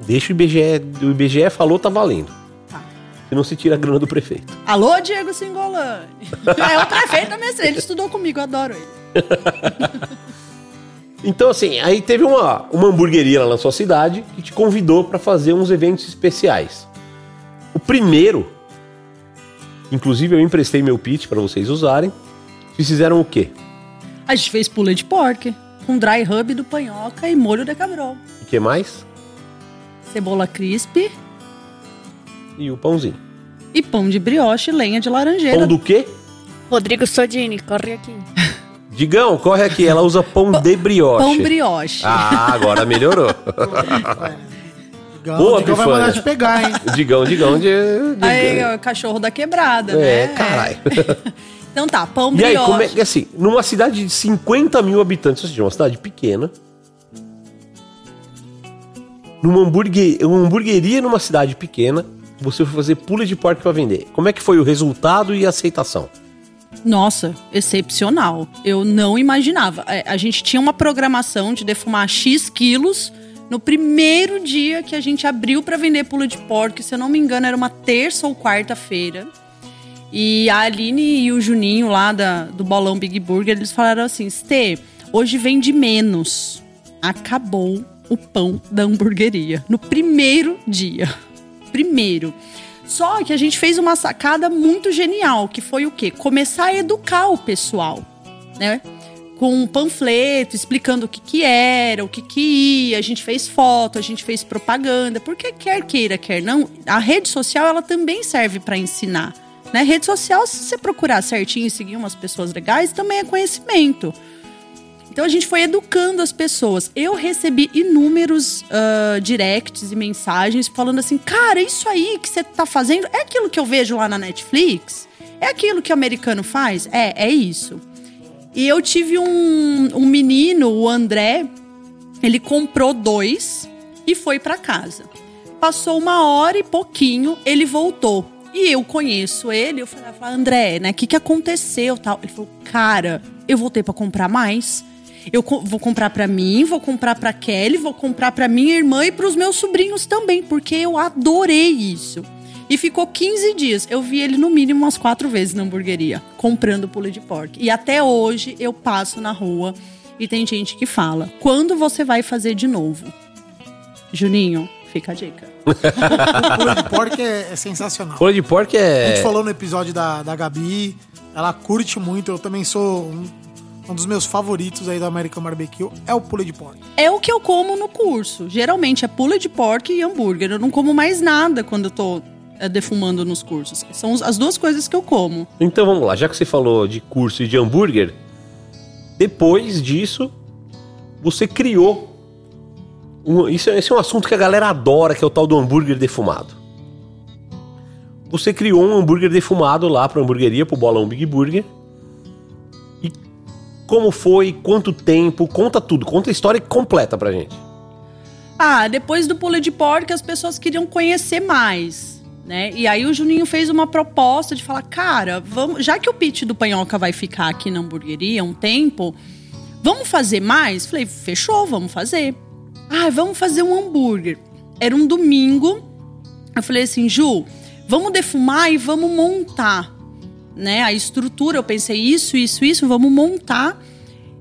Deixa o IBGE. O IBGE falou, tá valendo. Tá. Se não se tira a grana do prefeito. Alô, Diego Singolani. [laughs] é o prefeito da mestre. Ele estudou comigo, eu adoro ele. [laughs] Então, assim, aí teve uma, uma hamburgueria lá na sua cidade que te convidou para fazer uns eventos especiais. O primeiro, inclusive eu emprestei meu pitch para vocês usarem. Vocês fizeram o quê? A gente fez pula de porco, com dry rub do panhoca e molho de cabrol. O que mais? Cebola crisp E o pãozinho. e pão de brioche e lenha de laranjeira. Pão do quê? Rodrigo Sodini, corre aqui. [laughs] Digão, corre aqui, ela usa pão de brioche. Pão brioche. Ah, agora melhorou. Digão, Boa, Digão vai Pifânia. mandar te pegar, hein? Digão, digão de. de- Aí, ó, cachorro da quebrada, É, né? caralho. [laughs] Então tá, pão E aí, brioche. como é que assim, numa cidade de 50 mil habitantes, ou seja, uma cidade pequena, numa hambúrguer, uma hamburgueria numa cidade pequena, você foi fazer pula de porco pra vender. Como é que foi o resultado e a aceitação? Nossa, excepcional. Eu não imaginava. É, A gente tinha uma programação de defumar X quilos no primeiro dia que a gente abriu para vender pula de porco. Se eu não me engano, era uma terça ou quarta-feira. E a Aline e o Juninho lá da, do Bolão Big Burger, eles falaram assim: Stê, hoje vende menos. Acabou o pão da hamburgueria. No primeiro dia. Primeiro. Só que a gente fez uma sacada muito genial, que foi o quê? Começar a educar o pessoal, né? Com um panfleto explicando o que que era, o que que ia, a gente fez foto, a gente fez propaganda, porque quer queira, quer não, a rede social ela também serve para ensinar, né? Rede social, se você procurar certinho e seguir umas pessoas legais, também é conhecimento. Então a gente foi educando as pessoas. Eu recebi inúmeros ah, directs e mensagens falando assim: cara, isso aí que você tá fazendo é aquilo que eu vejo lá na Netflix? É aquilo que o americano faz? É, é isso. E eu tive um, um menino, o André, ele comprou dois e foi pra casa. Passou uma hora e pouquinho, ele voltou. E eu conheço ele, eu falei, André, né, o que, que aconteceu tal? Ele falou, cara, eu voltei pra comprar mais. Eu co- vou comprar pra mim, vou comprar pra Kelly, vou comprar pra minha irmã e pros meus sobrinhos também, porque eu adorei isso. E ficou 15 dias. Eu vi ele no mínimo umas quatro vezes na hamburgueria, comprando pule de porco. E até hoje eu passo na rua e tem gente que fala: quando você vai fazer de novo? Juninho, fica a dica. [laughs] O pula de porco é, é sensacional. Pula de porco A é. gente falou no episódio da, da Gabi, ela curte muito, eu também sou um, um dos meus favoritos aí do American Barbecue, é o pula de porco. É o que eu como no curso. Geralmente é pula de porco e hambúrguer. Eu não como mais nada quando eu tô é, defumando nos cursos. São as duas coisas que eu como. Então vamos lá, já que você falou de curso e de hambúrguer, depois disso, você criou. Um- isso, esse é um assunto que a galera adora, que é o tal do hambúrguer defumado. Você criou um hambúrguer defumado lá pra hamburgueria, pro Bolão Big Burger. E como foi, quanto tempo, conta tudo, conta a história completa pra gente. Ah, depois do pula de porco, as pessoas queriam conhecer mais, né? E aí o Juninho fez uma proposta de falar, cara, vamos, já que o pitch do Panhoca vai ficar aqui na hamburgueria um tempo, vamos fazer mais? Falei, fechou, vamos fazer. Ah, vamos fazer um hambúrguer. Era um domingo. Eu falei assim, Ju, vamos defumar e vamos montar, né? A estrutura, eu pensei isso, isso, isso, vamos montar.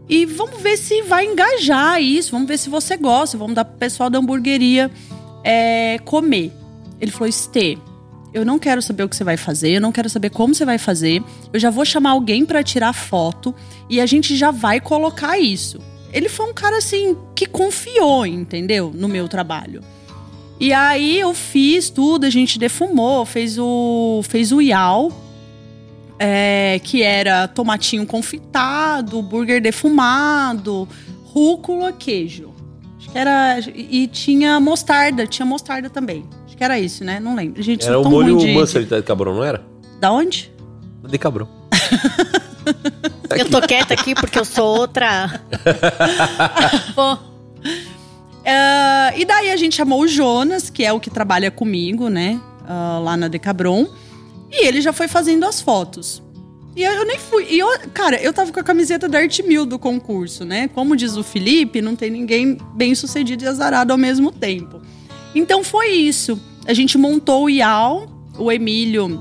E vamos ver se vai engajar isso, vamos ver se você gosta, vamos dar pro pessoal da hamburgueria é, comer. Ele falou: Estê, eu não quero saber o que você vai fazer, eu não quero saber como você vai fazer. Eu já vou chamar alguém para tirar foto e a gente já vai colocar isso. Ele foi um cara assim que confiou, entendeu? No meu trabalho. E aí eu fiz tudo, a gente defumou, fez o fez o iau, é, que era tomatinho confitado, burger defumado, rúcula, queijo. Acho que era e tinha mostarda, tinha mostarda também. Acho que era isso, né? Não lembro. Gente, Era o molho de- mustard de cabrão, não era? Da onde? De cabrão. [laughs] Eu tô quieta aqui porque eu sou outra. [laughs] Pô, Ah, e daí a gente chamou o Jonas, que é o que trabalha comigo, né? ah, lá na Decabron. E ele já foi fazendo as fotos. E eu, eu nem fui. E eu, cara, eu tava com a camiseta da Arte Mil do concurso, né? Como diz o Felipe, não tem ninguém bem sucedido e azarado ao mesmo tempo. Então foi isso. A gente montou o IAL, o Emílio,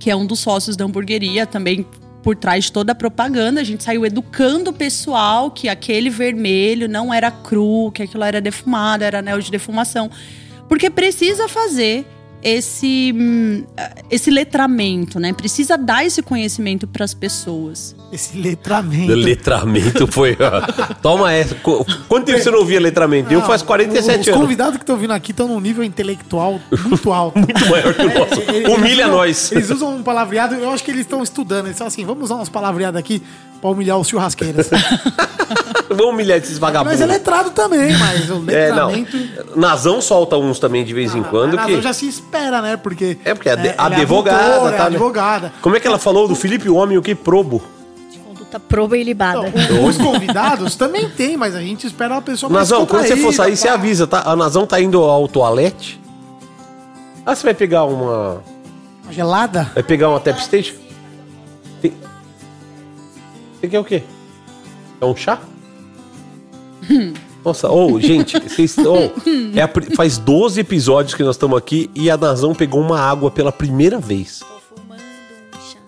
que é um dos sócios da hamburgueria, também por trás de toda a propaganda. A gente saiu educando o pessoal que aquele vermelho não era cru, que aquilo era defumado, era anel de defumação. Porque precisa fazer esse, hum, esse letramento, né? Precisa dar esse conhecimento para as pessoas. Esse letramento. Letramento foi. ó. Toma essa. Qu- Quanto tempo você não via letramento? Eu faz 47 Os anos. convidados que estão vindo aqui estão num nível intelectual muito alto. [laughs] Muito maior que o nosso. Eles Humilha usam- nós. Eles usam um palavreado, eu acho que eles estão estudando. Eles falam assim: vamos usar uns palavreados aqui pra humilhar os churrasqueiros. [laughs] Vamos humilhar esses Mas vagabundos. é letrado também, mas o [laughs] É, não. letramento. Nazão solta uns também de vez em quando. a que... Nazão já se espera, né? Porque. É, porque a de- ela a advogada, doutora, é tá, né? advogada. Como é que ela falou do Felipe o Homem o que probo? de conduta proba e libada. Então, os convidados também tem, mas a gente espera uma pessoa mais Nazão, quando você for sair, você avisa, tá? A Nazão tá indo ao toalete. Ah, você vai pegar uma. Uma Gelada? Vai pegar uma tap station? Você quer o quê? É um chá? [laughs] Nossa, ô, gente, vocês. ô, é a faz 12 episódios que nós estamos aqui e a Nazão pegou uma água pela primeira vez. Tô fumando um chá,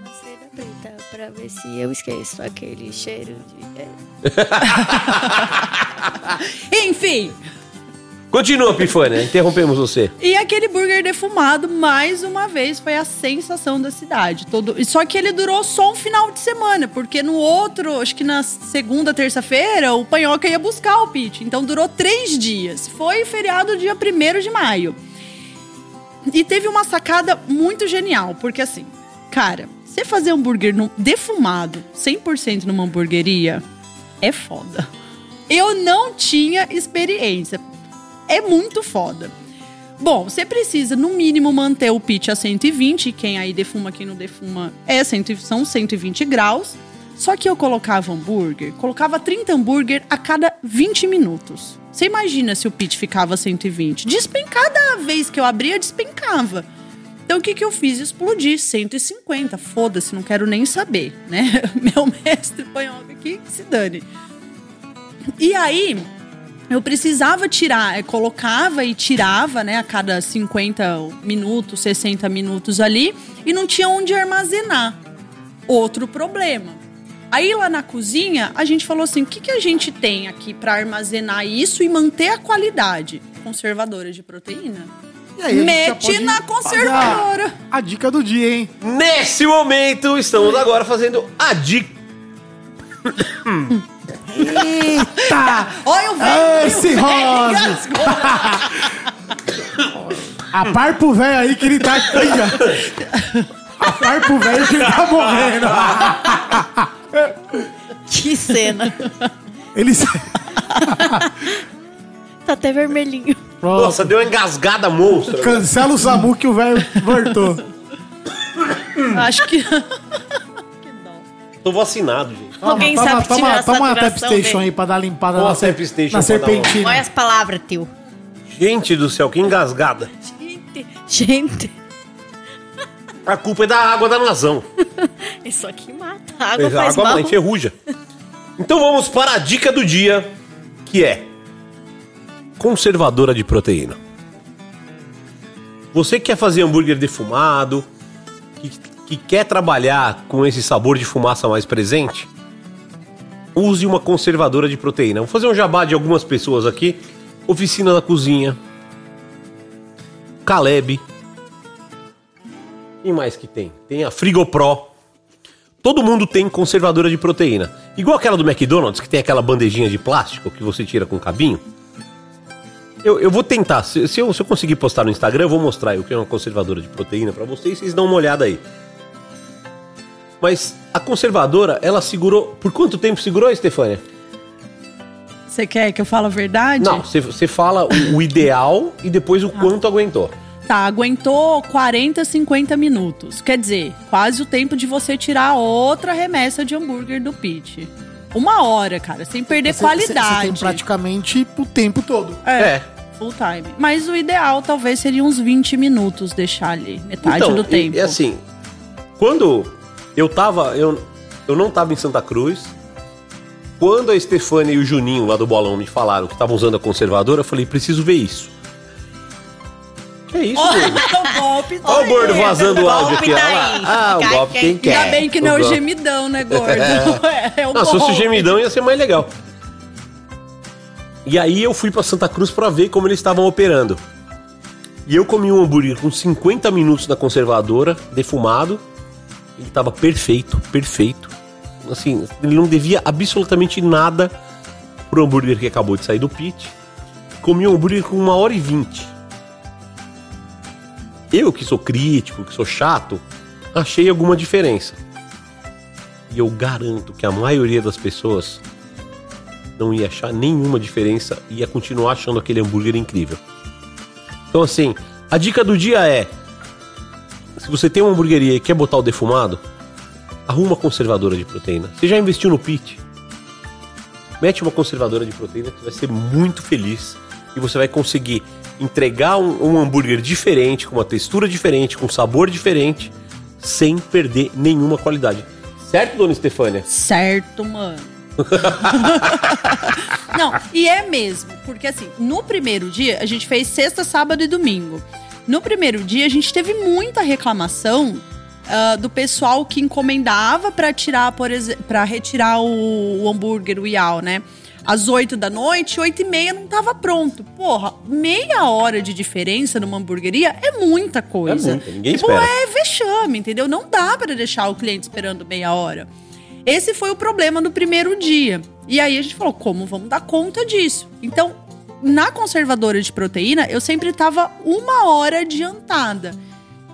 uma cera preta, pra ver se eu esqueço aquele cheiro de. [laughs] [laughs] Enfim, Continua, Pifânia, interrompemos você. E aquele burger defumado, mais uma vez, foi a sensação da cidade. Todo... Só que ele durou só um final de semana, porque no outro, acho que na segunda, terça-feira, o Panhoca ia buscar o pit. Então durou três dias. Foi feriado dia 1 de maio. E teve uma sacada muito genial, porque assim, cara, você fazer hambúrguer no- defumado 100% numa hamburgueria é foda. Eu não tinha experiência. É muito foda. Bom, você precisa, no mínimo, manter o pitch a 120. Quem aí defuma, quem não defuma, é 100, são 120 graus. Só que eu colocava hambúrguer, colocava 30 hambúrguer a cada 20 minutos. Você imagina se o pitch ficava 120? Despen, cada vez que eu abria, despencava. Então o que, que eu fiz? Explodi 150. Foda-se, não quero nem saber, né? [laughs] Meu mestre panhoca aqui, que se dane. E aí, eu precisava tirar, eu colocava e tirava, né, a cada 50 minutos, 60 minutos ali, e não tinha onde armazenar. Outro problema. Aí lá na cozinha, a gente falou assim: o que, que a gente tem aqui para armazenar isso e manter a qualidade? Conservadora de proteína. E aí, Mete na conservadora. A, a dica do dia, hein? Nesse momento, estamos agora fazendo a dica. Eita! Olha o velho! Rose! engasgou. [laughs] A par pro velho aí que ele tá. A par pro velho que ele tá morrendo. [laughs] Que cena. Ele. Tá até vermelhinho. Pronto. Nossa, deu uma engasgada monstra. Cancela o Samu que o velho voltou. Acho que. [laughs] Tô vacinado, gente. Alguém toma, sabe toma, tirar a toma uma tap station dele? aí pra dar limpada Toma na, a ser- na uma- serpentina. Olha as palavras, tio. Gente do céu, que engasgada. Gente, gente, A culpa é da água da nazão. [laughs] isso aqui mata. A água A faz água mal. enferruja. Então vamos para a dica do dia, que é conservadora de proteína. Você que quer fazer hambúrguer defumado, que, que quer trabalhar com esse sabor de fumaça mais presente, use uma conservadora de proteína. Vou fazer um jabá de algumas pessoas aqui. Oficina da Cozinha. Caleb. Quem mais que tem? Tem a Frigopro. Todo mundo tem conservadora de proteína. Igual aquela do McDonald's, que tem aquela bandejinha de plástico que você tira com cabinho. Eu, eu vou tentar. Se, se eu, se eu conseguir postar no Instagram, eu vou mostrar o que é uma conservadora de proteína pra vocês. Vocês dão uma olhada aí. Mas a conservadora, ela segurou. Por quanto tempo segurou, Estefânia? Você quer que eu fale a verdade? Não, você, fala o, o ideal e depois o quanto aguentou. Tá, aguentou 40, 50 minutos. Quer dizer, quase o tempo de você tirar outra remessa de hambúrguer do pit. Uma hora, cara, sem perder Você- você- Você qualidade. tem praticamente o tempo todo. É, full time. Mas o ideal talvez seria uns 20 minutos deixar ali, metade do e- tempo. E, assim, quando eu tava. Eu, eu não tava em Santa Cruz. Quando a Estefânia e o Juninho lá do Bolão me falaram que estavam usando a conservadora, eu falei, preciso ver isso. Que é isso, gordo? [laughs] o golpe tá Olha o gordo vazando o áudio aqui. tá olha. Ah, o golpe quem quer. Ainda bem que não é o golpe. gemidão, né, gordo? É, [laughs] [laughs] é o Não, se fosse o golpe. gemidão ia ser mais legal. E aí eu fui pra Santa Cruz pra ver como eles estavam operando. E eu comi um hambúrguer com 50 minutos na conservadora, defumado. Ele tava perfeito, perfeito. Assim, ele não devia absolutamente nada pro hambúrguer que acabou de sair do pit. Comi um hambúrguer com uma hora e vinte. Eu que sou crítico, que sou chato, achei alguma diferença. E eu garanto que a maioria das pessoas não ia achar nenhuma diferença e ia continuar achando aquele hambúrguer incrível. Então, assim, a dica do dia é: se você tem uma hamburgueria e quer botar o defumado, arruma uma conservadora de proteína. Você já investiu no pit? Mete uma conservadora de proteína que você vai ser muito feliz e você vai conseguir entregar um, um hambúrguer diferente, com uma textura diferente, com sabor diferente, sem perder nenhuma qualidade. Certo, dona Estefânia? Certo, mano. [laughs] Não, e é mesmo, porque assim, no primeiro dia, a gente fez sexta, sábado e domingo. No primeiro dia, a gente teve muita reclamação ah, do pessoal que encomendava pra tirar, por para retirar o, o hambúrguer, o iau, né? Às 8 da noite, 8 e meia não tava pronto. Porra, meia hora de diferença numa hamburgueria é muita coisa. É muita, ninguém tipo, espera. é vexame, entendeu? Não dá pra deixar o cliente esperando meia hora. Esse foi o problema do primeiro dia. E aí a gente falou, como vamos dar conta disso? Então, na conservadora de proteína, eu sempre tava uma hora adiantada.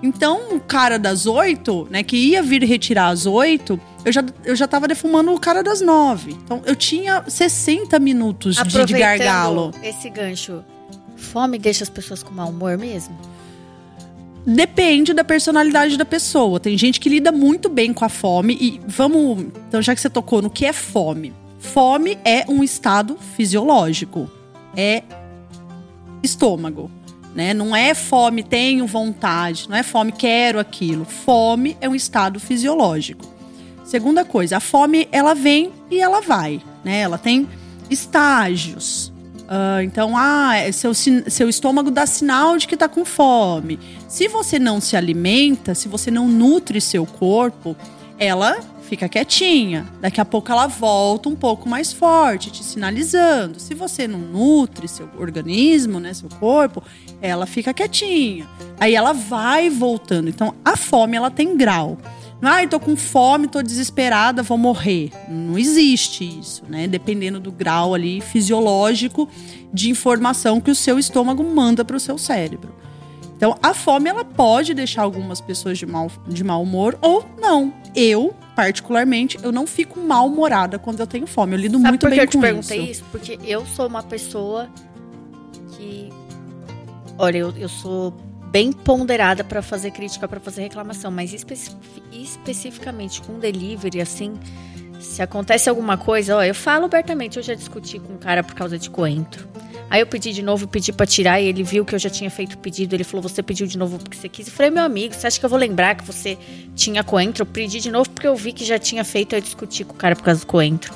Então, o cara das oito, né, que ia vir retirar às oito, eu já, eu já tava defumando o cara das nove. Então, eu tinha 60 minutos de, de gargalo. esse gancho, fome deixa as pessoas com mau humor mesmo? Depende da personalidade da pessoa. Tem gente que lida muito bem com a fome. E vamos. Então, já que você tocou no que é fome. Fome é um estado fisiológico. É estômago. Né? Não é fome, tenho vontade. Não é fome, quero aquilo. Fome é um estado fisiológico. Segunda coisa, a fome ela vem e ela vai. Né? Ela tem estágios. Ah, então, ah, é seu, seu estômago dá sinal de que tá com fome. Se você não se alimenta, se você não nutre seu corpo, ela fica quietinha. Daqui a pouco ela volta um pouco mais forte, te sinalizando. Se você não nutre seu organismo, né, seu corpo, ela fica quietinha. Aí ela vai voltando. Então, a fome ela tem grau. Ai, tô com fome, tô desesperada, vou morrer. Não existe isso, né? Dependendo do grau ali fisiológico de informação que o seu estômago manda para o seu cérebro. Então, a fome ela pode deixar algumas pessoas de mau, de mau humor ou não. Eu, particularmente, eu não fico mal-humorada quando eu tenho fome. Eu lido Sabe muito por que bem eu te com perguntei isso. isso? Porque eu sou uma pessoa que. Olha, eu, eu sou bem ponderada pra fazer crítica, pra fazer reclamação, mas especi- especificamente com delivery, assim, se acontece alguma coisa, ó, eu falo abertamente, eu já discuti com um cara por causa de coentro. Aí eu pedi de novo, pedi pra tirar e ele viu que eu já tinha feito o pedido. Ele falou: Você pediu de novo porque você quis. Eu falei: Meu amigo, você acha que eu vou lembrar que você tinha coentro? Eu pedi de novo porque eu vi que já tinha feito. Eu discuti com o cara por causa do coentro.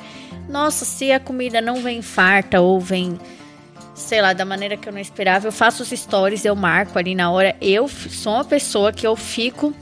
Nossa, se a comida não vem farta ou vem, sei lá, da maneira que eu não esperava, eu faço os stories, eu marco ali na hora. Eu sou uma pessoa que eu fico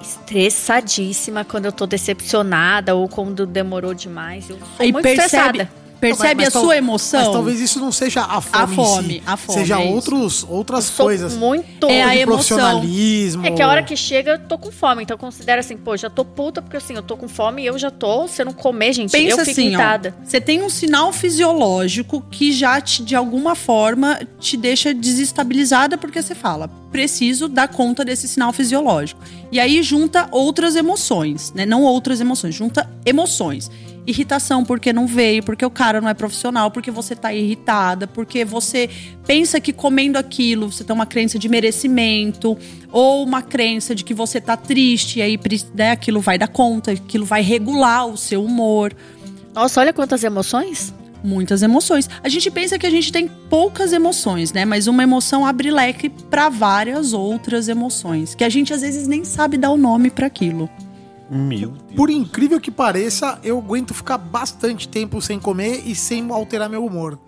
estressadíssima quando eu tô decepcionada ou quando demorou demais. Eu sou Aí muito percebe, estressada. Percebe Mas- mas a sua emoção? Mas talvez isso não seja a fome. A em fome, si. a fome, Seja é isso. outros, outras coisas. muito. É a emoção. profissionalismo. É que a hora que chega, eu tô com fome. Então considera assim, pô, já tô puta, porque assim, eu tô com fome e eu já tô. Se eu não comer, gente, Pensa eu fico assim, ó, irritada. você tem um sinal fisiológico que já te, de alguma forma te deixa desestabilizada porque você fala, preciso dar conta desse sinal fisiológico. E aí junta outras emoções, né? Não outras emoções, junta emoções. Irritação porque não veio, porque o cara não é profissional, porque você tá irritada, porque você pensa que comendo aquilo você tem uma crença de merecimento, ou uma crença de que você tá triste, e aí né, aquilo vai dar conta, aquilo vai regular o seu humor Nossa, olha quantas emoções. muitas emoções. A gente pensa que a gente tem poucas emoções, né? Mas uma emoção abre leque para várias outras emoções, que a gente às vezes nem sabe dar o nome para aquilo. Meu Deus. Por incrível que pareça, eu aguento ficar bastante tempo sem comer e sem alterar meu humor.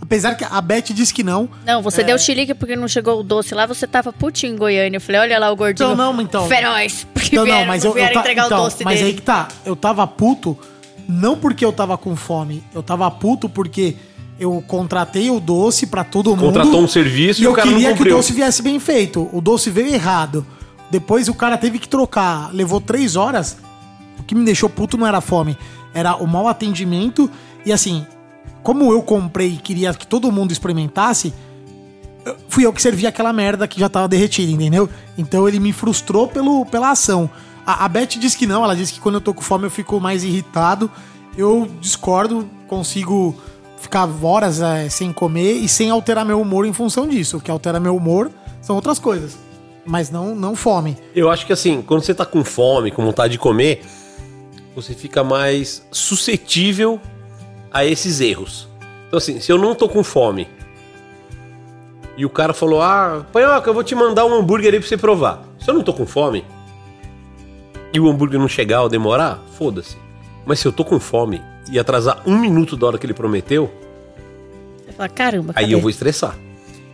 Apesar que a Beth disse que não. Não, você deu chilique porque não chegou o doce lá, você tava putinho em Goiânia. Eu falei, olha lá o gordinho. Então, não, então. Feroz. Porque Não, vieram, não, mas eu, eu vieram ta- entregar então, o doce Mas dele. aí que tá. Eu tava puto, não porque eu tava com fome. Eu tava puto porque eu contratei o doce pra todo mundo. Contratou um serviço e e eu o cara não queria que o cumpriu. doce viesse bem feito. O doce veio errado. Depois o cara teve que trocar. Levou três horas. O que me deixou puto não era fome. Era o mau atendimento. E assim, como eu comprei e queria que todo mundo experimentasse, fui eu que servi aquela merda que já tava derretida, entendeu? Então ele me frustrou pelo, pela ação. A, a Beth disse que não, ela disse que quando eu tô com fome eu fico mais irritado. Eu discordo, consigo ficar horas é, sem comer e sem alterar meu humor em função disso. O que altera meu humor são outras coisas. Mas não, não fome. Eu acho que assim, quando você tá com fome, com vontade de comer, você fica mais suscetível a esses erros. Então assim, se eu não tô com fome e o cara falou, ah, Panhoca, eu vou te mandar um hambúrguer aí pra você provar. Se eu não tô com fome e o hambúrguer não chegar ou demorar, foda-se. Mas se eu tô com fome e atrasar um minuto da hora que ele prometeu, Você fala, caramba, aí cadê? eu vou estressar.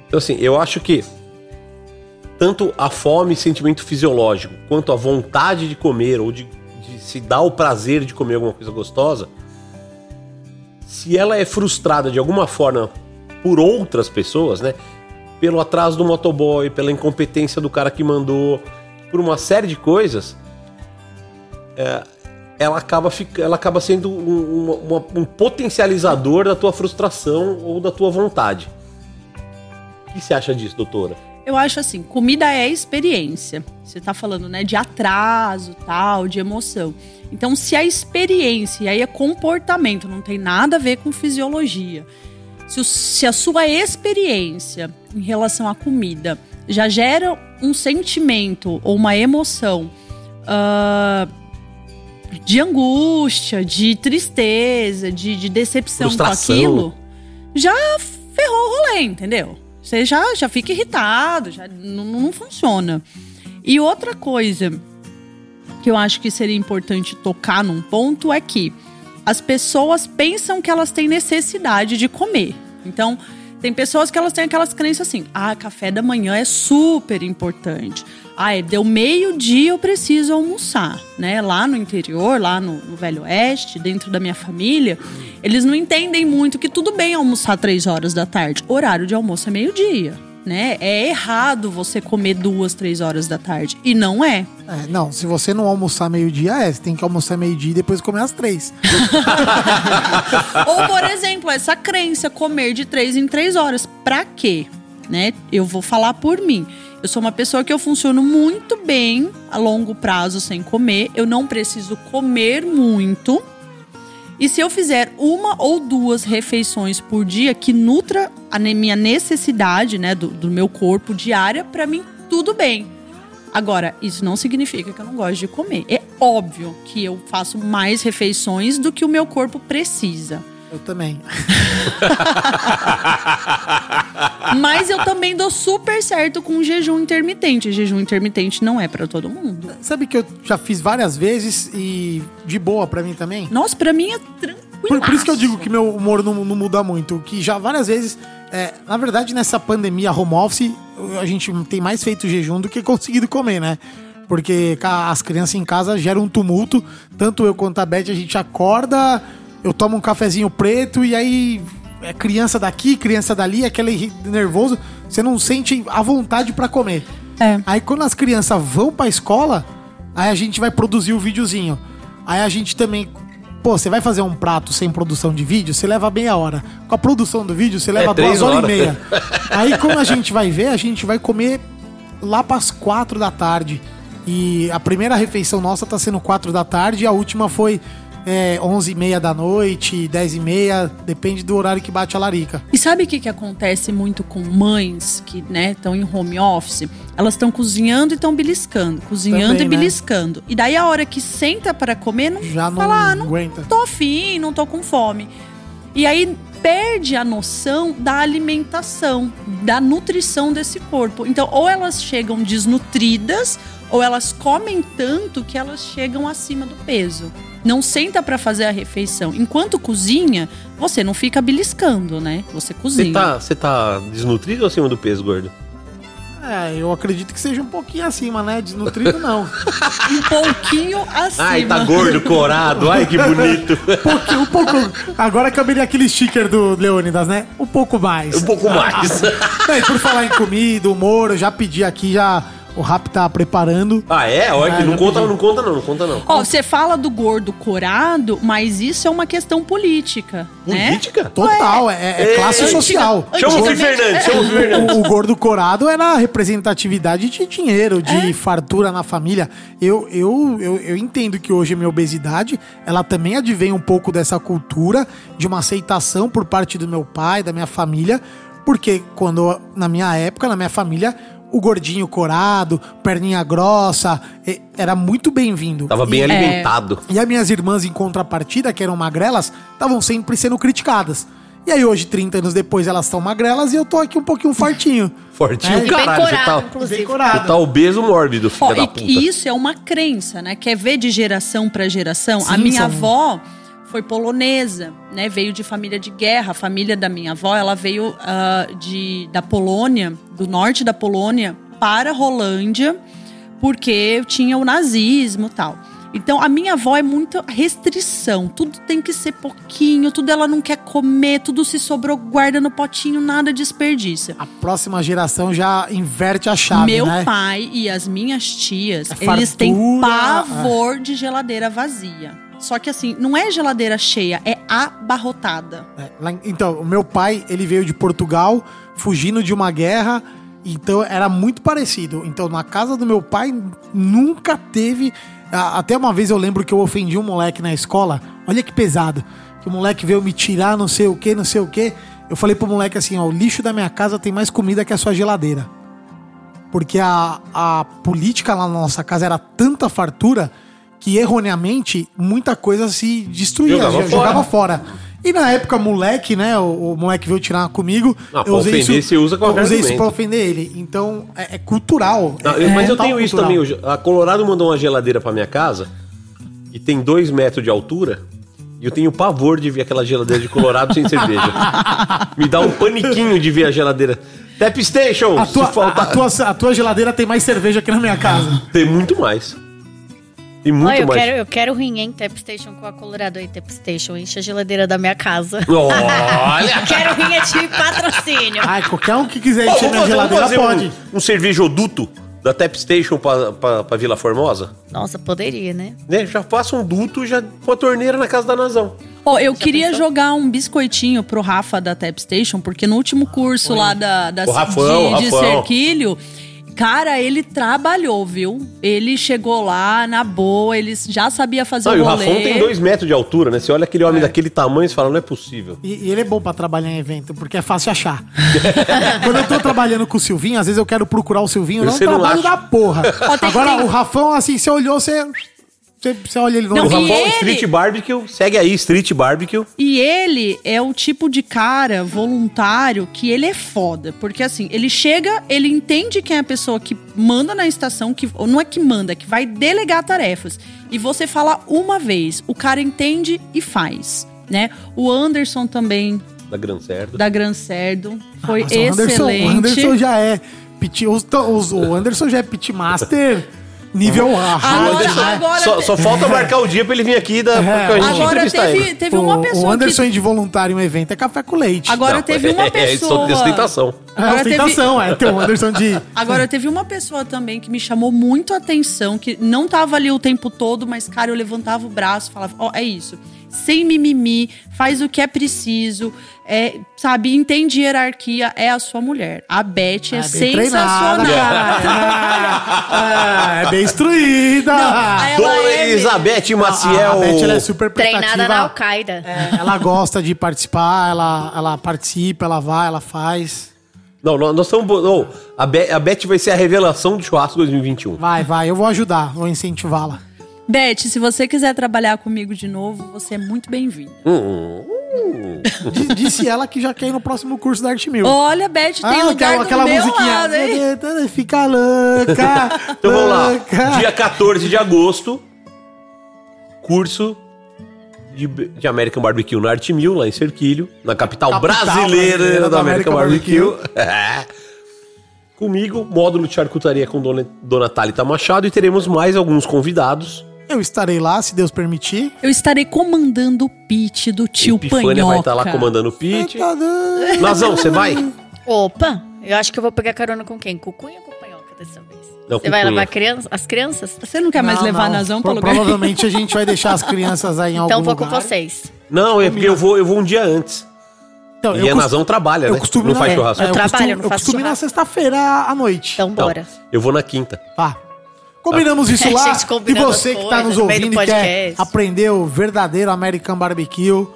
Então, assim, eu acho que tanto a fome, sentimento fisiológico, quanto a vontade de comer ou de, de se dar o prazer de comer alguma coisa gostosa, se ela é frustrada de alguma forma por outras pessoas, né? Pelo atraso do motoboy, pela incompetência do cara que mandou, por uma série de coisas, é, ela, acaba ela acaba sendo um, um potencializador da tua frustração ou da tua vontade. O que você acha disso, doutora? Eu acho assim, comida é experiência. Você tá falando, né, de atraso, tal, de emoção. Então, se a experiência, e aí é comportamento, não tem nada a ver com fisiologia. Se, o- se a sua experiência em relação à comida já gera um sentimento ou uma emoção ah, de angústia, de tristeza, de, de decepção Frustração. com aquilo, já ferrou o rolê, entendeu? Você já, já fica irritado, já não, não funciona. E outra coisa que eu acho que seria importante tocar num ponto é que as pessoas pensam que elas têm necessidade de comer. Então, tem pessoas que elas têm aquelas crenças assim: ah, café da manhã é super importante. Ah, é, deu meio-dia, eu preciso almoçar, né? Lá no interior, lá no, no Velho Oeste, dentro da minha família, eles não entendem muito que tudo bem almoçar três horas da tarde. Horário de almoço é meio-dia, né? É errado você comer duas, três horas da tarde. E não é. É, não, se você não almoçar meio-dia, é. Você tem que almoçar meio-dia e depois comer às três. [laughs] [laughs] Ou, por exemplo, essa crença, comer de três em três horas. Pra quê? Né? Eu vou falar por mim. Eu sou uma pessoa que eu funciono muito bem a longo prazo sem comer. Eu não preciso comer muito. E se eu fizer uma ou duas refeições por dia que nutra a minha necessidade, né, do, do meu corpo diária, pra mim tudo bem. Agora, isso não significa que eu não gosto de comer. É óbvio que eu faço mais refeições do que o meu corpo precisa. Eu também. [laughs] Mas eu também dou super certo com jejum intermitente. Jejum intermitente não é pra todo mundo. Sabe que eu já fiz várias vezes e de boa pra mim também? Nossa, pra mim é tranquilo. Por, por isso que eu digo que meu humor não, não muda muito. Que já várias vezes, é, na verdade, nessa pandemia home office, a gente tem mais feito jejum do que conseguido comer, né? Porque as crianças em casa geram um tumulto. Tanto eu quanto a Beth, a gente acorda. Eu tomo um cafezinho preto e aí é criança daqui, criança dali, aquele nervoso, você não sente a vontade pra comer. É. Aí quando as crianças vão pra escola, aí a gente vai produzir o videozinho. Aí a gente também. Pô, você vai fazer um prato sem produção de vídeo, você leva meia hora. Com a produção do vídeo, você leva É, duas horas, horas. e meia. [laughs] Aí como a gente vai ver, a gente vai comer lá pras quatro da tarde. E a primeira refeição nossa tá sendo quatro da tarde e a última foi é, onze e meia da noite, dez e meia, depende do horário que bate a larica. E sabe o que, que acontece muito com mães que estão em home office? Elas estão cozinhando e estão beliscando, cozinhando Também, e né? beliscando. E daí a hora que senta para comer, não Já não fala, ah, não aguenta. tô afim, não tô com fome. E aí perde a noção da alimentação, da nutrição desse corpo. Então, ou elas chegam desnutridas, ou elas comem tanto que elas chegam acima do peso. Não senta para fazer a refeição. Enquanto cozinha, você não fica beliscando, né? Você Você cozinha. tá, você tá desnutrido ou acima do peso, gordo? É, eu acredito que seja um pouquinho acima, né? Desnutrido não. [laughs] Um pouquinho acima. Ai, tá gordo, corado. Ai, que bonito. [laughs] pouquinho, um pouco. Agora caberia aquele sticker do Leônidas, né? Um pouco mais. Um pouco mais. [laughs] É, e por falar em comida, humor, eu já pedi aqui, já o Rap tá preparando. Ah, é? Olha que não já conta, não conta não, não conta não. Ó, você fala do gordo corado, mas isso é uma questão política, né? Política? Total, é, é classe Antiga- social. Chama o Fih Fernandes, chama o Fih Fernandes. O, o gordo corado era a representatividade de dinheiro, de fartura na família. Eu, eu, eu, eu entendo que hoje a minha obesidade, ela também advém um pouco dessa cultura, de uma aceitação por parte do meu pai, da minha família, porque quando, na minha época, na minha família, o gordinho corado, perninha grossa, era muito bem-vindo. Tava bem E- alimentado. e as minhas irmãs, em contrapartida, que eram magrelas, estavam sempre sendo criticadas. E aí, hoje, 30 anos depois, elas estão magrelas e eu tô aqui um pouquinho [laughs] fartinho. Fortinho, É, E bem caralho. Você corado, tá, inclusive. Bem corado. você tá obeso mórbido, filho Ó, da puta. e isso é uma crença, né? Quer ver de geração para geração? a Sim, minha são- avó foi polonesa, né? Veio de família de guerra. A família da minha avó, ela veio ah, de, da Polônia, do norte da Polônia, para a Rolândia, porque tinha o nazismo e tal. Então, a minha avó é muita restrição. Tudo tem que ser pouquinho, tudo ela não quer comer, tudo se sobrou, guarda no potinho, nada desperdiça. A próxima geração já inverte a chave, Meu né? pai e as minhas tias, É eles têm pavor de geladeira vazia. Só que assim, não é geladeira cheia, é abarrotada. É, lá então, o meu pai, ele veio de Portugal, fugindo de uma guerra, então era muito parecido. Então, na casa do meu pai, nunca teve... Até uma vez eu lembro que eu ofendi um moleque na escola, olha que pesado, que o moleque veio me tirar não sei o que, não sei o que. Eu falei pro moleque assim, ó, o lixo da minha casa tem mais comida que a sua geladeira. Porque a, a política lá na nossa casa era tanta fartura que erroneamente muita coisa se destruía, Jogava jogava, fora. jogava fora. E na época, moleque, né? O, o moleque veio tirar comigo. Ah, pra ofender, você usa qualquer Eu usei isso pra ofender ele. Então, é, é cultural. Não, é- eu- mas é eu tenho isso cultural. também. A Colorado mandou uma geladeira pra minha casa e tem dois metros de altura. E eu tenho pavor de ver aquela geladeira de Colorado sem cerveja. [laughs] Me dá um paniquinho de ver a geladeira. Tap Station! A tua, faltar- a tua, a tua geladeira tem mais cerveja que na minha casa. Tem muito mais. Tem muito Olha, eu mais. quero, eu quero rim em Tap Station com a Colorado aí, Tap Station. Enche a geladeira da minha casa. [laughs] Olha! [laughs] quero rim é de patrocínio. Ai, qualquer um que quiser encher minha geladeira fazer pode. um, um cervejoduto da Tap Station pra, pra, pra Vila Formosa? Nossa, poderia, né? Né? Já faça um duto já com a torneira na casa da Nazão. Ó, eu queria jogar um biscoitinho pro Rafa da Tap Station, porque no último curso lá da, da O Rafão, de, de Rafão. Cerquilho, cara, ele trabalhou, viu? Ele chegou lá na boa, ele já sabia fazer Não, e o o rolê. Rafão tem dois metros de altura, né? Você olha aquele homem daquele tamanho e você fala, não é possível. E, e ele é bom pra trabalhar em evento, porque é fácil achar. [laughs] Quando eu tô trabalhando com o Silvinho, às vezes eu quero procurar o Silvinho, não é Você não trabalho acha. da porra. Agora, o Rafão, assim, você olhou, você. Você, olha ele no Não, O Rafão, ele- Street Barbecue, segue aí, Street Barbecue. E ele é o tipo de cara voluntário que ele é foda. Porque assim, ele chega, ele entende quem é a pessoa que manda na estação, que ou não é que manda, que vai delegar tarefas. E você fala uma vez, o cara entende e faz, né? O Anderson também, Da Gran Cerdo. da Gran Cerdo, foi Nossa, o Anderson, excelente. o Anderson já é. Pit, os- os- o Anderson já é pitmaster Nível A. Agora- né? agora- Só, só falta marcar o dia pra ele vir aqui da, pra gente Agora entrevistar teve, ele. teve uma pessoa o Anderson que... de voluntário em um evento é café com leite. Agora Não, teve uma é, pessoa... É ostentação. é Agora teve- ostentação, é. Tem o Anderson de... Agora, teve uma pessoa também que me chamou muito a atenção, que não tava ali o tempo todo, mas, cara, eu levantava o braço e falava: Ó, é isso. Sem mimimi, faz o que é preciso, é, sabe, entende hierarquia, é a sua mulher. A Beth é, É bem sensacional. treinada, [laughs] Ah, é bem instruída. Não, Dona é Elizabeth Maciel. A Beth ela é super. Treinada na Al-Qaeda. É, ela gosta de participar, ela, ela participa, ela vai, ela faz. Não, nós estamos. Não, a, Be a Beth vai ser a revelação do churrasco 2021. Vai, vai, eu vou ajudar, vou incentivá-la. Beth, se você quiser trabalhar comigo de novo, você é muito bem-vinda. Hum, D- Disse ela que já quer ir no próximo curso da Arte Mil. Olha, Beth, tem lugar aquela, do meu musiquinha. lado, hein? Fica louca. Então vamos lá. Dia 14 de agosto, curso de, de American Barbecue na Arte Mil, lá em Cerquilho, na capital, Capital brasileira, brasileira da American, American Barbecue. [laughs] É. Comigo, módulo de charcutaria com Dona, Dona Thalita Machado e teremos mais alguns convidados. Eu estarei lá, se Deus permitir. Eu estarei comandando o pitch do tio Epifânia Panhoca. vai estar lá comandando o pitch. Tá dando- Nazão, você vai? Opa, eu acho que eu vou pegar carona com quem? Com o Cunha ou com o Panhoca dessa vez? Não, Você vai levar criança, as crianças? Você não quer mais Não, levar não. Nazão Pro- lugar? Provavelmente a gente vai deixar as crianças aí em algum Então vou lugar. com vocês. Não, é porque eu vou, eu vou um dia antes. Então, E a cos- Nazão trabalha, eu né? costumo não ir faz na- churrasco. é, Eu trabalho, costumo, eu não faço costumo ir na sexta-feira à noite. Então Não, bora. eu vou na quinta. Tá. Combinamos isso [laughs] A lá. E você que tá nos ouvindo e quer aprender o verdadeiro American Barbecue,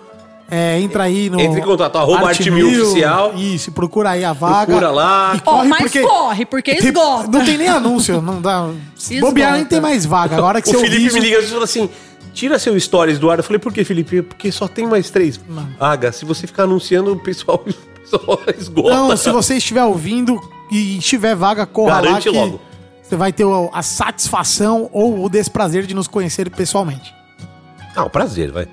é, entra aí no. Entre em contato, arroba Arte Arte Mil Mil, Oficial. Isso, procura aí a vaga. Procura lá. E Ó, mas corre, porque tem- esgota. Não tem nem anúncio, não dá. [laughs] Esgota. bobear, nem tem mais vaga. Agora que O você Felipe ouvir isso- me liga e falou assim: tira seu stories do ar. Eu falei, por que, Felipe? Porque só tem mais três. Aga, se você ficar anunciando, o pessoal, [laughs] o pessoal esgota. Não, se você estiver ouvindo e tiver vaga, corra lá Garante que logo. Você vai ter o- a satisfação ou o desprazer de nos conhecer pessoalmente. Ah, um prazer, vai.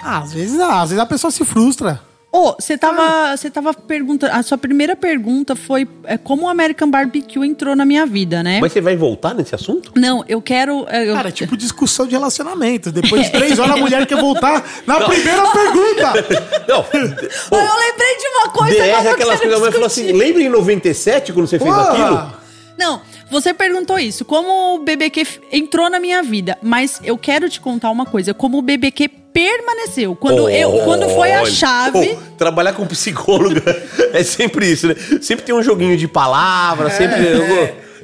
Ah, às vezes, ah, às vezes a pessoa se frustra. Ô, você tava, você tava perguntando. A sua primeira pergunta foi é, como o American Barbecue entrou na minha vida, né? Mas você vai voltar nesse assunto? Não, eu quero. é, eu- Cara, é tipo discussão de relacionamento. Depois de [laughs] três horas a mulher quer voltar na primeira pergunta. [laughs] Não. Ah, eu lembrei de uma coisa. DR agora é eu aquelas coisas. A mãe falou assim: lembra em 97 quando você fez Porra! aquilo? Não, você perguntou isso. Como o BBQ entrou na minha vida. Mas eu quero te contar uma coisa. Como o BBQ permaneceu. Quando, eu, quando foi a chave. pô, trabalhar com psicóloga [laughs] é sempre isso, né? Sempre tem um joguinho de palavras, sempre. Eu,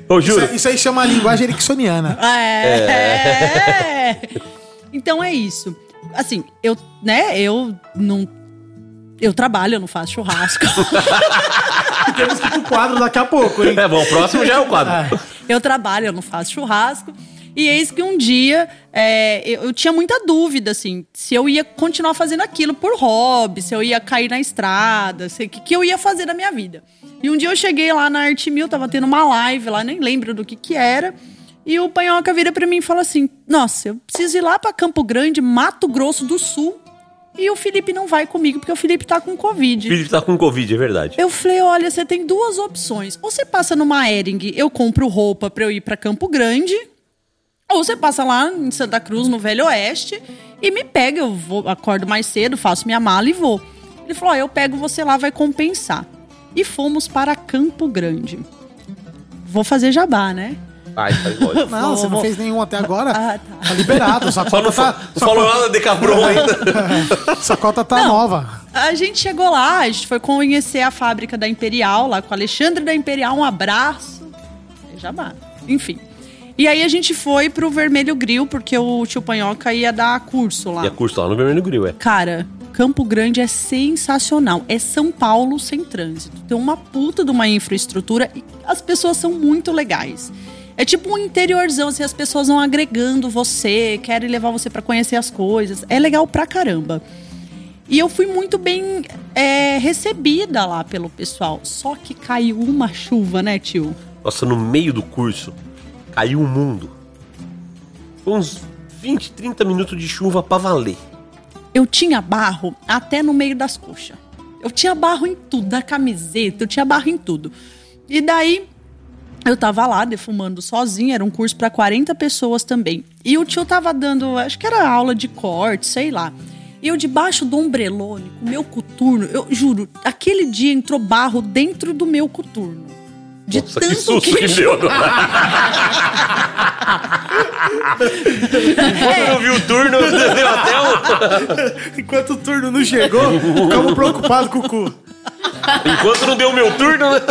eu Isso, juro. aí- isso aí chama linguagem ericksoniana. [laughs] É. [laughs] Então é isso. Assim, eu, né, eu não. Eu trabalho, eu não faço churrasco. [laughs] Temos que ir pro quadro daqui a pouco, hein? É bom, o próximo já é o quadro. eu trabalho, eu não faço churrasco. E eis que um dia é, eu, eu tinha muita dúvida, assim, se eu ia continuar fazendo aquilo por hobby, se eu ia cair na estrada, se- o que, que eu ia fazer na minha vida. E um dia eu cheguei lá na Arte Mil, tava tendo uma live lá, nem lembro do que que era. E o Panhoca vira pra mim e fala assim: Nossa, eu preciso ir lá pra Campo Grande, Mato Grosso do Sul. E o Felipe não vai comigo, porque o Felipe tá com O Covid. Felipe tá com Covid, é verdade. Eu falei, olha, você tem duas opções. Ou você passa numa Ering, eu compro roupa pra eu ir pra Campo Grande. Ou você passa lá em Santa Cruz, no Velho Oeste, e me pega. Eu vou, acordo mais cedo, faço minha mala e vou. Ele falou, ó, eu pego você lá, vai compensar. E fomos para Campo Grande. Vou fazer jabá, né? Ai, faz lógico. Não, você não fez nenhum até agora. Ah, tá. Tá liberado. Sua [laughs] Só cota não, fa- tá, não falou nada de Cabron ainda. [laughs] sua cota tá nova. A gente chegou lá, a gente foi conhecer a fábrica da Imperial, lá com o Alexandre da Imperial, um abraço. Jabá. Enfim. E aí a gente foi pro Vermelho Grill, porque o tio Panhoca ia dar curso lá. E a curso lá no Vermelho Grill, é. Cara, Campo Grande é sensacional. É São Paulo sem trânsito. Tem uma puta de uma infraestrutura e as pessoas são muito legais. É tipo um interiorzão, assim, as pessoas vão agregando você, querem levar você pra conhecer as coisas. É legal pra caramba. E eu fui muito bem é, recebida lá pelo pessoal. Só que caiu uma chuva, né, tio? Nossa, no meio do curso, caiu o mundo. Foi uns 20, 30 minutos de chuva pra valer. eu tinha barro até no meio das coxas. Eu tinha barro em tudo, da camiseta, eu tinha barro em tudo. E daí Eu tava lá defumando sozinha, era um curso para 40 pessoas também. E o tio tava dando, acho que era aula de corte, sei lá. E eu debaixo do ombrelone, com o meu coturno, eu juro, aquele dia entrou barro dentro do meu coturno. De Nossa, que tanto susto que [laughs] deu. Quando eu vi o turno, [laughs] deu até um... Enquanto o turno não chegou, ficamos preocupados com o cu. Enquanto não deu o meu turno, né? [laughs]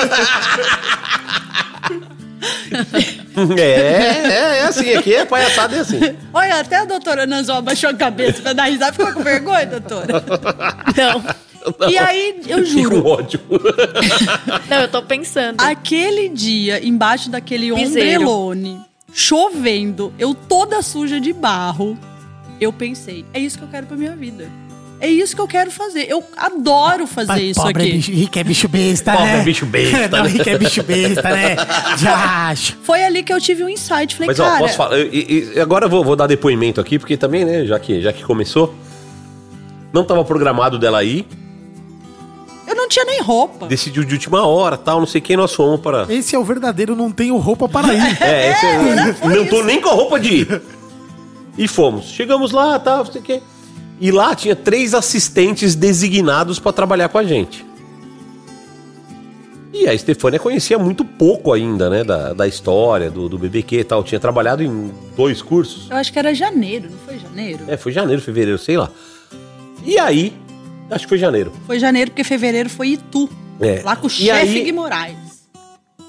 É, é, é assim, aqui é palhaçada, é assim. Olha, até a doutora Nanzol abaixou a cabeça pra dar risada. Ficou com vergonha, doutora? Não. E aí, eu juro, ódio. [laughs] Não, eu tô pensando. aquele dia, embaixo daquele Piseiro. ombrelone, chovendo, eu toda suja de barro, eu pensei, é isso que eu quero pra minha vida. É isso que eu quero fazer. Eu adoro fazer Mas isso pobre aqui. É bicho, rico é bicho besta, Pobre né? é bicho besta, [laughs] Não, né? rico é bicho besta, né? [laughs] Já acho. Foi ali que eu tive um insight. Falei, Mas ó, cara, posso falar? E, e- agora eu vou, vou dar depoimento aqui, porque também, né, já que, já que começou, não tava programado dela ir, eu não tinha nem roupa. decidiu de última hora, tal, não sei quem nós fomos para. Esse é o verdadeiro, não tenho roupa para ir. [laughs] É, esse é, não tô nem com a roupa de ir. E fomos. Chegamos lá, tal, não sei o quê. E lá tinha três assistentes designados para trabalhar com a gente. E a Estefânia conhecia muito pouco ainda, né, da, da história, do, do BBQ e tal. Tinha trabalhado em dois cursos. Eu acho que era janeiro, não foi janeiro? É, foi janeiro, fevereiro, sei lá. E aí, acho que foi janeiro. Foi janeiro, porque fevereiro foi Itu. É. Lá com o E chefe aí- Guimorais.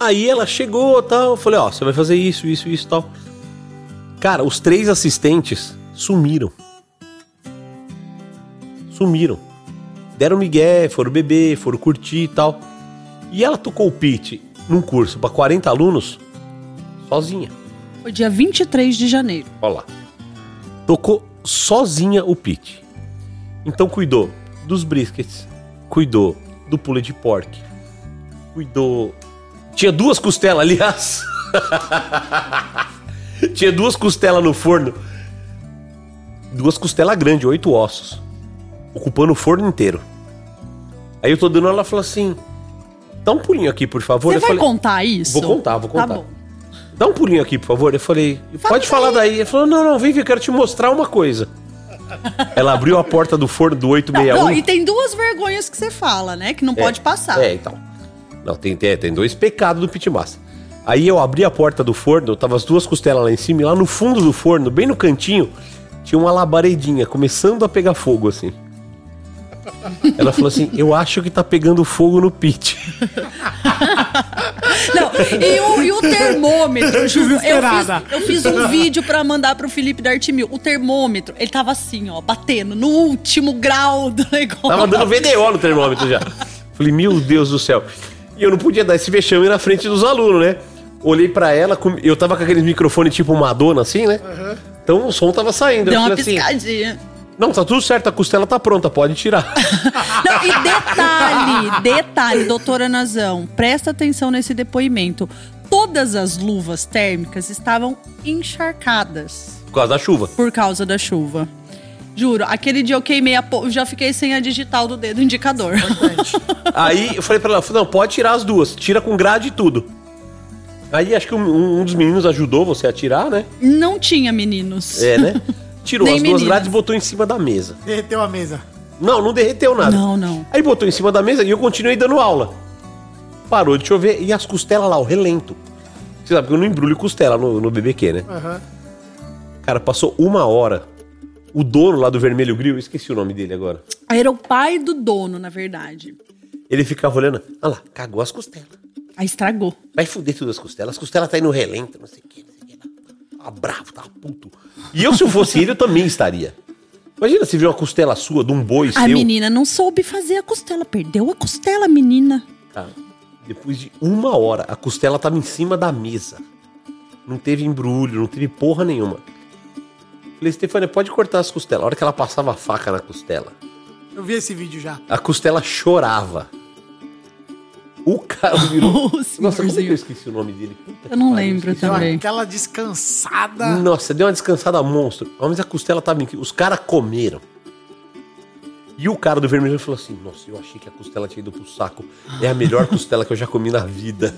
Aí ela chegou tal, eu falei, ó, você vai fazer isso, isso, isso tal. Cara, os três assistentes sumiram. Sumiram. Deram migué, foram beber, foram curtir e tal. E ela tocou o pitch num curso pra 40 alunos sozinha. Foi dia 23 de janeiro. Olha lá. Tocou sozinha o pitch. Então cuidou dos briskets, cuidou do pule de pork, cuidou. Tinha duas costelas, aliás. [laughs] Tinha duas costelas no forno. Duas costelas grandes, oito ossos. Ocupando o forno inteiro. Aí eu tô dando, ela falou assim: dá um pulinho aqui, por favor. Você Eu vai falei, contar isso? Vou contar, vou Tá contar. bom. Dá um pulinho aqui, por favor. Eu falei, pode falar daí. Ele falou, não, não, vem, eu quero te mostrar uma coisa. Ela abriu a porta do forno do Não, 861. não, e tem duas vergonhas que você fala, né? Que não pode passar. É, então. Não, tem, tem, tem dois pecados do pitmaster. Aí eu abri a porta do forno, tava as duas costelas lá em cima, e lá no fundo do forno, bem no cantinho, tinha uma labaredinha começando a pegar fogo, assim. Ela falou assim: Eu acho que tá pegando fogo no pit. [laughs] Não, e o, e o termômetro, eu fiz, eu fiz um vídeo pra mandar pro Felipe da Artimil. O termômetro, ele tava assim, ó, batendo no último grau do negócio. Tava dando VDO no termômetro já. Falei, meu Deus do céu. E eu não podia dar esse vexame na frente dos alunos, né? Olhei pra ela, eu tava com aqueles microfones tipo Madonna, assim, né? Então o som tava saindo. Deu eu uma assim, piscadinha. Não, tá tudo certo, a costela tá pronta, pode tirar. [laughs] Não, e detalhe, detalhe, doutora Nazão, presta atenção nesse depoimento. Todas as luvas térmicas estavam encharcadas Por causa da chuva. por causa da chuva. Juro, aquele dia eu queimei a po... já fiquei sem a digital do dedo indicador. [laughs] Aí eu falei pra ela, falei, não, pode tirar as duas, tira com grade e tudo. Aí acho que um, um dos meninos ajudou você a tirar, né? Não tinha meninos. É, né? [laughs] Tirou Nem as duas grades e botou em cima da mesa. Derreteu a mesa. Não, não derreteu nada. Não, não. Aí botou em cima da mesa e eu continuei dando aula. Parou de chover e as costelas lá, o relento. Você sabe que eu não embrulho costela no, no BBQ, né? Aham. Cara, passou uma hora. O dono lá do Vermelho Grill, eu esqueci o nome dele agora. Era o pai do dono, na verdade. Ele ficava olhando. Olha lá, cagou as costelas. Aí estragou. Vai fuder todas as costelas. As costelas tá aí no relento, não sei o que, Tava bravo, tava puto. E eu, se eu fosse ele, eu também estaria. Imagina se vir uma costela sua de um boi A seu. menina não soube fazer a costela. Perdeu a costela, menina. Cara, depois de uma hora, a costela tava em cima da mesa. Não teve embrulho, não teve porra nenhuma. Falei, Stefania, pode cortar as costelas. A hora que ela passava a faca na costela, Eu vi esse vídeo já. a costela chorava. O cara virou. [laughs] O Nossa, como é que eu esqueci o nome dele? Puta Eu não que pariu, lembro esqueci. Deu também. aquela descansada. Nossa, deu uma descansada monstro. Mas a costela tava incrível. Os caras comeram. E o cara do vermelho falou assim: Nossa, eu achei que a costela tinha ido pro saco. É a melhor [laughs] costela que eu já comi na vida.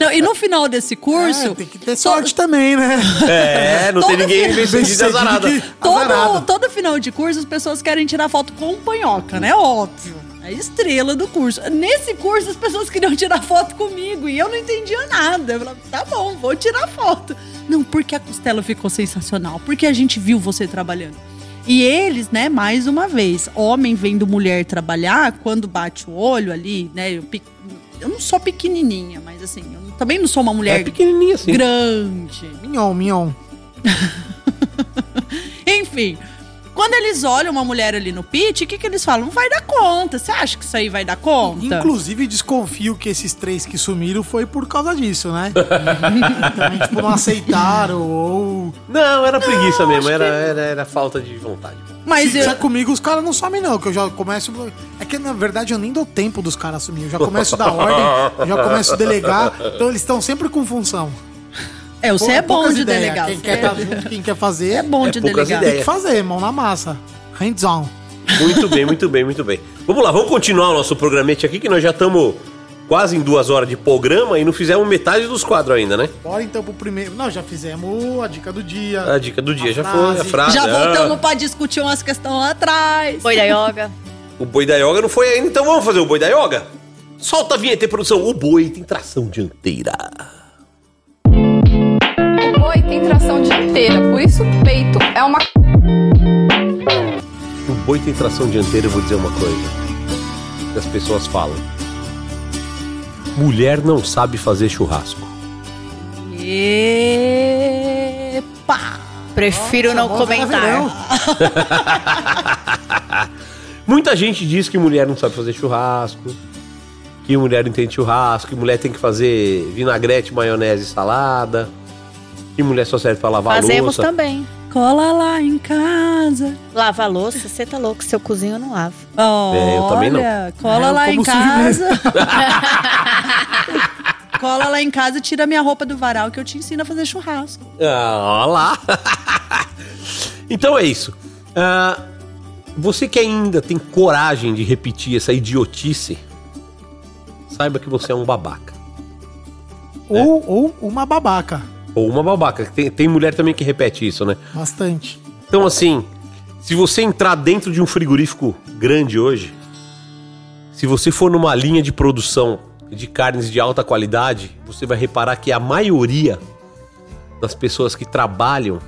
Não, e no final desse curso. É, tem que ter sorte também, né? É, não tem Todo ninguém filho- bem sucedido azarada. que- Todo, todo final de curso as pessoas querem tirar foto com o panhoca, né? Óbvio. A estrela do curso. Nesse curso as pessoas queriam tirar foto comigo e eu não entendia nada. Eu falava, tá bom, vou tirar foto. Não, porque a costela ficou sensacional, porque a gente viu você trabalhando. E eles, né, mais uma vez, homem vendo mulher trabalhar, quando bate o olho ali, né? Eu, eu não sou pequenininha, mas assim, eu também não sou uma mulher É pequenininha assim. grande. Mignon, mignon. [laughs] Enfim, quando eles olham uma mulher ali no pit, o que, que eles falam? Não vai dar conta. Você acha que isso aí vai dar conta? Inclusive, desconfio que esses três que sumiram foi por causa disso, né? [laughs] Também, tipo, não aceitaram ou... Não, era preguiça mesmo, era, era, era falta de vontade. Mas Se eu, comigo, os caras não somem, não, que eu já começo. É que na verdade eu nem dou tempo dos caras assumir. Eu já começo da ordem, eu já começo a delegar. Então eles estão sempre com função. É, você é bom de ideias. delegar. Quem quer é- estar junto, quem quer fazer, É bom É de poucas delegar. tem ideias. que fazer, mão na massa. Hands on. Muito bem, muito bem, muito bem. Vamos lá, vamos continuar o nosso programete aqui, que nós já estamos quase em duas horas de programa e não fizemos metade dos quadros ainda, né? Bora então pro primeiro. Não, já fizemos a dica do dia. A dica do dia já frase. foi, a frase. Já ah, voltamos pra discutir umas questões lá atrás. Boi da yoga. O boi da yoga não foi ainda, então vamos fazer o boi da yoga? Solta a vinheta, produção. O boi tem tração dianteira. O boi tem tração dianteira, por isso o peito é uma O boi tem tração dianteira, eu vou dizer uma coisa. As pessoas falam. Mulher não sabe fazer churrasco. Epa! Prefiro não Famosa comentar. [laughs] Muita gente diz que mulher não sabe fazer churrasco, que mulher não entende churrasco, que mulher tem que fazer vinagrete, maionese e salada, que mulher só serve pra lavar Fazemos louça. também. Cola lá em casa. Lava a louça, você tá louco. Se eu cozinho, eu não lavo. É, eu também não. Olha, cola É, lá em casa. [laughs] cola lá em casa e tira minha roupa do varal que eu te ensino a fazer churrasco. Ah, olha lá. [laughs] então é isso. Ah, você que ainda tem coragem de repetir essa idiotice, saiba que você é um babaca. Ou, ou uma babaca. Ou uma babaca. Tem, tem mulher também que repete isso, né? Bastante. Então, assim, se você entrar dentro de um frigorífico grande hoje, se você for numa linha de produção de carnes de alta qualidade, você vai reparar que a maioria das pessoas que trabalham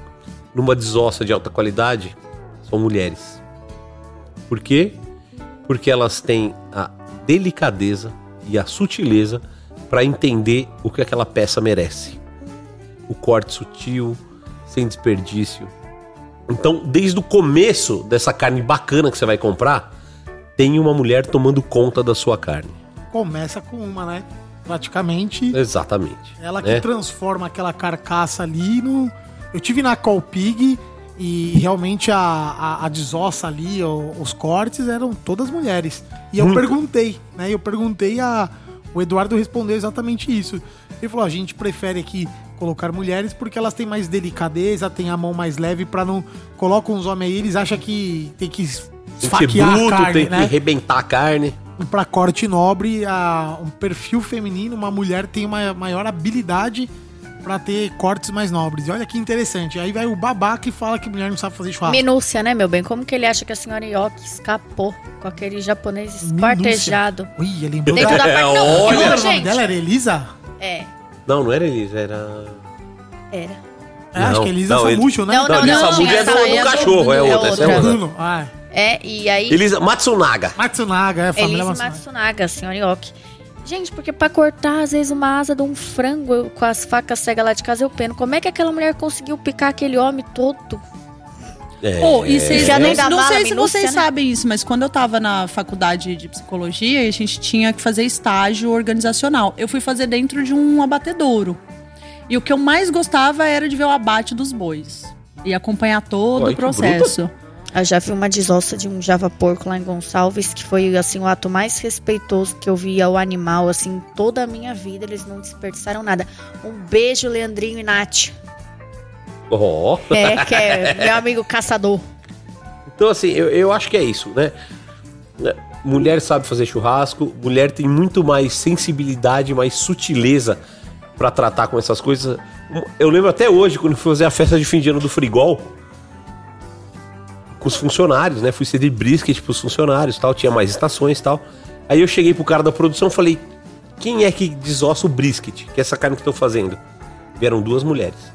numa desossa de alta qualidade são mulheres. Por quê? Porque elas têm a delicadeza e a sutileza para entender o que aquela peça merece. O corte sutil, sem desperdício, então, desde o começo dessa carne bacana que você vai comprar, tem uma mulher tomando conta da sua carne. Começa com uma, né? Praticamente. Exatamente. Ela que né? transforma aquela carcaça ali no. Eu tive na Colpig e realmente a, a, a desossa ali, os cortes eram todas mulheres. E eu Muito. perguntei, né? Eu perguntei a. O Eduardo respondeu exatamente isso. Ele falou: a gente prefere aqui colocar mulheres porque elas têm mais delicadeza, têm a mão mais leve para não. Colocam os homens aí, eles acham que tem que que esfaquear bruto, a carne, tem que né? arrebentar a carne. E para corte nobre, a, um perfil feminino, uma mulher tem uma maior habilidade para ter cortes mais nobres. E olha que interessante. Aí vai o babaca e fala que mulher não sabe fazer churrasco. Minúcia, né, meu bem? Como que ele acha que a senhora Yoki escapou com aquele japonês esquartejado? Ui, lembrou Dentro da da... [laughs] parte. Não, olha. Não, era o nome dela? Era Elisa? É, Não, não era Elisa, era. era. É, acho Não, que é Elisa não, Samucho, né? Não, Não, não, Elisa não. É do- aí do cachorro, é outra, essa é outra. Bruno. Ah, É, e aí. Elisa Matsunaga. Matsunaga, é a família Elise Matsunaga. Matsunaga, senhora Yoki. Gente, porque pra cortar, às vezes, uma asa de um frango eu- com as facas cegas lá de casa eu peno. Como é que aquela mulher conseguiu picar aquele homem todo? É, Oh, e vocês, Já não, nem dá não bala, sei se vocês né? sabem isso, mas quando eu tava na faculdade de psicologia, a gente tinha que fazer estágio organizacional. Eu fui fazer dentro de um abatedouro. E o que eu mais gostava era de ver o abate dos bois. E acompanhar todo Ai, o processo. Eu já vi uma desossa de um java porco lá em Gonçalves, que foi, assim, o ato mais respeitoso que eu vi ao animal, assim, toda a minha vida. Eles não desperdiçaram nada. Um beijo, Leandrinho e Nath. Ó. É, que é meu amigo caçador. Então, assim, eu, eu acho que é isso, né? Mulher sabe fazer churrasco, mulher tem muito mais sensibilidade, mais sutileza pra tratar com essas coisas. Eu lembro até hoje, quando fui fazer a festa de fim de ano do Frigol, com os funcionários, né? Fui ceder brisket pros funcionários tal, tinha mais estações e tal. Aí eu cheguei pro cara da produção e falei: quem é que desossa o brisket, que é essa carne que eu tô fazendo? Vieram duas mulheres.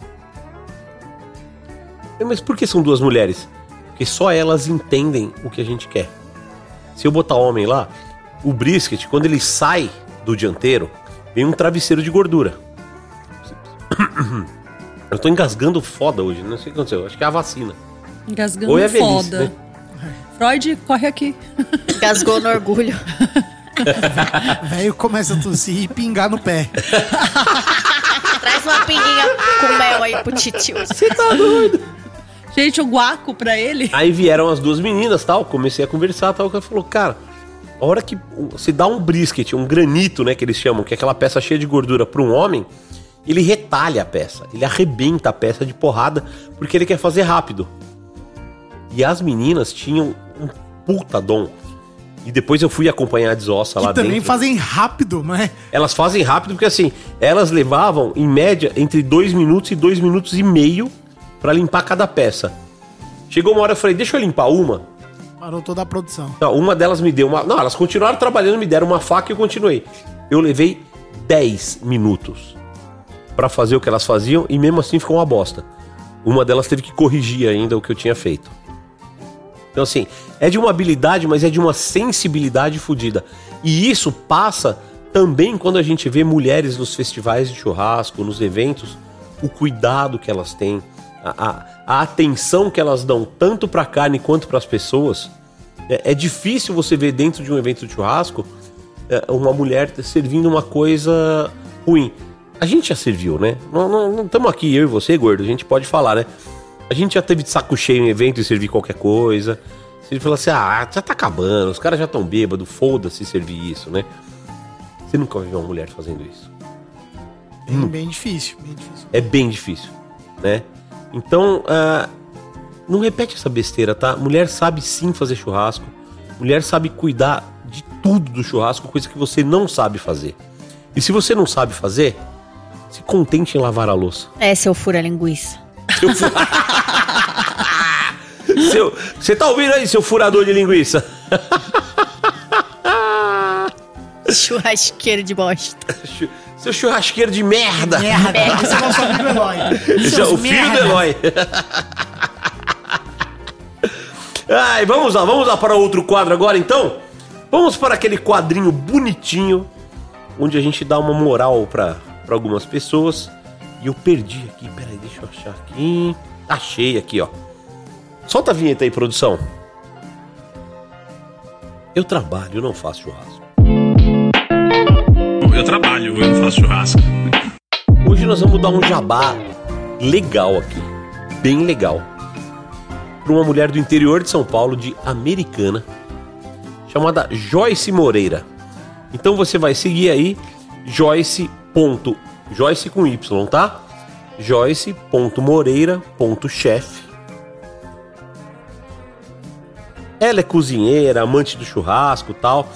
Eu, Mas por que são duas mulheres? Porque só elas entendem o que a gente quer. Se eu botar homem lá, o brisket, quando ele sai do dianteiro, vem um travesseiro de gordura. [coughs] Eu tô engasgando foda hoje, não sei o que aconteceu. Acho que é a vacina. Engasgando Ou é velhice, foda. né? Freud, corre aqui. [laughs] Gasgou no orgulho. [laughs] Velho começa a tossir e pingar no pé. [laughs] Traz uma pinguinha com mel aí pro titio. Gente, o guaco pra ele. Aí vieram as duas meninas tal, comecei a conversar tal, o cara falou, cara, a hora que você dá um brisket, um granito, né, que eles chamam, que é aquela peça cheia de gordura para um homem, ele retalha a peça, ele arrebenta a peça de porrada, porque ele quer fazer rápido. E as meninas tinham um puta dom. E depois eu fui acompanhar a desossa lá Que também dentro. fazem rápido, né? Elas fazem rápido porque assim, elas levavam em média entre dois minutos e dois minutos e meio pra limpar cada peça. Chegou uma hora eu falei, deixa eu limpar uma. Parou toda a produção. Não, uma delas me deu uma. Não, elas continuaram trabalhando, me deram uma faca e eu continuei. Eu levei 10 minutos pra fazer o que elas faziam e mesmo assim ficou uma bosta. Uma delas teve que corrigir ainda o que eu tinha feito. Então, assim, é de uma habilidade, mas é de uma sensibilidade fodida. E isso passa também quando a gente vê mulheres nos festivais de churrasco, nos eventos, o cuidado que elas têm, a, a- a atenção que elas dão tanto pra carne quanto pras pessoas. É, é difícil você ver dentro de um evento de churrasco é, uma mulher servindo uma coisa ruim. A gente já serviu, né? Não estamos aqui, eu e você, gordo, a gente pode falar, né? A gente já teve de saco cheio em evento e servir qualquer coisa. Você fala assim, ah, já tá acabando, os caras já estão bêbados, foda-se servir isso, né? Você nunca vai ver uma mulher fazendo isso. Bem, bem difícil, bem difícil. É bem difícil, né? Então, ah, não repete essa besteira, tá? Mulher sabe sim fazer churrasco. Mulher sabe cuidar de tudo do churrasco, coisa que você não sabe fazer. E se você não sabe fazer, se contente em lavar a louça. É, seu fura linguiça. Seu fu- [laughs] Seu- Você tá ouvindo aí, seu furador de linguiça? [laughs] Churrasqueiro de bosta. Seu churrasqueiro de merda! Merda, esse é o nosso amigo Eloy. [laughs] Esse é o filho merda. do Eloy. Ai, vamos lá, vamos lá para outro quadro agora então? Vamos para aquele quadrinho bonitinho, onde a gente dá uma moral para algumas pessoas. E eu perdi aqui, peraí, deixa eu achar aqui. Achei aqui, ó. Solta a vinheta aí, produção. Eu trabalho, eu não faço churrasco. Eu trabalho, eu não faço churrasco. Hoje nós vamos dar um jabá legal aqui, bem legal, para uma mulher do interior de São Paulo, de Americana, chamada Joyce Moreira. Então você vai seguir aí Joyce. ponto- Joyce com Y, tá? Joyce.moreira.chef. Ela é cozinheira, amante do churrasco tal.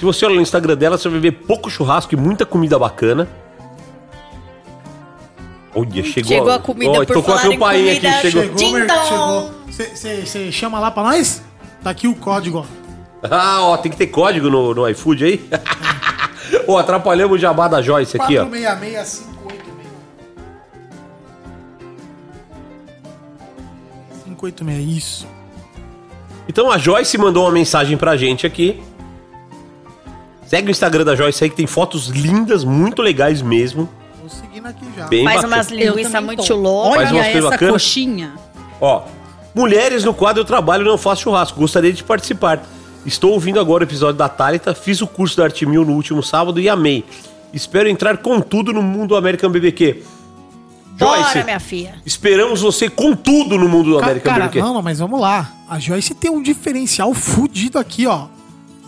Se você olhar no Instagram dela, você vai ver pouco churrasco e muita comida bacana. Olha, chegou, Chegou a comida Ó, por tocou a falar em campainha aqui, comida. chegou. Você chama lá pra nós? Tá aqui o código, ó. Ah, ó, tem que ter código no, no iFood aí. [laughs] Ó, atrapalhamos o jabá da Joyce aqui, ó. 466586. 586, isso. Então a Joyce mandou uma mensagem pra gente aqui. Segue o Instagram da Joyce aí que tem fotos lindas, muito legais mesmo. Tô seguindo aqui já. Bem Faz bacana. umas Eu linguiças muito loucas. Faz umas Olha coisas essa bacanas. coxinha. Ó, mulheres no quadro Eu Trabalho Não Faço Churrasco. Gostaria de participar. Estou ouvindo agora o episódio da Thalita. Fiz o curso da Arte Mil no último sábado e amei. Espero entrar com tudo no mundo do American BBQ. Bora, Joyce, minha filha. esperamos você com tudo no mundo do Ca- American Cara, BBQ. não, mas vamos lá. A Joyce tem um diferencial fudido aqui, ó.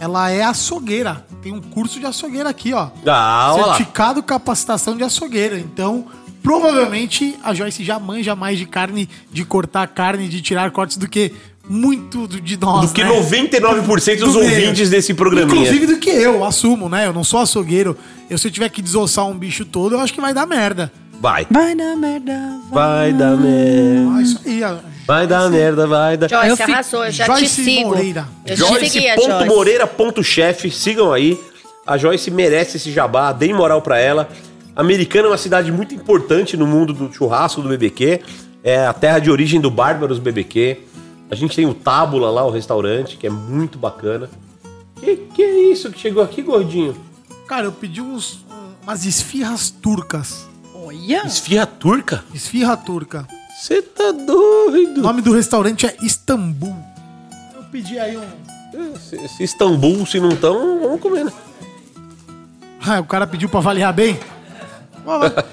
Ela é açougueira. Tem um curso de açougueira aqui, ó. Ah, lá. Certificado capacitação de açougueira. Então, provavelmente a Joyce já manja mais de carne, de cortar carne, de tirar cortes do que muito de nós, Do que né? 99% dos Do ouvintes desse programinha. Inclusive do que eu, assumo, né? Eu não sou açougueiro. Eu, se eu tiver que desossar um bicho todo, eu acho que vai dar merda. Vai. Vai dar merda. Vai dar merda. Ah, isso aí, ó. Vai dar merda, vai dar. Joyce, Eu fico- arrasou, eu já Joyce te sigo. Moreira. Eu te seguia, Joyce. Joyce.moreira.chef. Sigam aí. A Joyce merece esse jabá. Deem moral pra ela. Americana é uma cidade muito importante no mundo do churrasco do BBQ. É a terra de origem do Bárbaros BBQ. A gente tem o Tábula lá, o restaurante, que é muito bacana. Que, que é isso que chegou aqui, gordinho? Cara, eu pedi uns, umas esfirras turcas. Olha. Esfirra turca? Esfirra turca. Você tá O doido. nome do restaurante é Istambul. Eu pedi aí um. Se, se Istambul, se não estão, vamos comer, né? Ah, o cara pediu pra avaliar bem? [laughs]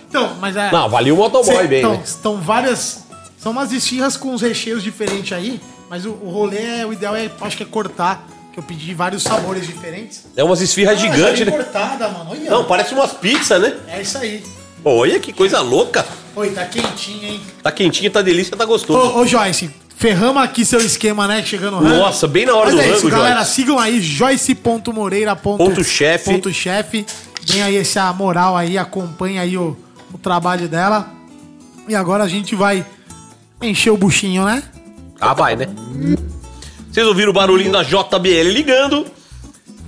Então, mas é. Não, valeu o motoboy Cê- bem, então, né? Estão várias. São umas esfirras com uns recheios diferentes aí. Mas o, o rolê, é, o ideal é, acho que é cortar. Que eu pedi vários sabores diferentes. É umas esfirras gigantes, Ah, já né? vem cortada, mano. Olha. Não, parece umas pizzas, né? É isso aí. Olha que coisa louca. Oi, tá quentinho, hein? Tá quentinho, tá delícia, tá gostoso. Ô, ô Joyce, ferramos aqui seu esquema, né? Chegando no rango. Nossa, bem na hora Mas do é isso, rango, galera. Joyce. Sigam aí, joyce.moreira.chef. Ponto chefe. Tem aí essa moral aí, acompanha aí o, o trabalho dela. E agora a gente vai encher o buchinho, né? Ah, vai, né? Vocês ouviram o barulhinho da JBL ligando?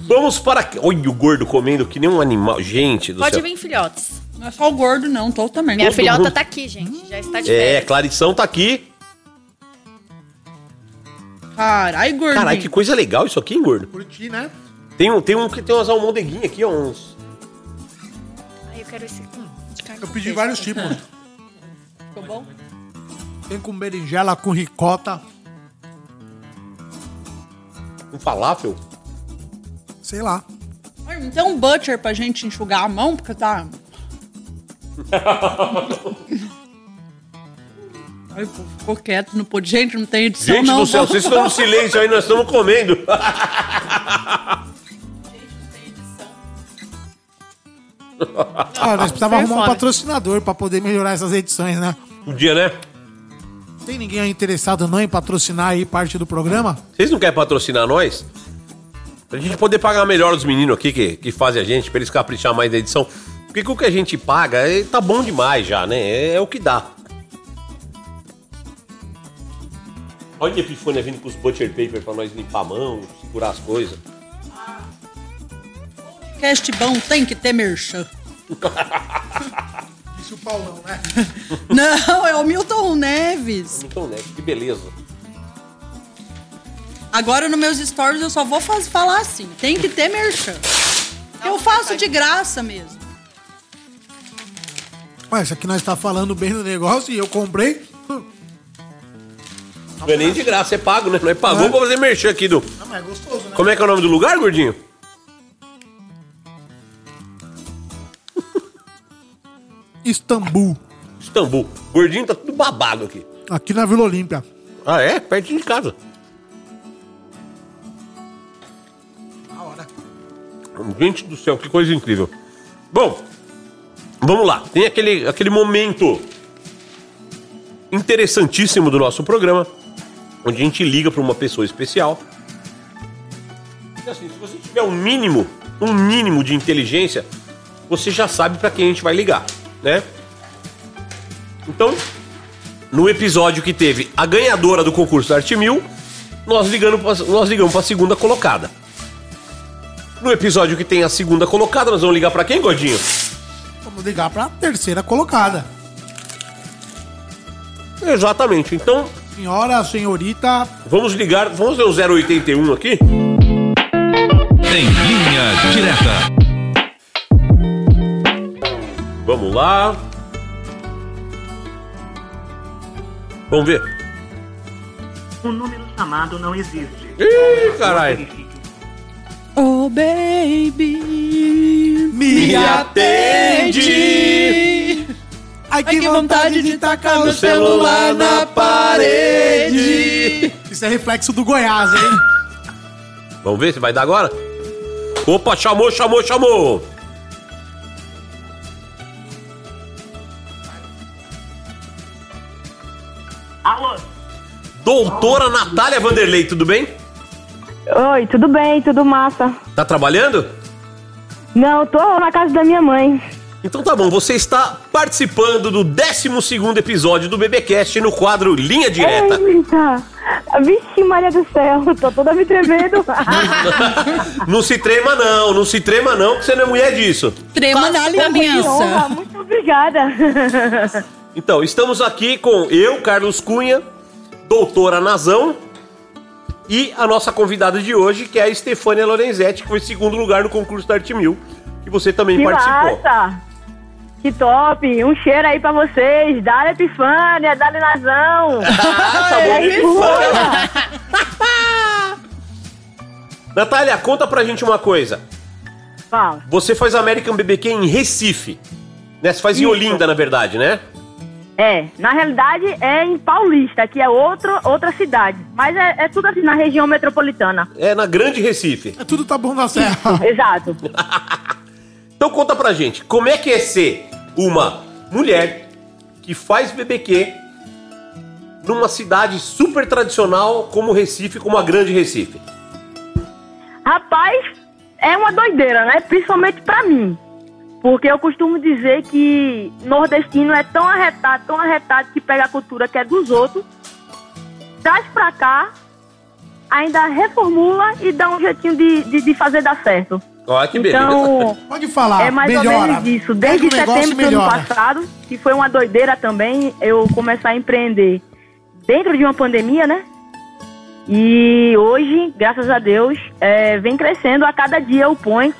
Vamos para. Olha o gordo comendo que nem um animal. Gente do Pode céu. vir, filhotes. Não é só o gordo, não, tô também. Minha Todo filhota mundo. tá aqui, gente. Já está de É, férias. Clarição tá aqui. Carai, gordinho. Caralho, que coisa legal isso aqui, hein, gordo? Curti, né? Tem um, tem um que tem umas almodeguinhas aqui, ó, uns. Ai, eu quero esse hum, de carne Eu pedi vários tipos. [laughs] Ficou bom? Tem com berinjela, com ricota. Um falafel. Sei lá. Tem um butcher pra gente enxugar a mão, porque tá... [laughs] Ai, pô, ficou quieto, não pôde. Gente, não tem edição, Gente não. do céu, vocês estão no silêncio aí, nós estamos comendo. [laughs] Ah, nós precisávamos arrumar um patrocinador pra poder melhorar essas edições, né? Um dia, né? Tem ninguém aí interessado não em patrocinar aí parte do programa? Vocês não querem patrocinar nós? Pra gente poder pagar melhor os meninos aqui que, que fazem a gente, pra eles caprichar mais na edição. Porque com o que a gente paga, é, tá bom demais já, né? É, é o que dá. Olha a Epifânia vindo com os butcher paper pra nós limpar a mão, segurar as coisas. Cast bom tem que ter merchan. [laughs] Disse o Paulão, né? [laughs] Não, é o Milton Neves. Então, né? Que beleza. Agora nos meus stories eu só vou faz- falar assim, tem que ter merchan. Eu faço de graça mesmo. Ué, isso aqui nós tá falando bem do negócio e eu comprei. Não é nem de graça, é pago, né? Nós pagou É. pra fazer merchan aqui do. Não, mas é gostoso, né? Como é que é o nome do lugar, gordinho? [laughs] Istambul, Istambul. Gordinho tá tudo babado aqui. aqui na Vila Olímpia. Ah, é? Pertinho de casa. Da hora. Gente do céu, que coisa incrível. Bom, vamos lá. Tem aquele, aquele momento interessantíssimo do nosso programa, onde a gente liga para uma pessoa especial. Assim, se você tiver um mínimo, um mínimo de inteligência, você já sabe para quem a gente vai ligar, né? Então, no episódio que teve a ganhadora do concurso Arte Mil, nós ligamos pra- nós ligamos para a segunda colocada. No episódio que tem a segunda colocada, nós vamos ligar pra quem, Godinho? Ligar pra terceira colocada. Exatamente. Então, Senhora, senhorita, vamos ligar. Vamos ver o 081 aqui? Em linha direta. Vamos lá. Vamos ver. O número chamado não existe. Ih, caralho. Oh, baby. me atende. Ai, Ai, que vontade de tacar O meu celular na parede. Isso é reflexo do Goiás, hein? Vamos ver se vai dar agora? Opa, chamou, chamou, chamou. Alô? Doutora Natália Vanderlei, tudo bem? Oi, tudo bem, tudo massa. Tá trabalhando? Não, tô na casa da minha mãe. Então tá bom, você está participando do 12 episódio do BBcast no quadro Linha Direta. Eita! Vixe, Maria do céu, tô toda me tremendo. [laughs] não se trema não, não se trema não, que você não é mulher disso. Trema na aliança. muito obrigada. Então, estamos aqui com eu, Carlos Cunha, doutora Nazão e a nossa convidada de hoje, que é a Estefânia Lorenzetti, que foi segundo lugar no concurso da Arte Mil, que você também Que participou. massa! Que top! Um cheiro aí pra vocês. Dale Epifânia, Dale Nazão. [laughs] Epifânia. [laughs] Natália, conta pra gente uma coisa. Fala. Você faz American BBQ em Recife. Né? Você faz em Isso. Olinda, na verdade, né? É, na realidade é em Paulista, que é outro, outra cidade. Mas é, é tudo assim na região metropolitana. É na Grande Recife. É tudo tá bom na serra. [laughs] Exato. [laughs] Então conta pra gente, como é que é ser uma mulher que faz BBQ numa cidade super tradicional como Recife, como a Grande Recife? Rapaz, é uma doideira, né? Principalmente pra mim. Porque eu costumo dizer que nordestino é tão arretado, tão arretado que pega a cultura que é dos outros, traz pra cá, ainda reformula e dá um jeitinho de, de, de fazer dar certo. Olha que beleza. Então, Pode falar, é mais melhora. ou menos isso. Desde Pega setembro do ano passado, que foi uma doideira também, eu começar a empreender dentro de uma pandemia, né? E hoje, graças a Deus, é, vem crescendo a cada dia o Point.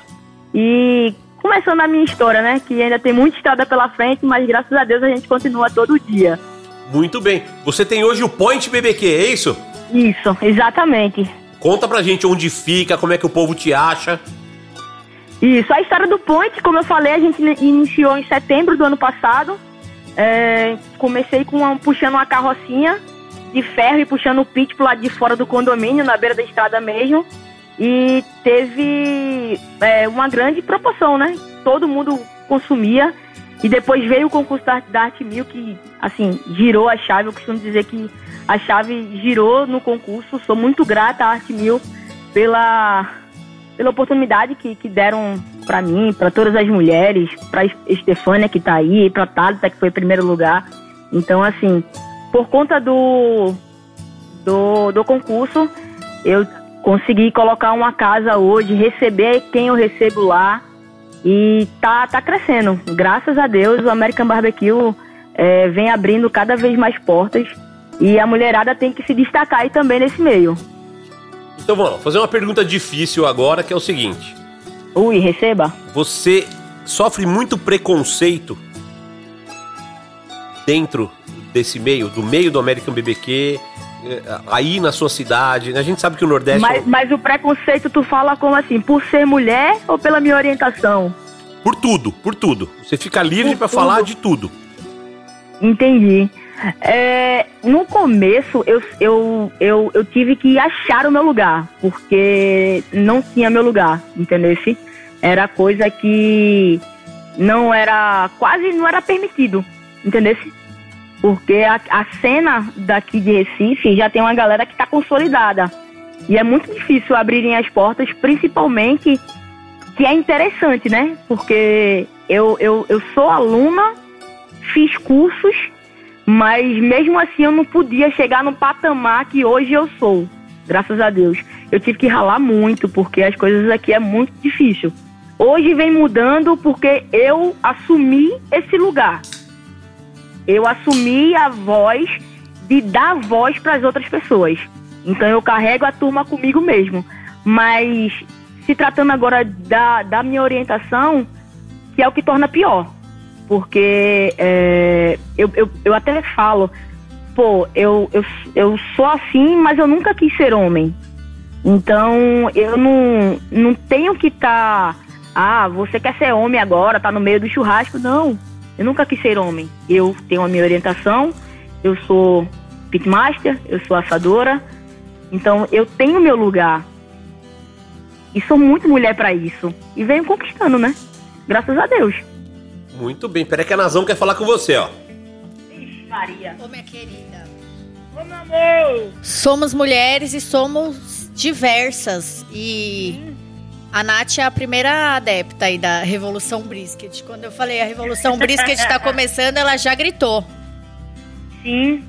E começando a minha história, né? Que ainda tem muita estrada pela frente, mas graças a Deus a gente continua todo dia. Muito bem. Você tem hoje o Point BBQ, é isso? Isso, exatamente. Conta pra gente onde fica, como é que o povo te acha. Isso, a história do Point, como eu falei, a gente ini- iniciou em setembro do ano passado. É, comecei com uma- puxando uma carrocinha de ferro e puxando o pit pro lado de fora do condomínio, na beira da estrada mesmo. E teve é, uma grande proporção, né? Todo mundo consumia. E depois veio o concurso da, Arte Mil, que, assim, girou a chave. Eu costumo dizer que a chave girou no concurso. Sou muito grata à Arte Mil pela, pela oportunidade que, que deram pra mim, pra todas as mulheres, Es- Estefânia que tá aí, pra Thalita que foi em primeiro lugar. Então, assim, por conta do, do, do concurso, eu consegui colocar uma casa hoje, receber quem eu recebo lá e tá, tá crescendo. Graças a Deus, o American Barbecue é, vem abrindo cada vez mais portas e a mulherada tem que se destacar aí também nesse meio. Então vamos lá, fazer uma pergunta difícil agora, que é o seguinte. Ui, receba. Você sofre muito preconceito dentro desse meio, do meio do American BBQ, aí na sua cidade. A gente sabe que o Nordeste. Mas, mas o preconceito tu fala como assim? Por ser mulher ou pela minha orientação? Por tudo, por tudo. Você fica livre tudo. falar de tudo. Entendi. É, no começo, eu, eu, eu, eu tive que achar o meu lugar, porque não tinha meu lugar, entendeu? Era coisa que não era, quase não era permitido, entendeu? Porque a, a cena daqui de Recife já tem uma galera que está consolidada. E é muito difícil abrirem as portas, principalmente que é interessante, né? Porque eu, eu, eu sou aluna, fiz cursos, mas mesmo assim eu não podia chegar no patamar que hoje eu sou. Graças a Deus. Eu tive que ralar muito, porque as coisas aqui é muito difícil. Hoje vem mudando porque eu assumi esse lugar. Eu assumi a voz de dar voz para as outras pessoas. Então eu carrego a turma comigo mesmo. Mas se tratando agora da, da minha orientação, que é o que torna pior. Porque é, eu, eu, eu até falo, pô, eu, eu, eu sou assim, mas eu nunca quis ser homem. Então eu não, não tenho que estar. ah, você quer ser homem agora, tá no meio do churrasco. Não, eu nunca quis ser homem. Eu tenho a minha orientação, eu sou pitmaster, eu sou assadora. Então eu tenho meu lugar. E sou muito mulher pra isso. E venho conquistando, né? Graças a Deus. Muito bem. Peraí que a Nazão quer falar com você, ó. Maria. Ô, minha querida. Somos mulheres e somos diversas. E a Nath é a primeira adepta aí da Revolução Brisket. Quando eu falei a Revolução Brisket tá [laughs] começando, ela já gritou. Sim.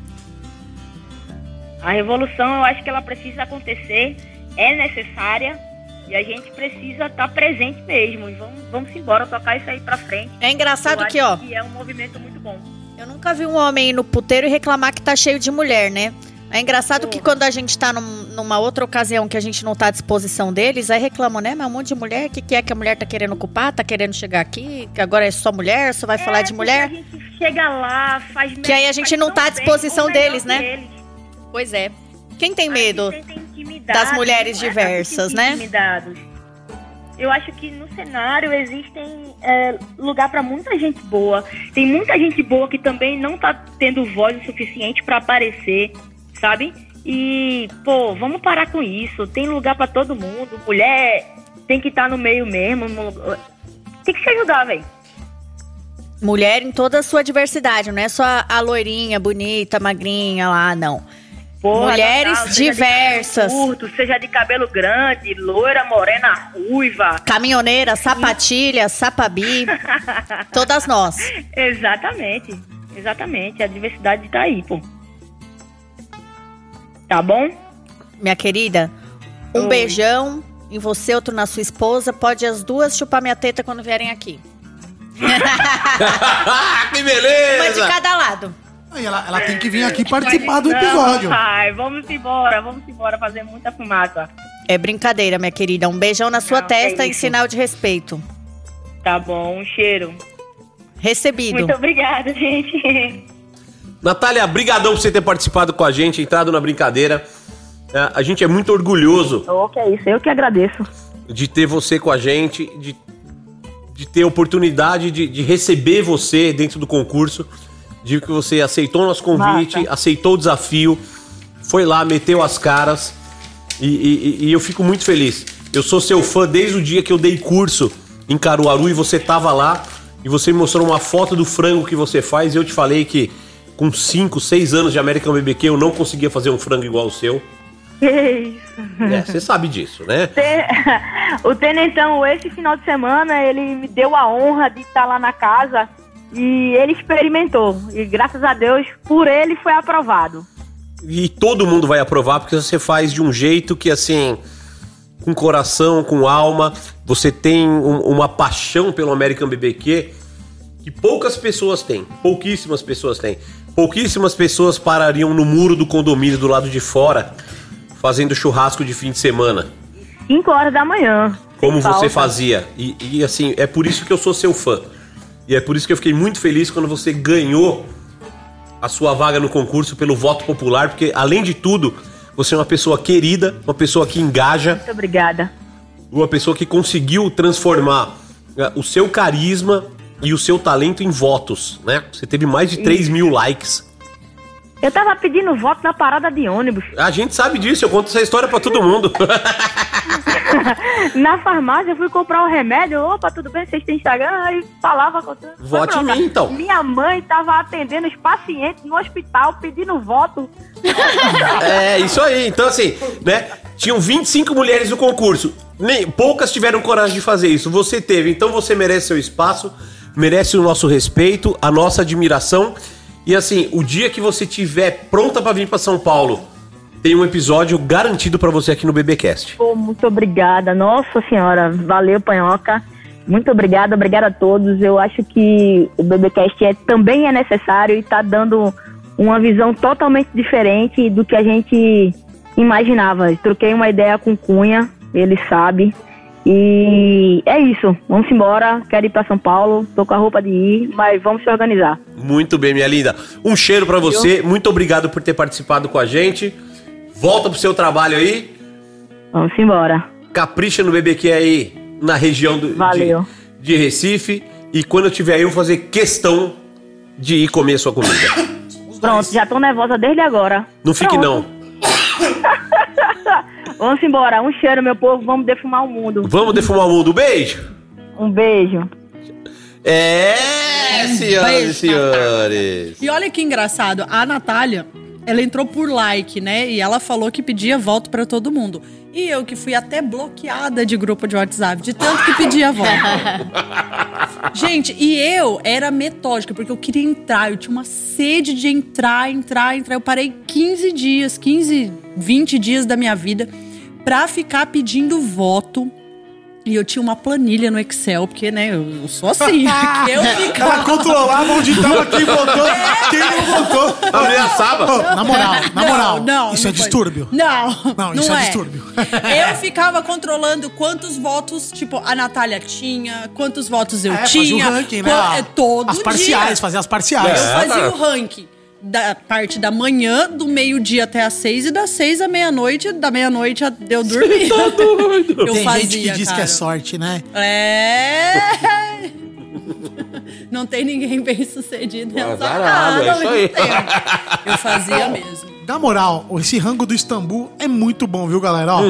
A revolução, eu acho que ela precisa acontecer, é necessária e a gente precisa estar presente mesmo. E vamos, vamos embora tocar isso aí pra frente. É engraçado Eu que, ó, Que é um movimento muito bom. eu nunca vi um homem no puteiro e reclamar que tá cheio de mulher, né? É engraçado que quando a gente tá num- numa outra ocasião que a gente não tá à disposição deles, aí reclamam, né? Mas um monte de mulher, o que, que é que a mulher tá querendo ocupar? Tá querendo chegar aqui? Que agora é só mulher? Só vai falar de mulher? É, A gente chega lá, faz Que aí a gente não tá à disposição deles, né? Pois é. Quem tem medo das mulheres é? diversas, né? intimidados. Eu acho que no cenário existem é, lugar pra muita gente boa. Tem muita gente boa que também não tá tendo voz o suficiente pra aparecer, sabe? E, pô, vamos parar com isso. Tem lugar pra todo mundo. Mulher tem que estar no meio mesmo. Tem que se ajudar, velho. Mulher em toda a sua diversidade, não é só a- loirinha, bonita, magrinha lá, não. Porra, Mulheres seja de diversas. cabelo curto, seja de cabelo grande, loira, morena, ruiva. Caminhoneira, sapatilha, sapabi, [laughs] todas nós. Exatamente. Exatamente. A diversidade tá aí, pô. Tá bom? Minha querida, um Oi. beijão em você, outro na sua esposa. Pode as duas chupar minha teta quando vierem aqui. [laughs] que Uma de beleza! cada lado. Aí ela, ela tem que vir aqui participar do episódio. Pai, vamos embora, vamos embora fazer muita fumaça. É brincadeira, minha querida. Um beijão na sua Não, testa é em sinal de respeito. Tá bom, um cheiro. Recebido. Muito obrigada, gente. Natália, brigadão por você ter participado com a gente, entrado na brincadeira. É, A gente é muito orgulhoso Ô, que é isso, eu que agradeço. de ter você com a gente, de, de ter a oportunidade de, de receber você dentro do concurso, de que você aceitou o nosso convite, aceitou o desafio, foi lá, meteu as caras e, e- e eu fico muito feliz. Eu sou seu fã desde o dia que eu dei curso em Caruaru e você tava lá e você me mostrou uma foto do frango que você faz e eu te falei que com 5, 6 anos de American BBQ eu não conseguia fazer um frango igual o seu. Que isso. É, você sabe disso, né? [laughs] O Tenentão, esse final de semana, ele me deu a honra de estar lá na casa e ele experimentou. E graças a Deus, por ele foi aprovado. E todo mundo vai aprovar porque você faz de um jeito que, assim, com coração, com alma, você tem um- uma paixão pelo American BBQ que poucas pessoas têm. Pouquíssimas pessoas têm. Pouquíssimas pessoas parariam no muro do condomínio do lado de fora fazendo churrasco de fim de semana. 5 horas da manhã. Como você falta. fazia. E, e, assim, é por isso que eu sou seu fã. E é por isso que eu fiquei muito feliz quando você ganhou a sua vaga no concurso pelo voto popular, porque além de tudo, você é uma pessoa querida, uma pessoa que engaja, Muito obrigada. uma pessoa que conseguiu transformar eh, o seu carisma e o seu talento em votos, né? Você teve mais de 3 mil likes. Eu tava pedindo voto na parada de ônibus. A gente sabe disso, eu conto essa história pra todo mundo. [laughs] na farmácia, eu fui comprar o remédio. Opa, tudo bem? Vocês têm Instagram? Aí falava com Vote em mim, então. Minha mãe tava atendendo os pacientes no hospital pedindo voto. [laughs] É, isso aí. Então, assim, né? Tinham 25 mulheres no concurso. Nem, poucas tiveram coragem de fazer isso. Você teve, então você merece seu espaço, merece o nosso respeito, a nossa admiração. E assim, o dia que você tiver pronta pra vir pra São Paulo, tem um episódio garantido pra você aqui no BBcast. Muito obrigada. Nossa senhora, valeu, Panhoca. Muito obrigada, obrigada a todos. Eu acho que o BBcast é, também é necessário e tá dando uma visão totalmente diferente do que a gente imaginava. Troquei uma ideia com Cunha, ele sabe. E é isso. Vamos embora. Quero ir pra São Paulo. Tô com a roupa de ir, mas vamos se organizar. Muito bem, minha linda. Um cheiro pra você. Muito obrigado por ter participado com a gente. Volta pro seu trabalho aí. Vamos embora. Capricha no BBQ aí na região do, Valeu. De, de Recife. E quando eu tiver aí, eu vou fazer questão de ir comer sua comida. Pronto, já tô nervosa desde agora. Não fique não. Vamos embora. Um cheiro, meu povo. Vamos defumar o mundo. Vamos defumar o mundo. Beijo. Um beijo. É, senhoras e senhores. E olha que engraçado, a Natália, ela entrou por like, né? E ela falou que pedia voto pra todo mundo. E eu que fui até bloqueada de grupo de WhatsApp, de tanto que pedia voto. [laughs] Gente, e eu era metódica, porque eu queria entrar, eu tinha uma sede de entrar, entrar, entrar. Eu parei 15 dias, 15, 20 dias da minha vida pra ficar pedindo voto. E eu tinha uma planilha no Excel, porque, né, eu sou assim. [laughs] que eu ficava... Ela controlava onde tava quem votou, quem não votou. Ameaçava. Ô, na moral, na Não, moral. não, isso não é foi. distúrbio. Não, Não, isso é distúrbio. [laughs] Eu ficava controlando quantos votos, tipo, a Natália tinha, quantos votos eu É, fazia o tinha. ranking, né? é, todo As parciais, dia. fazia as parciais. Eu É, fazia cara. o ranking da parte da manhã, do meio-dia até às seis, e das seis à meia-noite, da meia-noite a eu dormir. Eu Tem fazia, gente que diz que é cara. sorte, né? É. Não tem ninguém bem sucedido nessa Azarado, é nada isso aí. Eu fazia mesmo. Na moral, esse rango do Istambul é muito bom, viu, galera? Ó,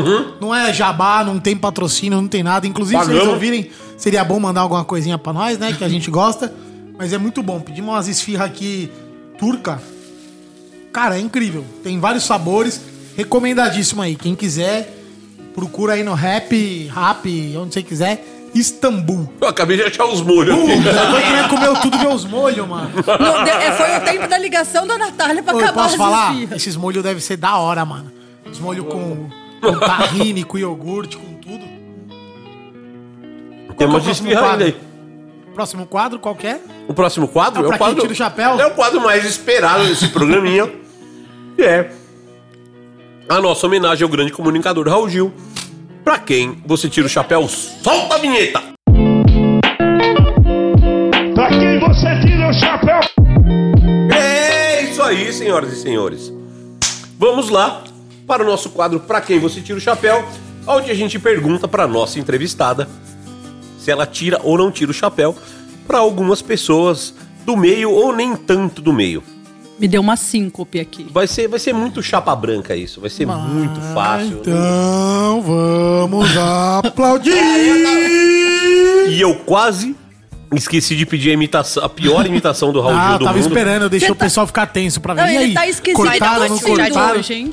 Não é jabá, não tem patrocínio, não tem nada. Inclusive, se vocês Pagamos. ouvirem, seria bom mandar alguma coisinha pra nós, né? Que a gente gosta. Mas é muito bom. Pedimos umas esfirras aqui turca. Cara, é incrível. Tem vários sabores. Recomendadíssimo aí. Quem quiser, procura aí no Rap, Rap, onde você quiser. Istambul. Eu acabei de achar os molhos. Puta, eu queria comer tudo ver os molhos, mano. Não, de- é, foi o tempo da ligação da Natália pra Ô, eu acabar posso as falar? Esses molhos devem ser da hora, mano. Os molhos com, com tahine, com iogurte, com tudo. Tem umas que é esfirras ainda aí. Próximo quadro, qual que é? O próximo quadro Ah, é pra o quem quadro. tira o chapéu? É o quadro mais esperado desse programinha. Que [laughs] é a nossa homenagem ao grande comunicador Raul Gil. Pra quem você tira o chapéu, solta a vinheta! Pra quem você tira o chapéu? É isso aí, senhoras e senhores. Vamos lá para o nosso quadro Pra quem você tira o chapéu, onde a gente pergunta para nossa entrevistada se ela tira ou não tira o chapéu para algumas pessoas do meio ou nem tanto do meio. Me deu uma síncope aqui. Vai ser, vai ser muito chapa branca isso, vai ser muito fácil. Então vamos aplaudir! [laughs] E eu quase esqueci de pedir a imitação, a pior imitação do Raul Ah, Gil eu do tava mundo. esperando, eu deixei Você o pessoal ficar tenso pra ver. Não, e ele aí? tá cortaram, não dar uma cortaram? hoje, hein?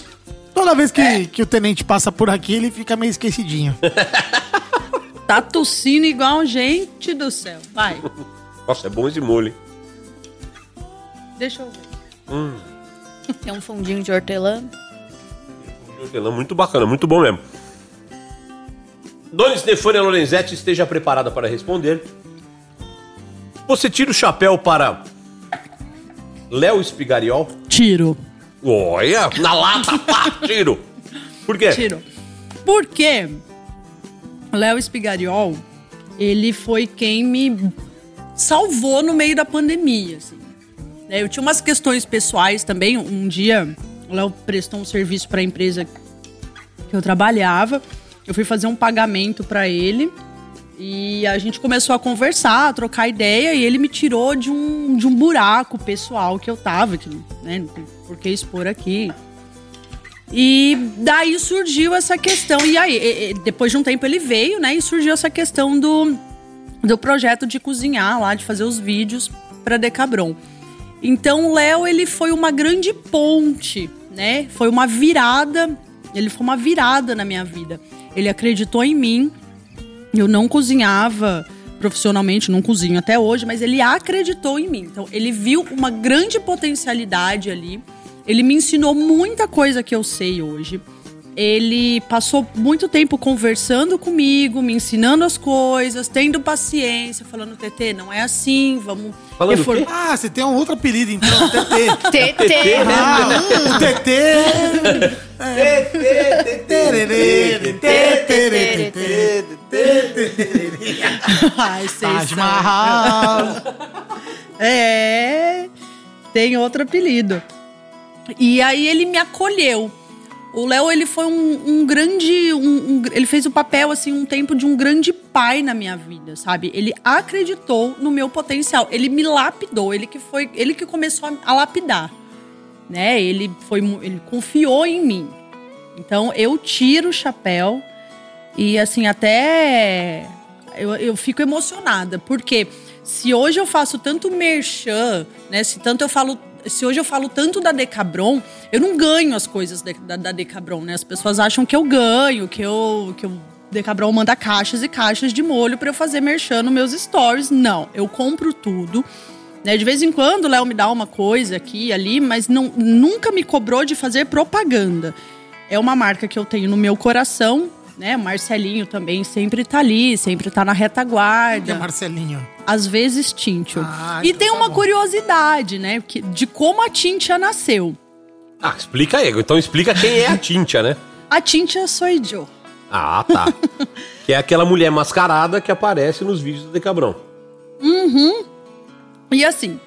Toda vez que, que o tenente passa por aqui, ele fica meio esquecidinho. [laughs] Tá tossindo igual gente do céu. Vai, Nossa, é bom esse molho. deixa eu ver. Hum, Tem um fundinho de hortelã. hortelã muito bacana, muito bom mesmo. Dona Stefania Lorenzetti, esteja preparada para responder. Você tira o chapéu para Léo Espigariol? Tiro. Olha, na lata, pá, tiro. Por quê? Tiro. Porque Léo Espigariol, ele foi quem me salvou no meio da pandemia, assim. É, Eu tinha umas questões pessoais também. Um dia, o Léo prestou um serviço para a empresa que eu trabalhava. Eu fui fazer um pagamento para ele. E a gente começou a conversar, a trocar ideia, e ele me tirou de um, de um buraco pessoal que eu tava, que né, não tem por que expor aqui. E daí surgiu essa questão. E aí, depois de um tempo ele veio, né? E surgiu essa questão do, do projeto de cozinhar lá, de fazer os vídeos para Decabron. Então Léo, ele foi uma grande ponte, né? Foi uma virada, ele foi uma virada na minha vida. Ele acreditou em mim. Eu não cozinhava profissionalmente, não cozinho até hoje, mas ele acreditou em mim. Então, ele viu uma grande potencialidade ali. Ele me ensinou muita coisa que eu sei hoje. Ele passou muito tempo conversando comigo, me ensinando as coisas, tendo paciência, falando, TT, não é assim, vamos Falando o refor- quê? Ah, você tem um outro apelido então, [laughs] TT. TT. Ah, o TT. Ai, Taj Mahal. É, tem outro apelido. E aí ele me acolheu. O Léo, ele foi um, um grande. um- um- ele fez o papel, assim, um tempo de um grande pai na minha vida, sabe? Ele acreditou no meu potencial. Ele me lapidou. Ele que foi. Ele que começou a, lapidar. Né? Ele foi. Ele confiou em mim. Então eu tiro o chapéu. E assim, até eu, eu fico emocionada, porque se hoje eu faço tanto merchan, né? Se tanto eu falo se hoje eu falo tanto da Decabron, eu não ganho as coisas de- da, da Decabron, né? As pessoas acham que eu ganho, que eu que eu Decabron manda caixas e caixas de molho pra eu fazer merchan nos meus stories. Não, eu compro tudo. Né, de vez em quando o Léo me dá uma coisa aqui e ali, mas não, nunca me cobrou de fazer propaganda. É uma marca que eu tenho no meu coração, né? Marcelinho também sempre tá ali, sempre tá na Que é retaguarda. Marcelinho. Às vezes Tintil. Ah, e então tem tá uma bom. curiosidade, né? De como a Tintia nasceu. Ah, explica aí. Então explica quem é a Tintia, né? A Tintia sou eu. Ah, tá. [laughs] que é aquela mulher mascarada que aparece nos vídeos do Decabron. Uhum. E assim,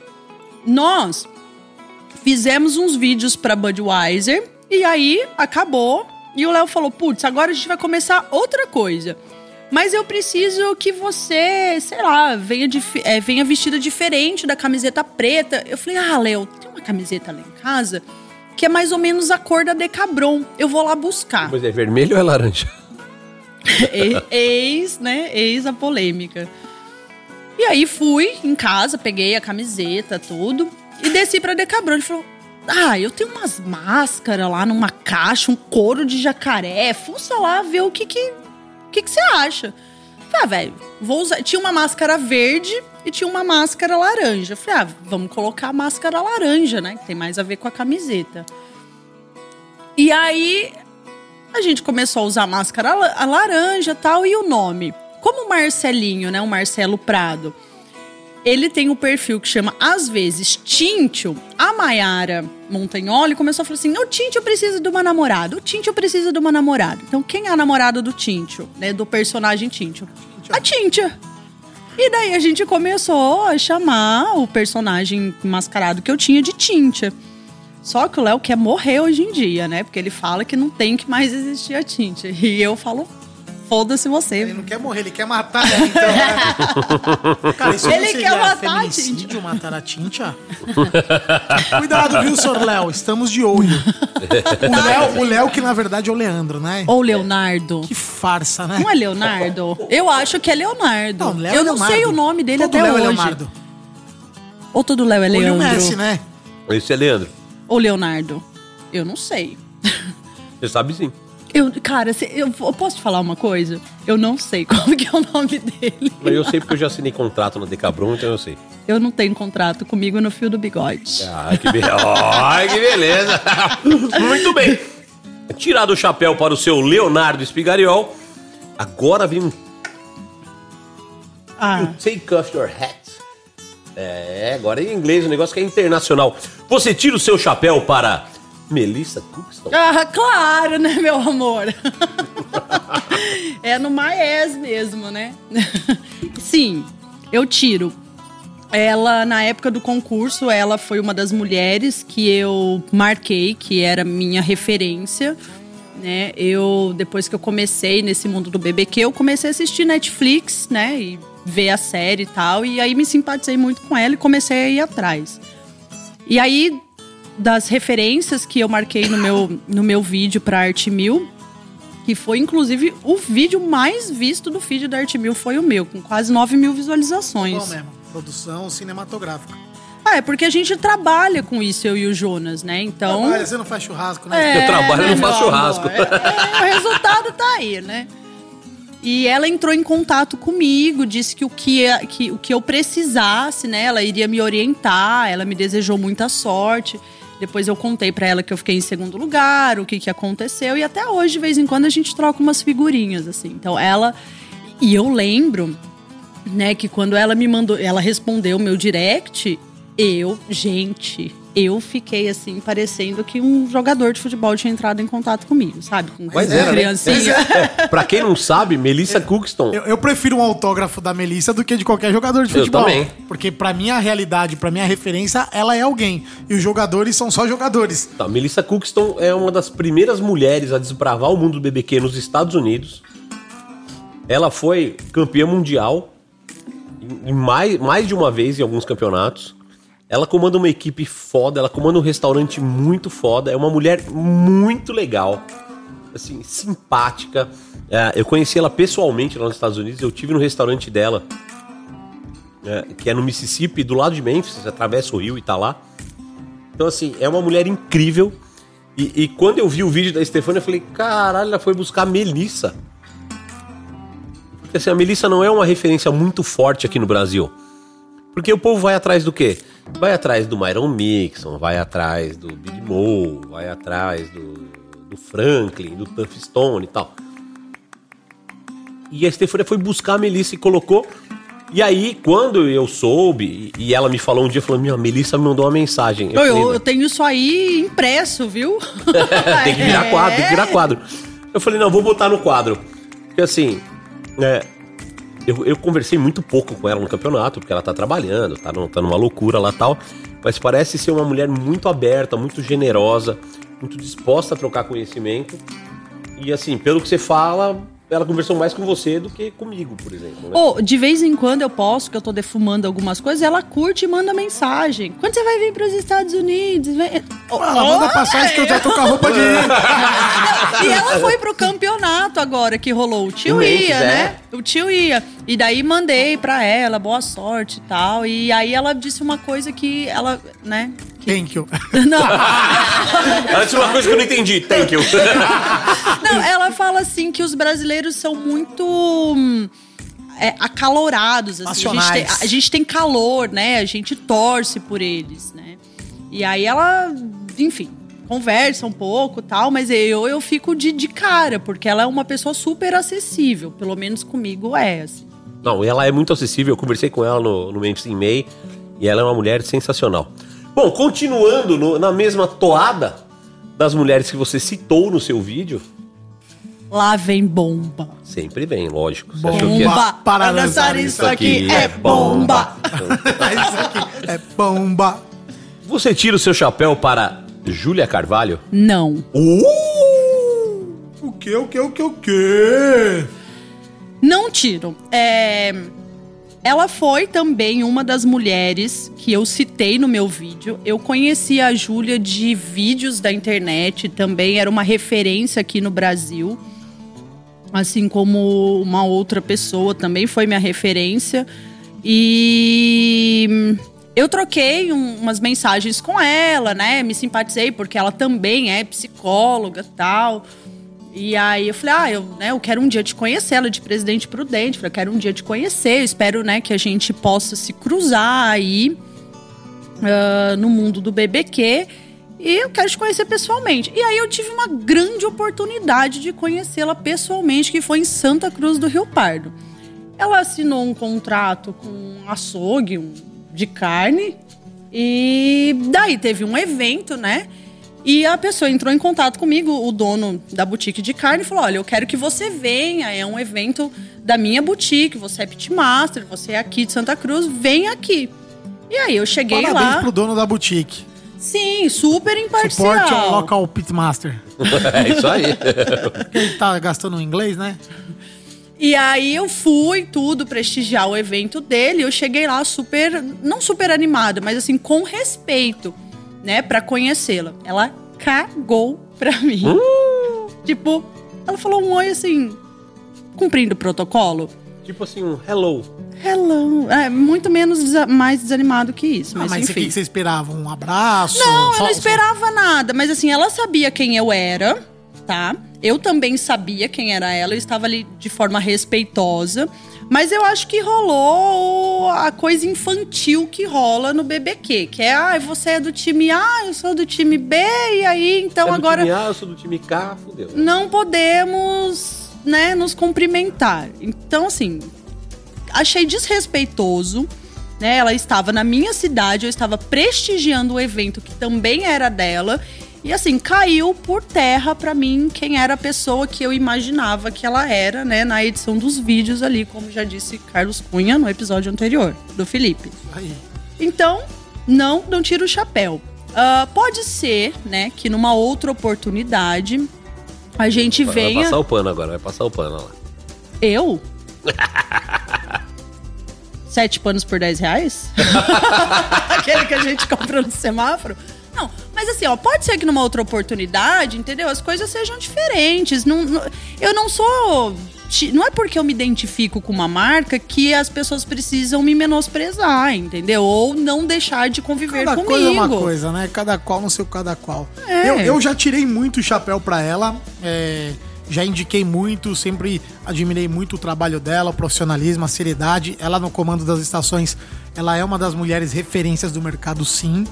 nós fizemos uns vídeos pra Budweiser e aí acabou. E o Léo falou: putz, agora a gente vai começar outra coisa. Mas eu preciso que você, sei lá, venha, é, venha vestida diferente da camiseta preta. Eu falei: ah, Léo, tem uma camiseta lá em casa que é mais ou menos a cor da Decabron. Eu vou lá buscar. Mas é vermelho ou é laranja? [laughs] Eis, né? Eis a polêmica. E aí fui em casa, peguei a camiseta, tudo, e desci pra Decabron. Ele falou: Ah, eu tenho umas máscaras lá numa caixa, um couro de jacaré. Fuça lá, ver o que que, que, que você acha. Falei, ah, velho, vou usar. Tinha uma máscara verde e tinha uma máscara laranja. Falei, ah, vamos colocar a máscara laranja, né? Que tem mais a ver com a camiseta. E aí a gente começou a usar máscara a laranja e tal, e o nome. Como o Marcelinho, né? O Marcelo Prado. Ele tem um perfil que chama, às vezes, Tintio. A Maiara Montagnoli começou a falar assim: o Tintio precisa de uma namorada. O Tintio precisa de uma namorada. Então, quem é a namorada do Tintio, né? Do personagem Tintio? A Tintia. E daí a gente começou a chamar o personagem mascarado que eu tinha de Tintia. Só que o Léo quer morrer hoje em dia, né? Porque ele fala que não tem que mais existir a Tintia. E eu falo, foda-se você. Ele não quer morrer, ele quer matar ela, então. né? [laughs] Cara, isso Ele não quer matar a feminicídio, matar a Tintia? [laughs] Cuidado, viu, senhor Léo? Estamos de olho. O Léo, o Léo, que na verdade é o Leandro, né? Ou Leonardo. Que farsa, né? Não é Leonardo? Eu acho que é Leonardo. Não, Léo eu é não Leonardo. sei o nome dele Todo até Léo é hoje. Leonardo. Ou todo Léo é Olha o Leandro? Messi, né? Esse é Leandro. Ou Leonardo? Eu não sei. Você sabe sim. Eu, cara, eu, posso te falar uma coisa? Eu não sei [laughs] qual que é o nome dele. Mas eu sei porque eu já assinei contrato na Decabron, então eu sei. Eu não tenho contrato comigo no fio do bigode. Ai, que, be... Ai, que beleza. [laughs] Muito bem. Tirado o chapéu para o seu Leonardo Spigariol, agora vem um Ah, Take Off Your Hat. É, agora em inglês, o negócio que é internacional. Você tira o seu chapéu para Melissa Cookston. ah, claro, né, meu amor? [laughs] é no Maes mesmo, né? [laughs] Sim, eu tiro. Ela, na época do concurso, ela foi uma das mulheres que eu marquei, que era minha referência. Né? Eu, depois que eu comecei nesse mundo do BBQ, eu comecei a assistir Netflix, né? E ver a série e tal. E aí me simpatizei muito com ela e comecei a ir atrás. E aí, das referências que eu marquei no meu, no meu vídeo pra Arte Mil, que foi inclusive o vídeo mais visto do feed da Arte Mil, foi o meu, com quase 9 mil visualizações. Bom mesmo. Produção cinematográfica. Ah, é porque a gente trabalha com isso, eu e o Jonas, né? Então. Trabalha, você não faz churrasco, né? Eu trabalho e não faço churrasco. amor? É, o resultado tá aí, né? E ela entrou em contato comigo, disse que o que, que, o que eu precisasse, né? Ela iria me orientar, ela me desejou muita sorte. Depois eu contei pra ela que eu fiquei em segundo lugar, o que, que aconteceu. E até hoje, de vez em quando, a gente troca umas figurinhas, assim. Então ela. E eu lembro, né, que quando ela me mandou. Ela respondeu meu direct, eu, gente, eu fiquei assim, parecendo que um jogador de futebol tinha entrado em contato comigo, sabe? Com Mas era, né? criancinha. É, [laughs] pra quem não sabe, Melissa Cookston. Eu, eu prefiro um autógrafo da Melissa do que de qualquer jogador de Eu futebol. também. Porque pra minha realidade, pra minha referência, ela é alguém. E os jogadores são só jogadores. Tá, Melissa Cookston é uma das primeiras mulheres a desbravar o mundo do BBQ nos Estados Unidos. Ela foi campeã mundial mais, mais de uma vez em alguns campeonatos. Ela comanda uma equipe foda, ela comanda um restaurante muito foda. É uma mulher muito legal, assim, simpática. É, eu conheci ela pessoalmente lá nos Estados Unidos. Eu tive no restaurante dela, é, que é no Mississippi, do lado de Memphis. Você atravessa o rio e tá lá. Então, assim, é uma mulher incrível. E, e quando eu vi o vídeo da Stefania, eu falei, caralho, ela foi buscar a Melissa. Porque assim, a Melissa não é uma referência muito forte aqui no Brasil. Porque o povo vai atrás do quê? Vai atrás do Myron Mixon, vai atrás do Big Mo, vai atrás do, do Franklin, do Tuff Stone e tal. E a Stefania foi buscar a Melissa e colocou. E aí, quando eu soube, e ela me falou um dia, falou: Minha, a Melissa me mandou uma mensagem. Eu, falei, eu, eu tenho isso aí impresso, viu? [laughs] tem que virar [laughs] quadro, tem que virar quadro. Eu falei, não, vou botar no quadro. Porque assim, é, eu, eu conversei muito pouco com ela no campeonato, porque ela tá trabalhando, tá, tá numa loucura lá tal. Mas parece ser uma mulher muito aberta, muito generosa, muito disposta a trocar conhecimento. E assim, pelo que você fala, ela conversou mais com você do que comigo, por exemplo. Né? Ou, de vez em quando eu posso, que eu tô defumando algumas coisas, ela curte e manda mensagem. Quando você vai vir pros Estados Unidos? Vem... Ela manda passagem que eu já tô com a roupa de. [laughs] e ela foi pro campeonato agora que rolou. O tio ia, é? né? O tio ia. E daí mandei pra ela, boa sorte e tal. E aí ela disse uma coisa que ela, né? Thank you. [laughs] Não. [laughs] Ela disse uma coisa que eu não entendi. Thank you. [laughs] Não, ela fala assim que os brasileiros são muito hum, é, acalorados. Assim. A, gente tem, a gente tem calor, né? A gente torce por eles, né? E aí ela, enfim, conversa um pouco tal, mas eu, eu fico de, de cara, porque ela é uma pessoa super acessível. Pelo menos comigo é, assim. Não, ela é muito acessível. Eu conversei com ela no, no Memphis em May e ela é uma mulher sensacional. Bom, continuando no- na mesma toada das mulheres que você citou no seu vídeo, Lá vem bomba. sempre vem, lógico. Você Bomba achou que é- para dançar isso aqui é bomba. [laughs] Isso aqui é bomba. Você tira o seu chapéu para Júlia Carvalho? Não. Uh! O que, o que, o que, o que? Não tiro. É, Ela foi também uma das mulheres que eu citei no meu vídeo. Eu conheci a Júlia de vídeos da internet, também era uma referência aqui no Brasil. Assim como uma outra pessoa também foi minha referência. E eu troquei um- umas mensagens com ela, né? Me simpatizei porque ela também é psicóloga tal. E aí eu falei, ah, eu, né, eu quero um dia te conhecer, ela de Presidente Prudente, falei, eu quero um dia te conhecer, eu espero, né, que a gente possa se cruzar aí ah, no mundo do BBQ e eu quero te conhecer pessoalmente. E aí eu tive uma grande oportunidade de conhecê-la pessoalmente, que foi em Santa Cruz do Rio Pardo. Ela assinou um contrato com um açougue de carne e daí teve um evento, né? E a pessoa entrou em contato comigo, o dono da boutique de carne, e falou: Olha, eu quero que você venha, é um evento da minha boutique, você é pitmaster, você é aqui de Santa Cruz, vem aqui. E aí eu cheguei Parabéns lá. pro dono da boutique. Sim, super imparcial. Suporte ao local pitmaster. [laughs] É isso aí. [laughs] Ele tá gastando em inglês, né? E aí eu fui tudo prestigiar o evento dele. Eu cheguei lá super, não super animada, mas assim com respeito, né, Pra conhecê-la. Ela cagou pra [laughs] mim. Tipo, ela falou um oi assim, cumprindo o protocolo. tipo assim, um hello. Hello. É, muito menos desa- mais desanimado que isso, Ah, mas, mas o enfim. que você esperava? Um abraço? Não, eu Só- não esperava nada, mas assim, ela sabia quem eu era, tá? Eu também sabia quem era ela, eu estava ali de forma respeitosa. Mas eu acho que rolou a coisa infantil que rola no BBQ, que é, ah, você é do time A, eu sou do time B, e aí, então é do agora time A, eu sou do time K, fudeu. não podemos, né, nos cumprimentar. Então, assim, achei desrespeitoso. Né? Ela estava na minha cidade, eu estava prestigiando o evento que também era dela. E assim, caiu por terra pra mim quem era a pessoa que eu imaginava que ela era, né, na edição dos vídeos ali, como já disse Carlos Cunha no episódio anterior, do Felipe. Aí. Então, não, não tira o chapéu. Ah, pode ser, né, que numa outra oportunidade a gente Vai venha. passar o pano agora, vai passar o pano lá. Eu? [laughs] Sete panos por 10 reais? [laughs] [laughs] Aquele que a gente comprou no semáforo? Não, mas assim, ó, pode ser que numa outra oportunidade, entendeu? As coisas sejam diferentes. Não, não- eu não sou. Não é porque eu me identifico com uma marca que as pessoas precisam me menosprezar, entendeu? Ou não deixar de conviver Cada comigo. coisa é uma coisa, né? Cada qual no seu cada qual. É. Eu, eu já tirei muito o chapéu pra ela, é, já indiquei muito, sempre admirei muito o trabalho dela, o profissionalismo, a seriedade. Ela no comando das estações, ela é uma das mulheres referências do mercado, sim.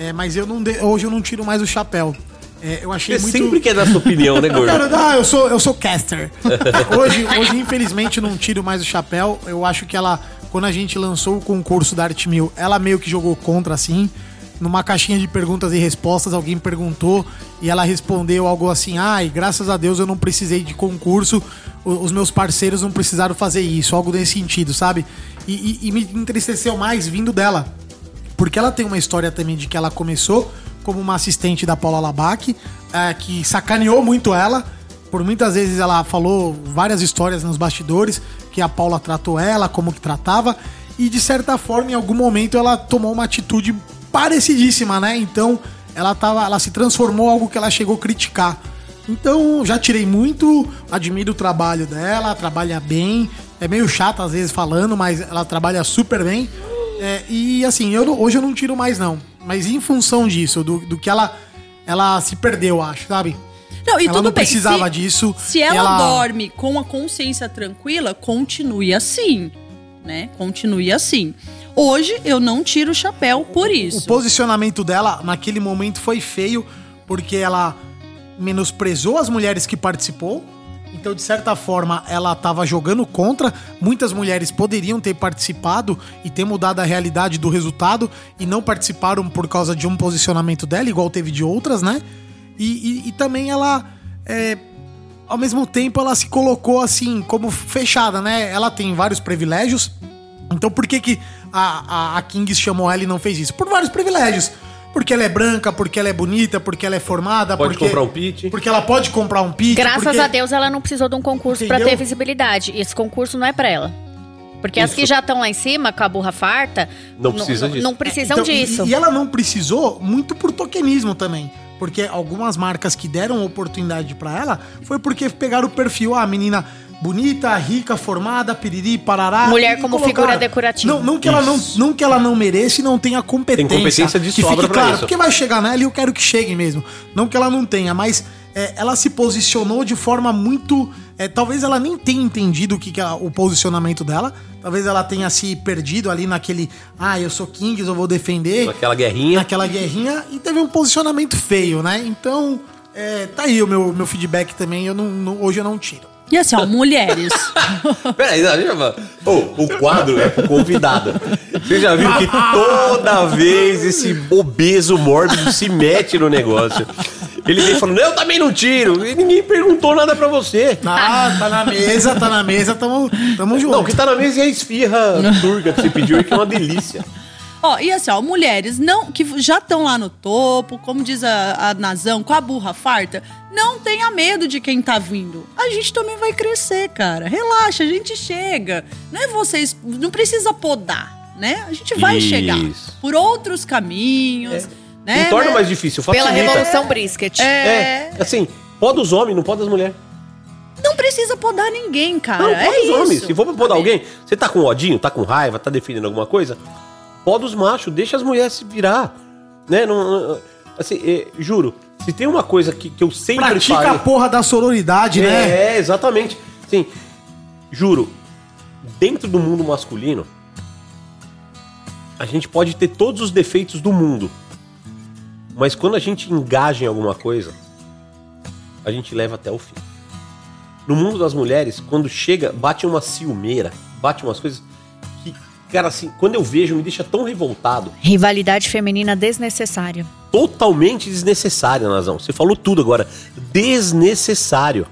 É, mas eu não de- hoje eu não tiro mais o chapéu. É, eu achei Você muito. sempre quer dar sua opinião, né, [laughs] gordo? quero dar, eu sou, eu sou caster. [laughs] hoje, hoje, infelizmente, não tiro mais o chapéu. Eu acho que ela, quando a gente lançou o concurso da Arte Mil, ela meio que jogou contra, assim. Numa caixinha de perguntas e respostas, alguém perguntou e ela respondeu algo assim: ai, graças a Deus eu não precisei de concurso, os meus parceiros não precisaram fazer isso, algo nesse sentido, sabe? E, e- e me entristeceu mais vindo dela. Porque ela tem uma história também de que ela começou como uma assistente da Paula Labac, é, que sacaneou muito ela. Por muitas vezes ela falou várias histórias nos bastidores, que a Paula tratou ela, como que tratava. E de certa forma, em algum momento, ela tomou uma atitude parecidíssima, né? Então, ela, tava, ela se transformou em algo que ela chegou a criticar. Então, já tirei muito, admiro o trabalho dela, trabalha bem. É meio chata às vezes falando, mas ela trabalha super bem. É, e assim, eu não- hoje eu não tiro mais, não. Mas em função disso, do, do que ela, ela se perdeu, acho, sabe? Não, e ela tudo não bem, precisava se- disso. Se ela, dorme com a consciência tranquila, continue assim, né? Continue assim. Hoje eu não tiro o chapéu por O isso. posicionamento dela naquele momento foi feio, porque ela menosprezou as mulheres que participou. Então, de certa forma, ela estava jogando contra. Muitas mulheres poderiam ter participado e ter mudado a realidade do resultado e não participaram por causa de um posicionamento dela, igual teve de outras, né? E, e- e também ela, é, ao mesmo tempo, ela se colocou assim, como fechada, né? Ela tem vários privilégios. Então, por que, que a, a, a Kings chamou ela e não fez isso? Por vários privilégios. Porque ela é branca, porque ela é bonita, porque ela é formada, Pode porque, comprar um pit. porque ela pode comprar um pit. Graças porque- a Deus ela não precisou de um concurso pra Entendeu? ter visibilidade. Esse concurso não é pra ela. Porque as Isso. que já estão lá em cima, com a burra farta, Não precisa disso. Não precisam Então, e- disso. E, ela não precisou muito por tokenismo também. Porque algumas marcas que deram oportunidade pra ela foi porque pegaram o perfil, ah, menina bonita, rica, formada, piriri, parará. Mulher como colocaram. figura decorativa. Não, não, que ela não, não que ela não mereça e não tenha competência. Tem competência de que sobra fique pra claro, isso. porque vai chegar nela e eu quero que chegue mesmo. Não que ela não tenha, mas é, ela se posicionou de forma muito. é, talvez ela nem tenha entendido o que, que é o posicionamento dela. Talvez ela tenha se perdido ali naquele. Ah, eu sou Kings, eu vou defender. Naquela guerrinha. Naquela guerrinha e teve um posicionamento feio, né? Então, é, tá aí o meu, meu feedback também. Eu não, não- hoje eu não tiro. E assim, ó, mulheres. [laughs] Peraí, não, deixa eu falar. Ô, o quadro é pro convidado. Você já viu que toda vez esse obeso mórbido se mete no negócio. Ele vem falando, eu também não tiro. E ninguém perguntou nada pra você. Ah, tá na mesa, tá na mesa, tamo, tamo junto. Não, o que tá na mesa é a esfirra turca que você pediu que é uma delícia. Ó, e assim, ó, mulheres não que já estão lá no topo, como diz a, a Nazão, com a burra farta, não tenha medo de quem tá vindo. A gente também vai crescer, cara. Relaxa, a gente chega. Não é vocês, não precisa podar, né? A gente vai Isso. chegar por outros caminhos, né? não torna né? mais difícil, Pela facilita. Revolução Brisket. É, assim, pode os homens, não pode as mulheres. Não precisa podar ninguém, cara. Não, é pode os isso. homens. Se for pra podar alguém, você tá com odinho, tá com raiva, tá defendendo alguma coisa, pode os machos, deixa as mulheres se virar. Né? Não, assim, é, juro, se tem uma coisa que, que eu sempre Pratica falei... a porra da sororidade, né? É, exatamente. Sim, juro, dentro do mundo masculino, a gente pode ter todos os defeitos do mundo. Mas quando a gente engaja em alguma coisa, a gente leva até o fim. No mundo das mulheres, quando chega, bate uma ciumeira, bate umas coisas cara, assim, quando eu vejo, me deixa tão revoltado Rivalidade feminina desnecessária. totalmente desnecessária, Nazão. Você falou tudo agora. Desnecessário.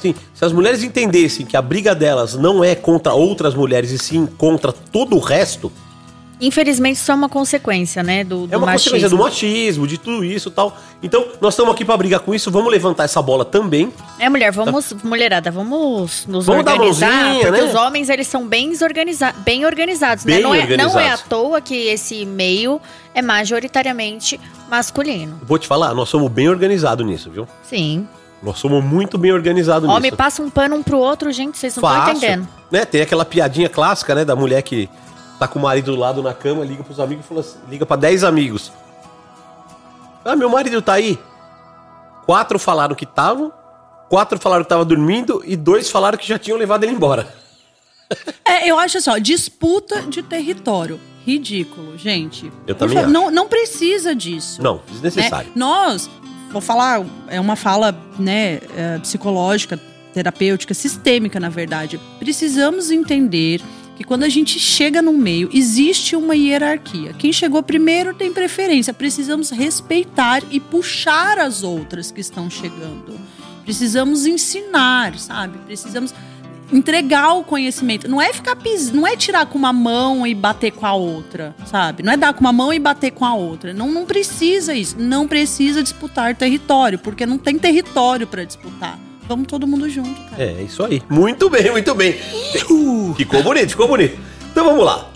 Sim, se as mulheres entendessem que a briga delas não é contra outras mulheres e sim contra todo o resto, Infelizmente, isso é uma consequência, né? Do, do É uma machismo. consequência do machismo, de tudo isso e tal. Então, nós estamos aqui pra brigar com isso, vamos levantar essa bola também. É, mulher, vamos, mulherada, vamos nos Vamos dar organizar, mãozinha, porque né? os homens, eles são bem, organiza bem organizados, né? Bem Não é, não é à organizados. toa que esse meio é majoritariamente masculino. Vou te falar, nós somos bem organizados nisso, viu? Sim. Nós somos muito bem organizados Homem nisso. passa um pano um pro outro, gente, vocês não estão entendendo. Né? Tem aquela piadinha clássica, né, da mulher que tá com o marido do lado na cama, liga pros amigos e fala assim, liga pra 10 amigos. Ah, meu marido tá aí. Quatro falaram que estavam, quatro falaram que tava dormindo e dois falaram que já tinham levado ele embora. [laughs] É, eu acho assim, ó, disputa de território. Ridículo, gente. Eu também acho. Não, não precisa disso. Não, desnecessário. né? Nós, vou falar, é uma fala né, é, psicológica, terapêutica, sistêmica, na verdade. Precisamos entender que quando a gente chega no meio, existe uma hierarquia. Quem chegou primeiro tem preferência. Precisamos respeitar e puxar as outras que estão chegando. Precisamos ensinar, sabe? Precisamos entregar o conhecimento. Não é ficar pis... não é tirar com uma mão e bater com a outra, sabe? Não é dar com uma mão e bater com a outra. Não, não precisa isso. Não precisa disputar território, porque não tem território pra disputar. Vamos todo mundo junto, cara. É, isso aí. Muito bem, muito bem. Ficou bonito, ficou bonito. Então vamos lá.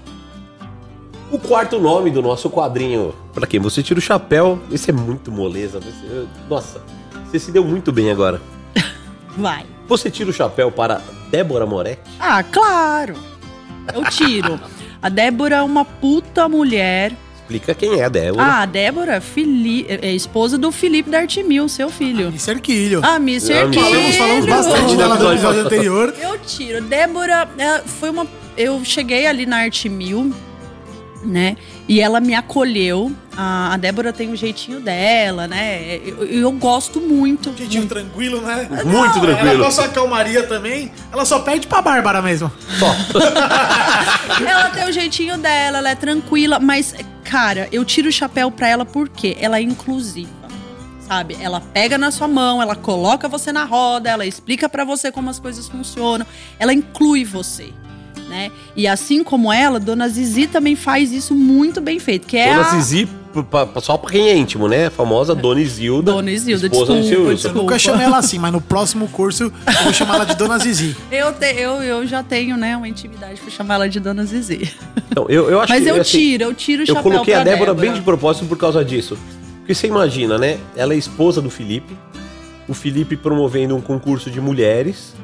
O quarto nome do nosso quadrinho. Pra quem você tira o chapéu. Esse é muito moleza. você- Nossa, você se deu muito bem agora. [laughs] Vai. Você tira o chapéu para Débora Moretti? Ah, claro. Eu tiro. A Débora é uma puta mulher. Explica quem é a Débora. Ah, a Débora Fili... é esposa do Felipe D'Artimil, seu filho. Miss Erquilho. Ah, Miss Ah, Erquilho. Falamos, falamos bastante dela no episódio anterior. Eu tiro. Débora é, foi uma. Eu cheguei ali na Arte Mil, né? E ela me acolheu. A, a Débora tem um jeitinho dela, né? Eu, eu gosto muito. Jeitinho tranquilo, né? Muito Ela tranquilo. com a sua calmaria também. Ela só perde pra Bárbara mesmo. [laughs] Ela tem o jeitinho dela, ela é tranquila, mas, cara, eu tiro o chapéu pra ela porque ela é inclusiva. Sabe? Ela pega na sua mão, ela coloca você na roda, ela explica pra você como as coisas funcionam, ela inclui você. Né? E assim como ela, Dona Zizi também faz isso muito bem feito, que é Dona a Zizi, pra- pra- só pra quem é íntimo, né? A famosa Dona Isilda. Dona Isilda, esposa do desculpa, Wilson. Eu desculpa. nunca chamei ela assim, mas no próximo curso eu vou chamar ela de Dona Zizi. Eu, te- eu, eu já tenho, né, uma intimidade pra chamar ela de Dona Zizi. Então, eu, eu acho Mas que, eu assim, tiro, eu tiro o Eu chapéu coloquei a pra Débora, bem de propósito por causa disso. Porque você imagina, né? Ela é esposa do Felipe. O Felipe promovendo um concurso de mulheres,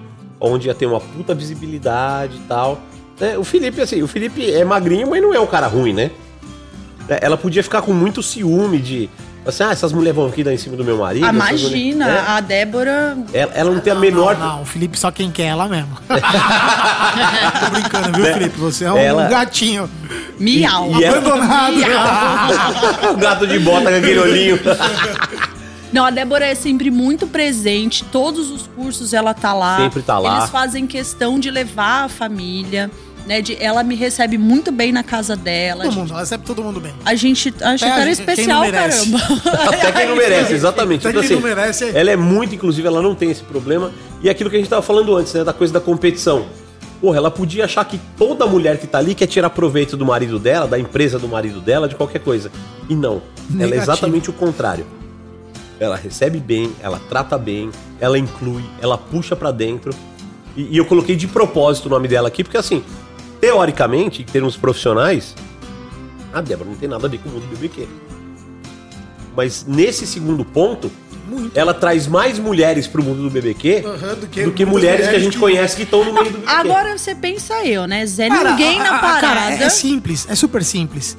onde ia ter uma puta visibilidade e tal. Né? O Felipe, assim, o Felipe é magrinho, mas não é um cara ruim, né? É, Ela podia ficar com muito ciúme de. Assim, ah, essas mulheres vão aqui dar em cima do meu marido. Ah, essas mulheres- imagina, né? a Débora. Ela, ela não tem a Não, menor. Não, não, o Felipe só quem quer é ela mesmo. [laughs] Tô brincando, viu, Felipe? Você é um Ela- gatinho. Miau. E ela- Abandonado. [laughs] o gato de bota com aquele olhinho. [laughs] Não, a Débora é sempre muito presente. Todos os cursos ela tá lá. Sempre tá lá. Eles fazem questão de levar a família, né? De, ela me recebe muito bem na casa dela. Todo mundo, ela recebe todo mundo bem. A gente acha É, que era especial, caramba. [laughs] Até quem não merece, exatamente. Até Então, quem assim, não merece. Ela é muito, inclusive, ela não tem esse problema. E aquilo que a gente tava falando antes, né? Da coisa da competição. Porra, ela podia achar que toda mulher que tá ali quer tirar proveito do marido dela, da empresa do marido dela, de qualquer coisa. E não. Ela é Negativo. exatamente o contrário. Ela recebe bem, ela trata bem, ela inclui, ela puxa pra dentro. E, e eu coloquei de propósito o nome dela aqui, porque assim, teoricamente, em termos profissionais, a Débora não tem nada a ver com o mundo do BBQ. Mas nesse segundo ponto, ela traz mais mulheres pro mundo do BBQ Aham, do que do que mulheres que a gente que- conhece que estão no meio do BBQ. Agora você pensa eu, né? Zé Cara, ninguém a- na a- parada. Cara, é simples, é super simples.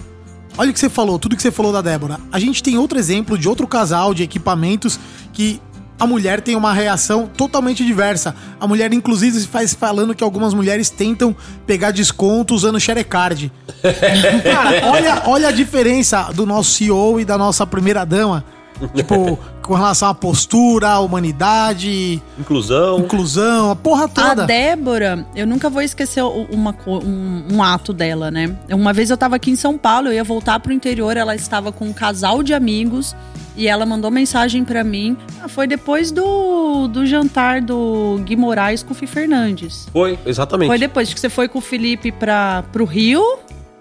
Olha o que você falou, tudo que você falou da Débora. A gente tem outro exemplo de outro casal de equipamentos que a mulher tem uma reação totalmente diversa. A mulher, inclusive, se faz falando que algumas mulheres tentam pegar desconto usando Sharecard. [laughs] Cara, olha, olha a diferença do nosso CEO e da nossa primeira dama. [laughs] Tipo, com relação à postura, à humanidade, Inclusão. inclusão, a porra A toda. Débora, eu nunca vou esquecer uma, um, um ato dela, né? Uma vez eu tava aqui em São Paulo, eu ia voltar pro interior, ela estava com um casal de amigos e ela mandou mensagem pra mim. Ah, foi depois do, do jantar do Gui Moraes com o Fih Fernandes. Foi, exatamente. Foi depois que você foi com o Felipe pra, pro Rio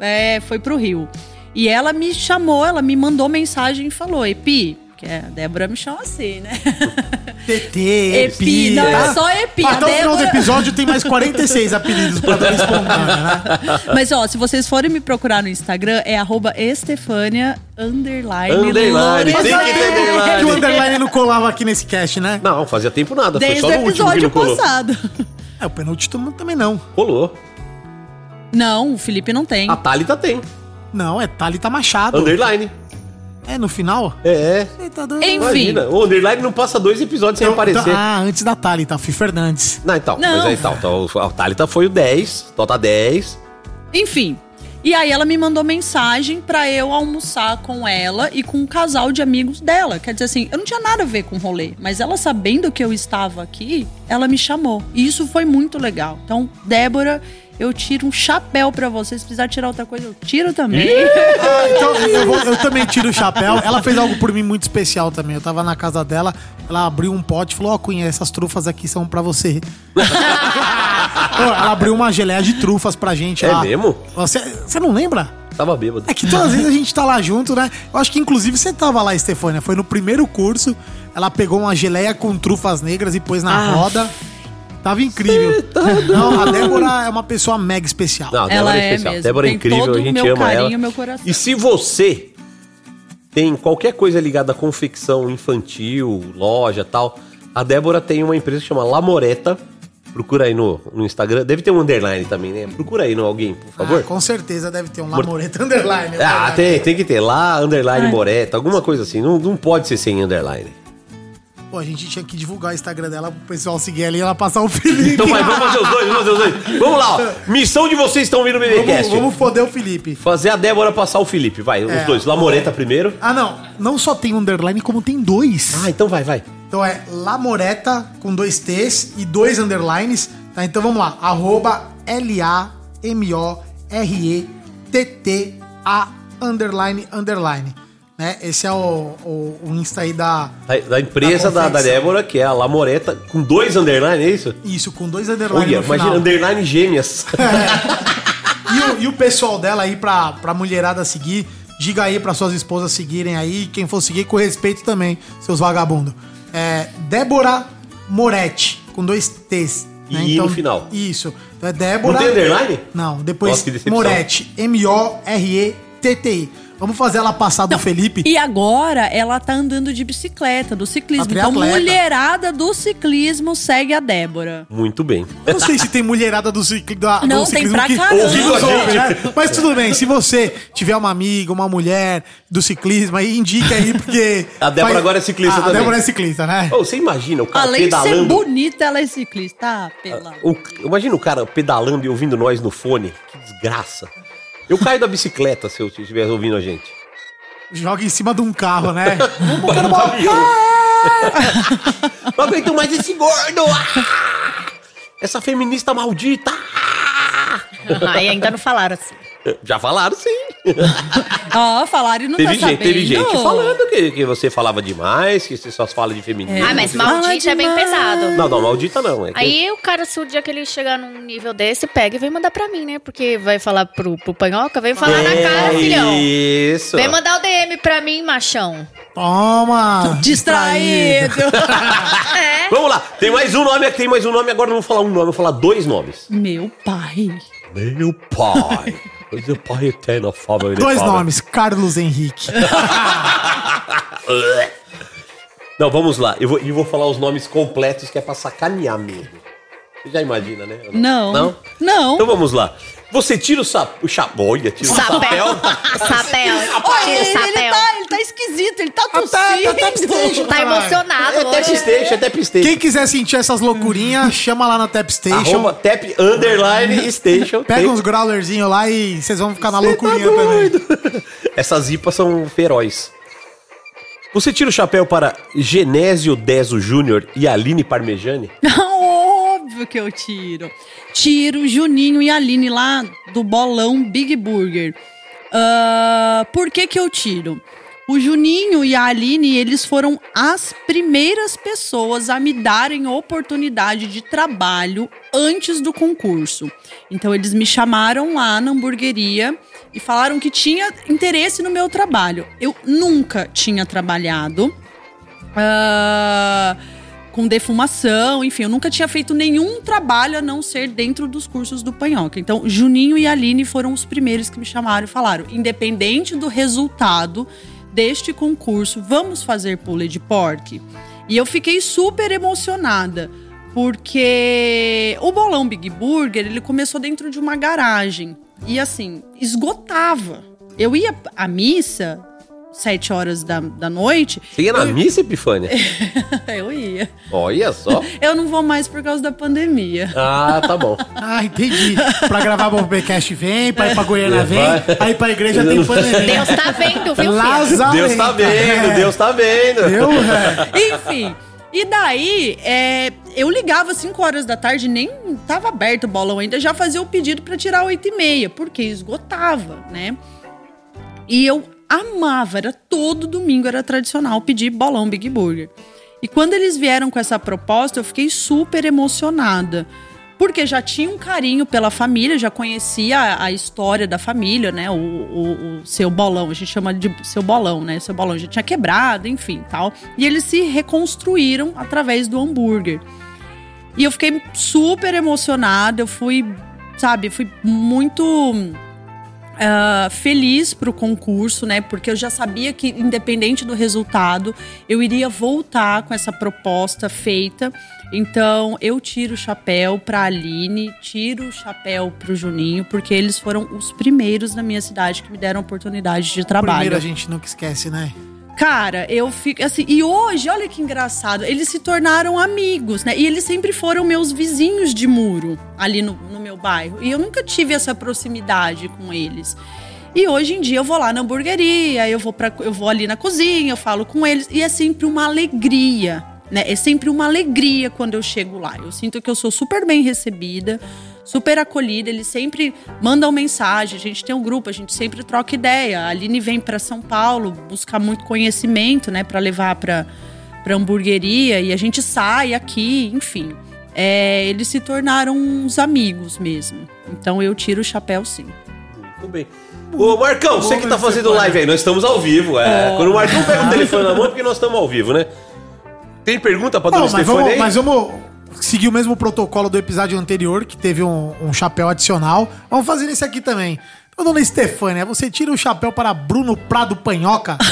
é, foi pro Rio. E ela me chamou, ela me mandou mensagem e falou: Epi, que a Débora me chama assim, né? [laughs] TT, Epi, não, é só Epi. Até o final do Débora- episódio tem mais 46 apelidos pra dar espontânea, né? [laughs] Mas ó, se vocês forem me procurar no Instagram, é arroba Estefânia underline Underline, tem que ter [laughs] underline. É que o underline não colava aqui nesse cast, né? Não, fazia tempo nada. Desde foi o só no último que episódio colou. passado. É, o penúltimo também não. Rolou. Não, o Felipe não tem. A Thalita tem. Não, é Thalita Machado. Underline. É, no final? É. Você tá doido? Enfim. Imagina, o underline não passa dois episódios sem Então- aparecer. então- ah, antes da Thalita, Fih Fernandes. Não, então. Não. Mas aí tá. Então, a Thalita foi o 10, tota 10. Enfim. E aí ela me mandou mensagem pra eu almoçar com ela e com um casal de amigos dela. Quer dizer assim, eu não tinha nada a ver com o rolê, mas ela sabendo que eu estava aqui, ela me chamou. E isso foi muito legal. Então, Débora, eu tiro um chapéu pra você. Se precisar tirar outra coisa, eu tiro também. Ah, então eu, vou- eu também tiro o chapéu. Ela fez algo por mim muito especial também. Eu tava na casa dela, ela abriu um pote e falou: Ó, Cunha, essas trufas aqui são pra você. [laughs] Ela abriu uma geleia de trufas pra gente É lá. mesmo? Você, você não lembra? Tava bêbado. É que todas as vezes a gente tá lá junto, né? Eu acho que inclusive você tava lá, Estefânia. Foi no primeiro curso. Ela pegou uma geleia com trufas negras e pôs na Ah. roda. Tava incrível. Não, a Débora é uma pessoa mega especial. Não, a Débora Ela é é especial. mesmo. Débora é incrível, todo a gente meu ama carinho, ela. meu coração. E se você tem qualquer coisa ligada à confecção infantil, loja tal, a Débora tem uma empresa que chama Lamoreta. Procura aí no, no Instagram. Deve ter um underline também, né? Procura aí no alguém, por favor. Ah, com certeza deve ter um Lamoreta Underline. Ah, né? tem, tem que ter lá, underline Moreta, alguma coisa assim. Não, não pode ser sem underline. Pô, a gente tinha que divulgar o Instagram dela pro pessoal seguir ali e ela passar o Felipe. Então vai, vamos fazer os dois, vamos fazer os dois. Vamos lá, ó. Missão de vocês estão vindo no Vamos, BBcast. vamos foder o Felipe. Fazer a Débora passar o Felipe, vai. É. Os dois. Lamoreta primeiro. Ah, não. Não só tem underline, como tem dois. Ah, então vai, vai. Então é Lamoreta com dois T's e dois underlines. Tá? Então vamos lá. Arroba L-A-M-O-R-E-T-T-A underline underline. Né? Esse é o, o, o Insta aí da. Da, da empresa da, da. Débora, que é a Lamoreta, com dois underline, é isso? Isso, com dois underlines Olha, no final. imagina, underline gêmeas. [laughs] E o, e o pessoal dela aí pra, pra mulherada seguir, diga aí pra suas esposas seguirem aí, quem for seguir com respeito também, seus vagabundos. É Débora Moretti, com dois T's. né? E no final. Isso. Então é Débora. Não tem underline? Não, depois Nossa. Moretti, M-O-R-E-T-T-I. Vamos fazer ela passar do Felipe. E agora ela tá andando de bicicleta, do ciclismo. A Então, mulherada do ciclismo segue a Débora. Muito bem. Eu não sei se tem mulherada do, cicli, da, do Não, tem ciclismo pra que caramba. ouvindo a gente. né? Mas tudo bem, se você tiver uma amiga, uma mulher do ciclismo, aí indica aí, porque. A Débora agora é ciclista a, também. A Débora é ciclista, né? Ô, você imagina o cara Além de ser pedalando. bonita, ela é ciclista. Ah, pela... O- imagina o cara pedalando e ouvindo nós no fone. Que desgraça. Eu caio da bicicleta se eu estiver ouvindo a gente. Joga em cima de um carro, né? Bora no avião. Não aguento mais esse gordo. Ah! Essa feminista maldita. Aí ainda não falaram assim. Já falaram sim. [laughs] Ó, falaram e não teve, tá gente, sabendo. teve gente falando que, que você falava demais, que você só fala de feminismo. Ah, mas maldita é bem pesado. Não, não, maldita não. É que- Aí o cara, se o dia que ele chegar num nível desse, pega e vem mandar pra mim, né? Porque vai falar pro, pro panhoca, vem falar na cara, filhão. É Isso. Vem mandar o DM pra mim, machão. Toma! Distraído. [laughs] É. Vamos lá, tem mais um nome, tem mais um nome, agora eu não vou falar um nome, eu vou falar dois nomes. Meu pai. Meu pai. Meu pai eterno, Fábio. Dois nomes, Carlos Henrique. [laughs] Não, vamos lá. Eu vou, eu vou falar os nomes completos que é pra sacanear mesmo. Você já imagina, né? Não. Não? Não. Então vamos lá. Você tira o, sa o chapéu. Olha, tira o Sapéu. chapéu. Sapéu. Olha, ele, o ele sapéu. tá, ele tá esquisito, ele tá tá- tá tossindo. station, Tá emocionado É tap hoje. station, é tap station. Quem quiser sentir essas loucurinhas, chama lá na Tap Station. Arroba tap underline station. Pega uns growlerzinhos lá e vocês vão ficar na Cê loucurinha tá também. doido. Essas IPAs são feroz. Você tira o chapéu para Genésio Deso Júnior e Aline Parmejani? Óbvio que eu tiro. Tiro Juninho e Aline lá do bolão Big Burger. Ah, por que que eu tiro? O Juninho e a Aline, eles foram as primeiras pessoas a me darem oportunidade de trabalho antes do concurso. Então eles me chamaram lá na hamburgueria e falaram que tinha interesse no meu trabalho. Eu nunca tinha trabalhado. ah, com defumação, enfim, eu nunca tinha feito nenhum trabalho a não ser dentro dos cursos do Panhoca. Então, Juninho e Aline foram os primeiros que me chamaram e falaram: independente do resultado deste concurso, vamos fazer pulled pork? E eu fiquei super emocionada, porque o bolão Big Burger, ele começou dentro de uma garagem. E assim, esgotava. Eu ia à missa, sete horas da, da noite. Você ia na missa, Epifânia? [laughs] eu ia. Olha só. Eu não vou mais por causa da pandemia. Ah, tá bom. Ah, entendi. Pra gravar o BBcast vem, pra ir pra Goiânia É, vem, vai. aí pra igreja tem pandemia. Deus tá vendo, viu, filho? Lazarenta. Deus tá vendo, É. Deus tá vendo. Eu, é. Enfim. E daí, é, eu ligava às 5 horas da tarde, nem tava aberto o bolão ainda, já fazia o pedido pra tirar 8 e meia, porque esgotava, né? E eu amava, era todo domingo, era tradicional pedir bolão Big Burger. E quando eles vieram com essa proposta, eu fiquei super emocionada. Porque já tinha um carinho pela família, já conhecia a, a história da família, né? O, o- o seu bolão, a gente chama de seu bolão, né? Seu bolão já tinha quebrado, enfim, tal. E eles se reconstruíram através do hambúrguer. E eu fiquei super emocionada, eu fui, sabe, fui muito ah, feliz pro concurso, né? Porque eu já sabia que, independente do resultado, eu iria voltar com essa proposta feita. Então, eu tiro o chapéu pra Aline, tiro o chapéu pro Juninho, porque eles foram os primeiros na minha cidade que me deram oportunidade de trabalho. Primeiro a gente nunca esquece, né? Cara, eu fico assim. E hoje, olha que engraçado, eles se tornaram amigos, né? E eles sempre foram meus vizinhos de muro ali no, no meu bairro. E eu nunca tive essa proximidade com eles. E hoje em dia eu vou lá na hamburgueria, eu vou, pra, eu vou ali na cozinha, eu falo com eles. E é sempre uma alegria, né? É sempre uma alegria quando eu chego lá. Eu sinto que eu sou super bem recebida, super acolhida. Eles sempre mandam mensagem. A gente tem um grupo, a gente sempre troca ideia. A Aline vem para São Paulo buscar muito conhecimento, né? Para levar para para hamburgueria e a gente sai aqui, enfim. É, eles se tornaram uns amigos mesmo. Então eu tiro o chapéu sim. Tudo bem. Ô, Marcão, você que tá fazendo live aí, nós estamos ao vivo. É. Quando o Marcão pega o [laughs] telefone na mão, é porque nós estamos ao vivo, né? Tem pergunta pra dona Bom, mas, vamos, mas vamos seguir o mesmo protocolo do episódio anterior, que teve um, um chapéu adicional. Vamos fazer esse aqui também. Então, dona Estefânia, você tira o chapéu para Bruno Prado Panhoca? [laughs]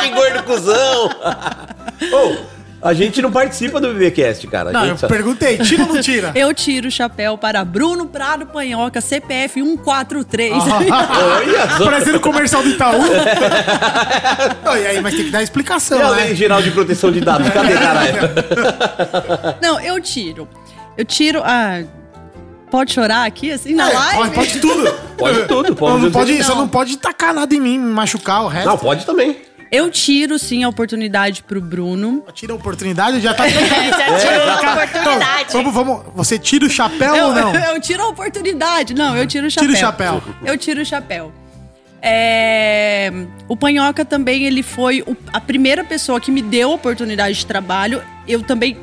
Que gordo cuzão! [laughs] Ô, a gente não participa do BBcast, cara. A Não, gente eu só- perguntei, tira ou não tira? [laughs] Eu tiro o chapéu para Bruno Prado Panhoca, CPF 143. [laughs] Olha só. Parecendo comercial do Itaú. [laughs] Não, e aí, mas tem que dar explicação, E a né? Lei Geral de Proteção de Dados? Cadê, caralho? Não, eu tiro. Eu tiro. Ah, pode chorar aqui, assim, na É, live? pode, pode tudo. Pode tudo, pode Não, não pode, Você não pode tacar nada em mim, me machucar o resto. Não, pode também. Eu tiro, sim, a oportunidade pro Bruno. Tira a oportunidade, já tá... [laughs] Já tirou [laughs] a oportunidade. Então, vamos, vamos, você tira o chapéu Eu, ou não? [laughs] eu tiro a oportunidade. Não, eu tiro o chapéu. Tira o chapéu. Eu tiro o chapéu. É, O Panhoca também, ele foi o- a primeira pessoa que me deu oportunidade de trabalho. Eu também,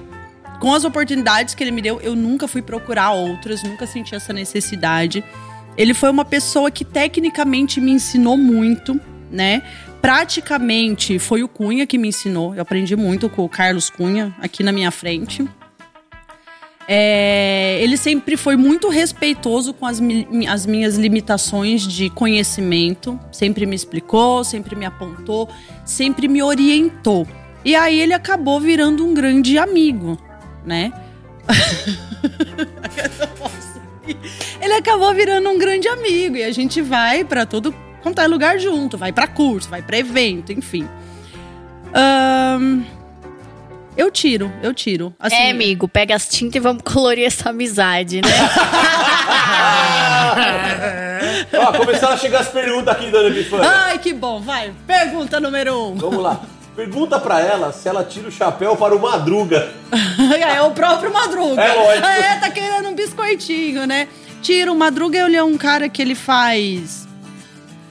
com as oportunidades que ele me deu, eu nunca fui procurar outras, nunca senti essa necessidade. Ele foi uma pessoa que tecnicamente me ensinou muito, né? Praticamente foi o Cunha que me ensinou. Eu aprendi muito com o Carlos Cunha aqui na minha frente. É, ele sempre foi muito respeitoso com as, as minhas limitações de conhecimento. Sempre me explicou, sempre me apontou, sempre me orientou. E aí ele acabou virando um grande amigo, né? [laughs] ele acabou virando um grande amigo e a gente vai pra todo quanto é lugar junto, vai pra curso, vai pra evento, enfim. Ahn, eu tiro, eu tiro. Assim, é, amigo, pega as tintas e vamos [laughs] colorir essa amizade, né? [laughs] Ó, começaram a chegar as perguntas aqui, dona Epifânia. Ai, que bom, vai. Pergunta número um. Vamos lá. Pergunta pra ela se ela tira o chapéu para o Madruga. [laughs] é o próprio Madruga. É lógico. É, tá querendo um biscoitinho, né? Tira o Madruga, ele é um cara que ele faz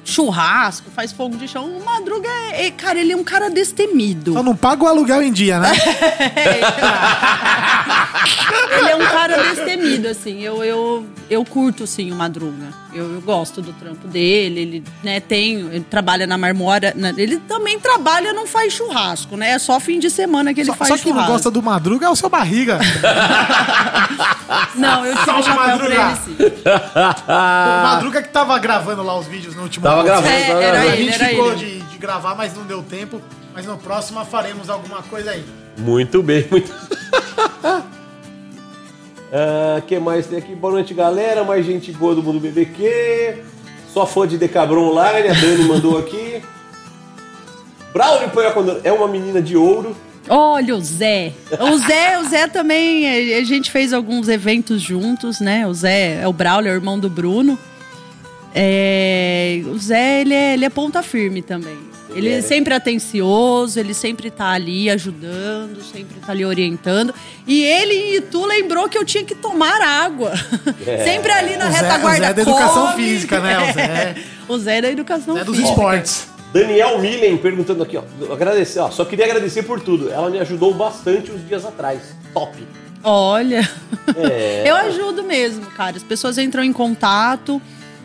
churrasco, faz fogo de chão. O Madruga é, é- Cara, ele é um cara destemido. Só não paga o aluguel em dia, né? [laughs] Ele é um cara destemido, assim. Eu, eu, eu curto, sim, o Madruga. Eu, eu gosto do trampo dele. Ele, né, tem... Ele trabalha na marmora. na- ele também trabalha, não faz churrasco, né? É só fim de semana que ele Só, faz só quem não churrasco. gosta do Madruga é o seu barriga. Não, eu tiro o chapéu pra Madruga. ele, sim. [laughs] O Madruga que tava gravando lá os vídeos no último Tava gravando, tava É, era A gravando. ele, gente era ficou ele. de, de gravar, mas não deu tempo. Mas no próximo faremos alguma coisa aí. Muito bem, muito. [laughs] Ah, que mais tem aqui? Boa noite, galera. Mais gente boa do mundo BBQ. Só fã de Decabron Online, a Dani mandou aqui. Braulio Poiocondor é uma menina de ouro. Olha o Zé. O Zé, o Zé também, a gente fez alguns eventos juntos, né? O Zé é o Braulio, é o irmão do Bruno. É, o Zé, ele é, ele é ponta firme também. Ele é, é sempre atencioso, ele sempre tá ali ajudando, sempre tá ali orientando. E ele em Itu lembrou que eu tinha que tomar água. [laughs] É. Sempre ali na O Zé- retaguarda. o Zé é da educação come. física, né, o Zé? [laughs] o Zé é da educação É dos física. esportes. Daniel Millen perguntando aqui, ó. Agradecer, ó. Só queria agradecer por tudo. Ela me ajudou bastante uns dias atrás. Top. Olha, É. [laughs] eu ajudo mesmo, cara. As pessoas entram em contato,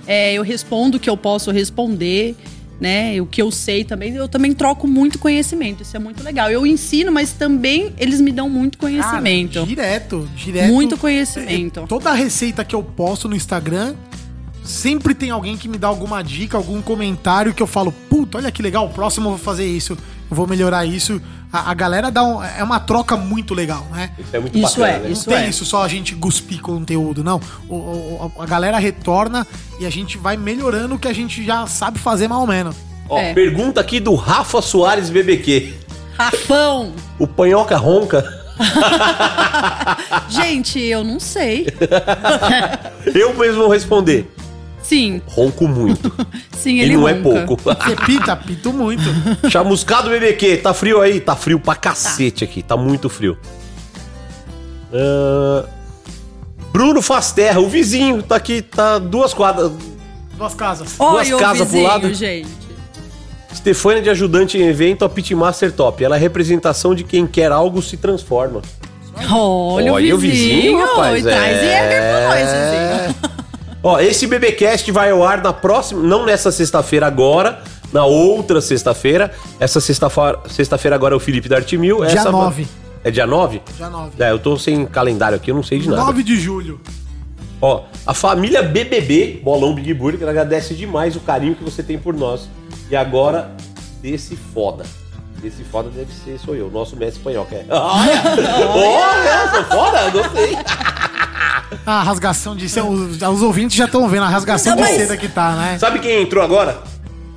é, eu respondo o que eu posso responder, né? O que eu sei também. Eu também troco muito conhecimento. Isso é muito legal. Eu ensino, mas também eles me dão muito conhecimento. Cara, direto, direto. Muito conhecimento. Toda receita que eu posto no Instagram, sempre tem alguém que me dá alguma dica, algum comentário que eu falo, puta, olha que legal, o próximo eu vou fazer isso, eu vou melhorar isso. A, a galera dá um, é uma troca muito legal, né? Isso é muito Isso bacana, é, né? Não isso tem é. isso só a gente cuspir conteúdo, não. O- o- a galera retorna e a gente vai melhorando o que a gente já sabe fazer mais ou menos. Ó, É. pergunta aqui do Rafa Soares BBQ. Rafão! O panhoca ronca? [laughs] Gente, eu não sei. [laughs] Eu mesmo vou responder. Sim, Ronco muito. [laughs] sim, E ele não é ronca. pouco. [laughs] Você pita, pito muito. [laughs] Chamuscado BBQ, tá frio aí? Tá frio pra cacete aqui, tá muito frio. Ah, Bruno Faz Terra, o vizinho, tá aqui, tá duas quadras. Duas casas. Olha o casas pro vizinho, lado. gente. Stefânia de ajudante em evento, a Pitmaster Top. Ela é representação de quem quer algo se transforma. Olha, Olha o vizinho, rapaz, e traz é. Jäger pra nós, vizinho. Ó, esse BBcast vai ao ar na próxima, não nessa sexta-feira agora, na outra sexta-feira. Essa sexta-feira sexta-feira agora é o Felipe da Artimil. Dia essa 9. É dia 9? Já nove. É, eu tô sem calendário aqui, eu não sei de nada. 9 de julho. Ó, a família BBB, Bolão Big Burger, agradece demais o carinho que você tem por nós. E agora, desse foda. Desse foda deve ser, sou eu, nosso mestre espanhol. Que é. [laughs] Olha! Olha, sou foda, gostei. A rasgação de seda. Os, os ouvintes já estão vendo a rasgação Não, de mas- seda que tá, né? Sabe quem entrou agora?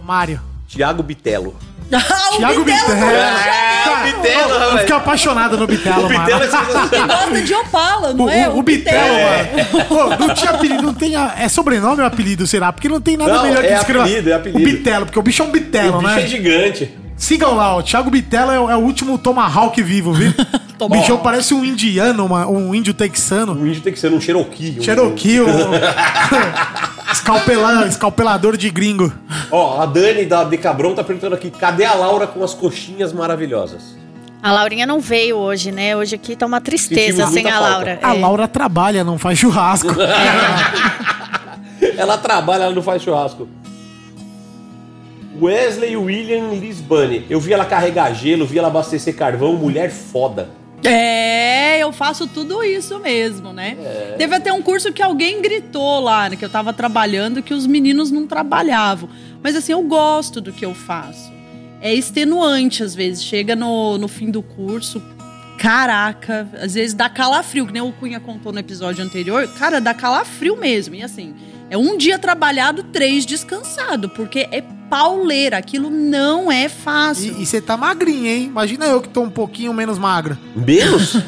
O Mário. Tiago Bitelo. [laughs] Ah, o Thiago Bitelo Bitelo. É, o Bitelo, Eu fiquei apaixonado no Bitelo, O Bitelo é mano. sensacional. gosta de Opala, não O, é? o, o Bitelo, É. mano. Pô, não tinha apelido, não tem. a- É sobrenome ou apelido, será? Porque não tem nada Não, melhor que é apelido, é apelido. O Bitelo, porque o bicho é um Bitelo, o bicho né? é gigante. Sigam lá, o Thiago Bitelo é, o- é o último Tomahawk vivo, viu? o bichão parece um indiano, uma- um índio texano. O índio ser um Cherokee. um- Cherokee, um... [laughs] Escalpela- escalpelador de gringo. Ó, a Dani da Decabron tá perguntando aqui, cadê a Laura com as coxinhas maravilhosas? A Laurinha não veio hoje, né? Hoje aqui tá uma tristeza Sentimos sem a falta. Laura. A É. Laura trabalha, não faz churrasco. [laughs] Ela trabalha, ela não faz churrasco. Wesley William Lisbane. Eu vi ela carregar gelo, vi ela abastecer carvão, mulher foda. É, eu faço tudo isso mesmo, né? Teve até um curso que alguém gritou lá, né, que eu tava trabalhando, que os meninos não trabalhavam. Mas assim, eu gosto do que eu faço. É extenuante, às vezes. Chega no, no fim do curso, caraca, às vezes dá calafrio, que nem o Cunha contou no episódio anterior. Cara, dá calafrio mesmo. E assim, é um dia trabalhado, três descansado, porque é pauleira. Aquilo não é fácil. E você tá magrinha, hein? Imagina eu que tô um pouquinho menos magra. Menos? [laughs]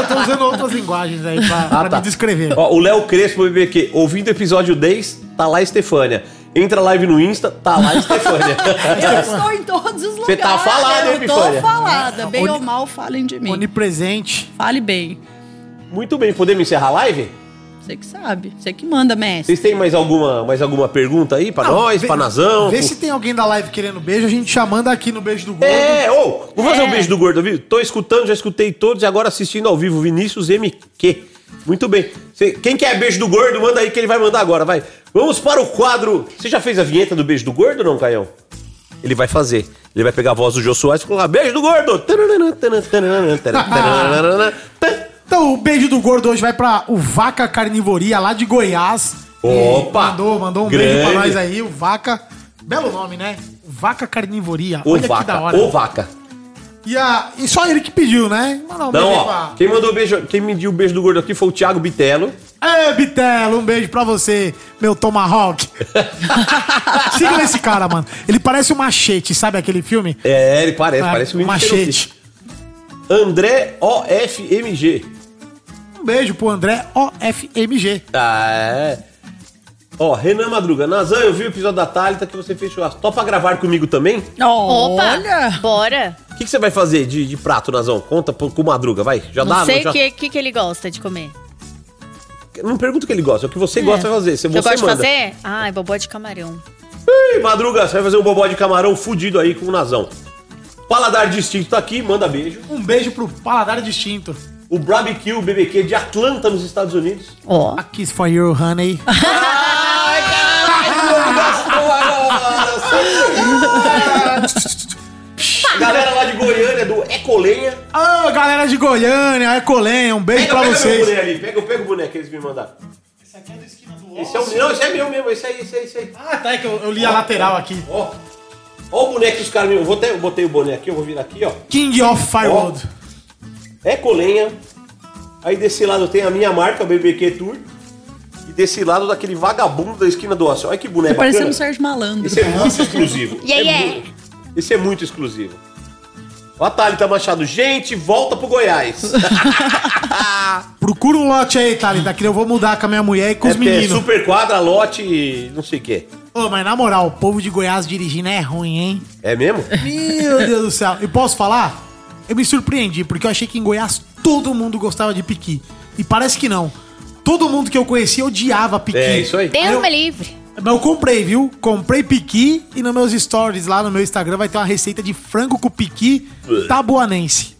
Eu tô usando outras linguagens aí pra, Ah, pra tá. me descrever. Ó, o Léo Crespo BBQ, ouvindo o episódio 10, tá lá Estefânia. Entra live no Insta, tá lá Estefânia. [laughs] Eu estou em todos os lugares. Você tá falada, hein, Eu tô falada. Bem Oni- ou mal, falem de mim. Onipresente. Fale bem. Muito bem, podemos encerrar a live? Você que sabe. Você que manda, mestre. Vocês têm mais alguma, mais alguma pergunta aí pra Não, nós, vê- pra Nazão? Vê pro- se tem alguém da live querendo beijo, a gente já manda aqui no beijo do gordo. É, ô, vou fazer É. um beijo do gordo, viu? Tô escutando, já escutei todos e agora assistindo ao vivo, Vinícius MQ. Muito bem. Cê- quem quer beijo do gordo, manda aí que ele vai mandar agora, vai. Vamos para o quadro. Você já fez a vinheta do beijo do gordo ou não, Caião? Ele vai fazer. Ele vai pegar a voz do Jô Soares e colocar beijo do gordo. Então, o beijo do gordo hoje vai pra o Vaca Carnivoria lá de Goiás. Opa! E Mandou, mandou um Grande. beijo pra nós aí, o Vaca. Belo nome, né? Vaca Carnivoria. Ô Olha que da vaca, hora. ô vaca. E, a, e só ele que pediu, né? Mandar um Não, beijo ó, pra... quem mandou o beijo, quem mediu o beijo do gordo aqui foi o Thiago Bitelo. Ê, Bitelo, um beijo pra você, meu Tomahawk. [laughs] Siga esse cara, mano. Ele parece um machete, sabe aquele filme? É, ele parece, Ah, parece um machete. André OFMG. Um beijo pro André OFMG. Ah, é. Ó, Renan Madruga. Nazan, eu vi o episódio da Thalita que você fez churrasco. Topa gravar comigo também? Opa, Olha! bora. O que, que você vai fazer de, de prato, Nazão? Conta pro, com o Madruga, vai. Já Não dá? sei não, o já... que, que, que ele gosta de comer. Não pergunta o que ele gosta, é o que você gosta de fazer. Você, Eu você gosto de manda. fazer? Ai, bobó de camarão. Ih, Madruga, você vai fazer um bobó de camarão fudido aí com o Nazão. Paladar Distinto tá aqui, manda beijo. Um beijo pro Paladar Distinto. O Barbecue BBQ de Atlanta, nos Estados Unidos. Ó. A kiss for you, honey. [laughs] Ai, caralho! [laughs] Galera lá de Goiânia, do Ecolenha. Ô, galera de Goiânia, Ecolenha, um beijo pra pega vocês. meu boné ali, pega, pega o boneco que eles me mandaram. Esse aqui é do esquina do Esse é o Não, esse é meu mesmo, esse aí, esse aí, esse aí. Ah, tá, é que eu, eu li a lateral aqui. Ó. Ó o boneco que os caras me. Eu, vou ter- eu botei o boné aqui, eu vou vir aqui, ó. King of Firewood. Ecolenha. Aí desse lado tem a minha marca, o BBQ Tour. E desse lado daquele vagabundo da esquina do Osso. Olha que boneco Tá parecendo o bacana. Sérgio Malandro. Esse é muito exclusivo. Yeah, É yeah. mu- Esse é muito exclusivo. Ó a Thalita Machado. Gente, volta pro Goiás. [laughs] Procura um lote aí, Thalita, que eu vou mudar com a minha mulher e com é, os meninos. é super quadra, lote e não sei o que. Ô, mas na moral, o povo de Goiás dirigindo é ruim, hein? É mesmo? Meu Deus do céu. E posso falar? Eu me surpreendi, porque eu achei que em Goiás todo mundo gostava de piqui. E parece que não. Todo mundo que eu conhecia odiava piqui. É isso aí. Deus eu- me livre. Mas eu comprei, viu? Comprei piqui e nos meus stories lá no meu Instagram vai ter uma receita de frango com piqui tabuanense.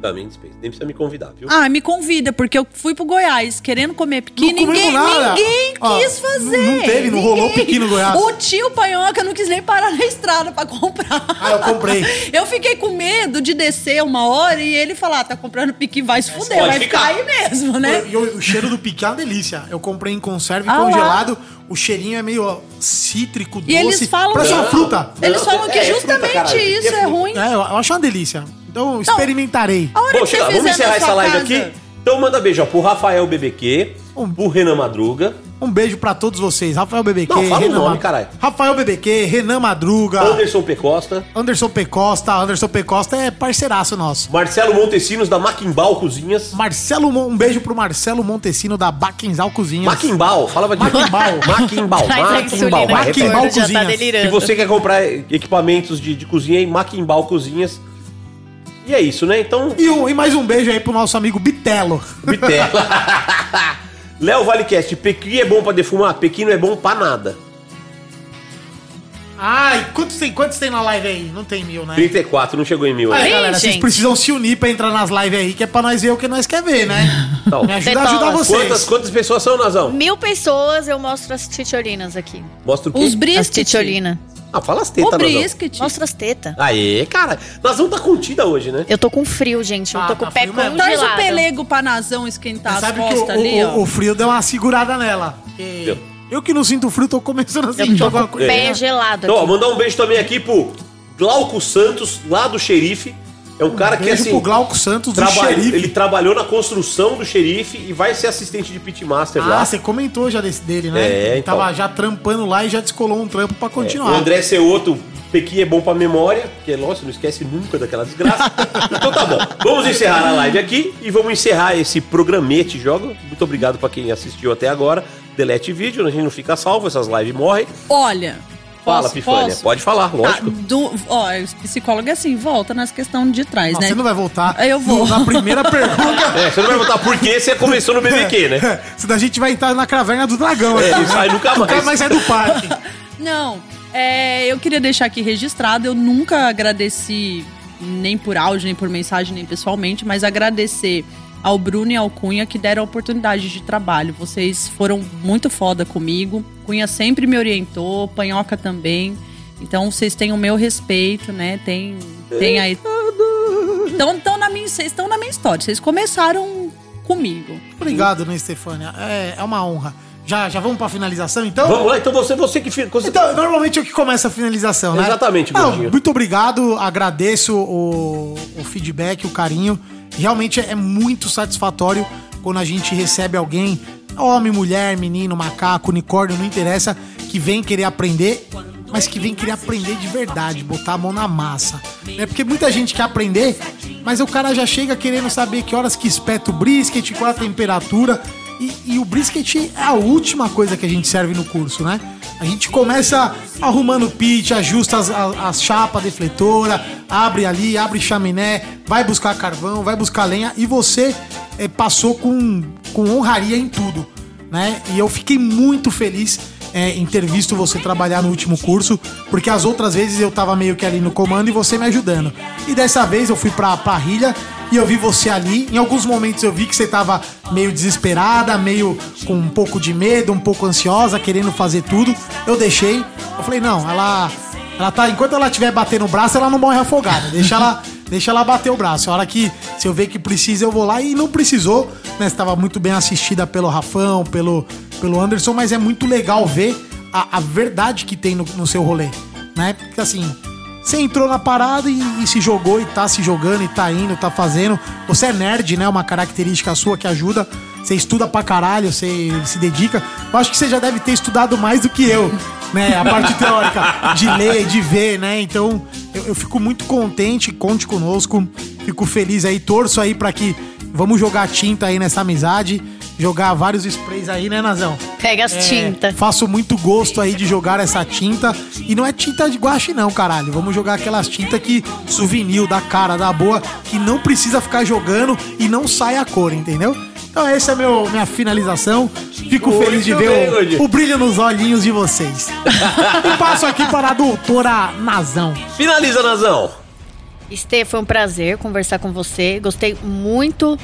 Também dispensa. Nem precisa me convidar, viu? Ah, me convida, porque eu fui pro Goiás querendo comer piqui. Não Ninguém, nada. ninguém Ó, quis fazer. não- não teve, não rolou piqui no Goiás. O tio Panhoca não quis nem parar na estrada pra comprar. Ah, eu comprei. [laughs] Eu fiquei com medo de descer uma hora e ele falar, tá comprando piqui, vai se fuder, pode vai ficar. ficar aí mesmo, né? E o, o cheiro do piqui é uma delícia. Eu comprei em conserva e Ah lá. O cheirinho é meio cítrico, E eles falam Parece que- uma fruta. Eles falam que é, é fruta, justamente é isso é fruta. ruim. É, eu, acho uma delícia. Então, experimentarei. A hora Bom, que chega, vamos encerrar essa live casa- aqui. Então manda beijo ó, pro Rafael BBQ, pro Renan Madruga, Um beijo pra todos vocês. Rafael BBQ, Não, fala o nome, caralho. Rafael BBQ, Renan Madruga, Anderson P. Costa, Anderson P. Costa. Anderson P. Costa é parceiraço nosso. Marcelo Montesinos da Maquimbal Cozinhas. Marcelo, um beijo pro Marcelo Montesino da Baquenzal Cozinhas. Maquimbal, fala pra Maquimbal. Maquimbal, [laughs] Maquimbal. o Maquimbal já tá Cozinhas. Se você quer comprar equipamentos de, de cozinha em Maquimbal Cozinhas. E é isso, né? Então, E, um- e mais um beijo aí pro nosso amigo Bitelo. Bitela. [laughs] [laughs] Léo Valecast, pequi é bom pra defumar? Pequi não é bom pra nada. Ai, quantos tem, quantos tem na live aí? Não tem mil, né? 34, não chegou em mil Aí, ainda. Ih, galera, vocês gente. precisam se unir pra entrar nas lives aí, que é pra nós ver o que nós quer ver, né? Então, [laughs] Me ajuda a ajudar Tetolas. vocês. quantas, quantas pessoas são, Nazão? Mil pessoas, eu mostro as titiolinas aqui. Mostra o quê? Os As brisket. titiolinas. Ah, fala as O tetas, Nazão. brisket. Mostra as tetas. Aê, cara. Nazão tá contida hoje, né? Eu tô com frio, gente. Eu Ah, tô com tá o pé frio mesmo. Traz congelado. o pelego pra Nazão esquentar Você as sabe que o, costas ali, o- ó. o frio deu uma segurada nela. Deu. Eu que não sinto frio, tô começando a sentir tô alguma o coisa. pé gelado Então, ó, aqui. mandar um beijo também aqui pro Glauco Santos, lá do xerife. É um cara que, Beijo assim, pro Glauco Santos, xerife. ele trabalhou na construção do xerife e vai ser assistente de pitmaster Ah, lá. você comentou já desse dele, né? É, Ele então. Tava já trampando lá e já descolou um trampo pra É, continuar. o André Ceoto, Pequi é bom pra memória, porque, lógico, não esquece nunca daquela desgraça. [laughs] então tá bom. Vamos encerrar a live aqui e vamos encerrar esse programete jogo. Muito obrigado pra quem assistiu até agora. Delete vídeo, a gente não fica salvo, essas lives morrem. Olha, Fala, Pifânia. Pode falar, lógico. Tá, do, ó, o psicólogo é assim, volta nas questões de trás, Não, né? Você não vai voltar. Eu vou. Na primeira pergunta. [laughs] É, você não vai voltar por que você começou no BBQ, né? [laughs] Senão a gente vai entrar na caverna do dragão. É, e sai nunca mais. Nunca mais sai do parque. [laughs] Não, é, eu queria deixar aqui registrado, eu nunca agradeci nem por áudio, nem por mensagem, nem pessoalmente, mas agradecer ao Bruno e ao Cunha que deram a oportunidade de trabalho. Vocês foram muito foda comigo. Cunha sempre me orientou, Panhoca também. Então vocês têm o meu respeito, né? Tem, tem aí. Então, então na minha, vocês estão na minha história. Vocês começaram comigo. Obrigado, né, Stefânia? É, é uma honra. Já, já vamos pra finalização, então? Vamos lá, então você, você que fica. Então, normalmente eu que começa a finalização, né? Exatamente, Não. Muito obrigado, agradeço o, o feedback, o carinho. Realmente é muito satisfatório quando a gente recebe alguém, homem, mulher, menino, macaco, unicórnio, não interessa, que vem querer aprender, mas que vem querer aprender de verdade, botar a mão na massa. É porque muita gente quer aprender, mas o cara já chega querendo saber que horas que espeta o brisket, qual a temperatura. E, e o brisket é a última coisa que a gente serve no curso, né? A gente começa arrumando o pit, ajusta as, as, as chapas defletora, abre ali, abre chaminé, vai buscar carvão, vai buscar lenha e você eh, passou com, com honraria em tudo, né? E eu fiquei muito feliz eh, em ter visto você trabalhar no último curso, porque as outras vezes eu tava meio que ali no comando e você me ajudando. E dessa vez eu fui pra, pra rilha e eu vi você ali. Em alguns momentos eu vi que você tava meio desesperada, meio com um pouco de medo, um pouco ansiosa, querendo fazer tudo. Eu deixei. Eu falei, não, ela. Ela tá. Enquanto ela estiver batendo o braço, ela não morre afogada. Deixa ela. [laughs] Deixa ela bater o braço. A hora que, se eu ver que precisa, eu vou lá. E não precisou, né? Você tava muito bem assistida pelo Rafão, pelo, pelo Anderson, mas é muito legal ver a, a verdade que tem no, no seu rolê, né? Porque assim, você entrou na parada e, e se jogou e tá se jogando e tá indo, tá fazendo. Você é nerd, né? Uma característica sua que ajuda. Você estuda pra caralho, você se dedica. Eu acho que você já deve ter estudado mais do que eu, [laughs] né? A parte teórica de ler, de ver, né? Então, eu, eu fico muito contente, conte conosco. Fico feliz aí, torço aí pra que vamos jogar tinta aí nessa amizade. Jogar vários sprays aí, né, Nazão? Pega as É, tintas. Faço muito gosto aí de jogar essa tinta. E não é tinta de guache, não, caralho. Vamos jogar aquelas tintas que souvenir, da cara, da boa, que não precisa ficar jogando e não sai a cor, entendeu? Então essa é meu, minha finalização. Fico Muito feliz de ver o, o brilho nos olhinhos de vocês. e passo aqui para a doutora Nazão. Finaliza, Nazão. Estê, foi um prazer conversar com você. Gostei muito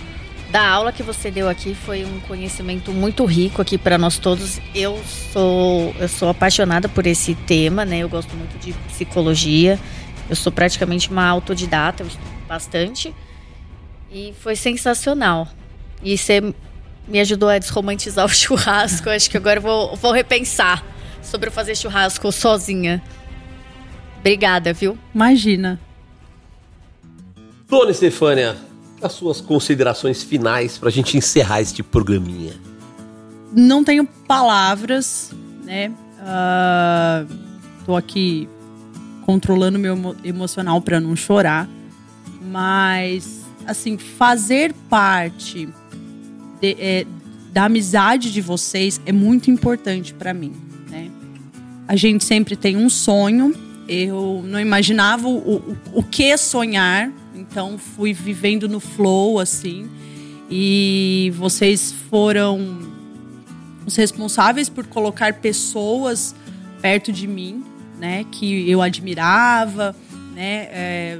da aula que você deu aqui. Foi um conhecimento muito rico aqui para nós todos. Eu sou, eu sou apaixonada por esse tema, né? Eu gosto muito de psicologia. Eu sou praticamente uma autodidata, eu estudo bastante. E foi sensacional. E você me ajudou a desromantizar [laughs] o churrasco. Acho que agora eu vou, vou repensar sobre eu fazer churrasco sozinha. Obrigada, viu? Imagina. Dona Estefânia, as suas considerações finais pra gente encerrar este programinha. não tenho palavras, né? Ah, tô aqui controlando meu emo- emocional para não chorar, mas assim fazer parte de- é, da amizade de vocês é muito importante para mim, né? A gente sempre tem um sonho. Eu não imaginava o, o, o que sonhar, então fui vivendo no flow assim. E vocês foram os responsáveis por colocar pessoas perto de mim, né, que eu admirava, né, é,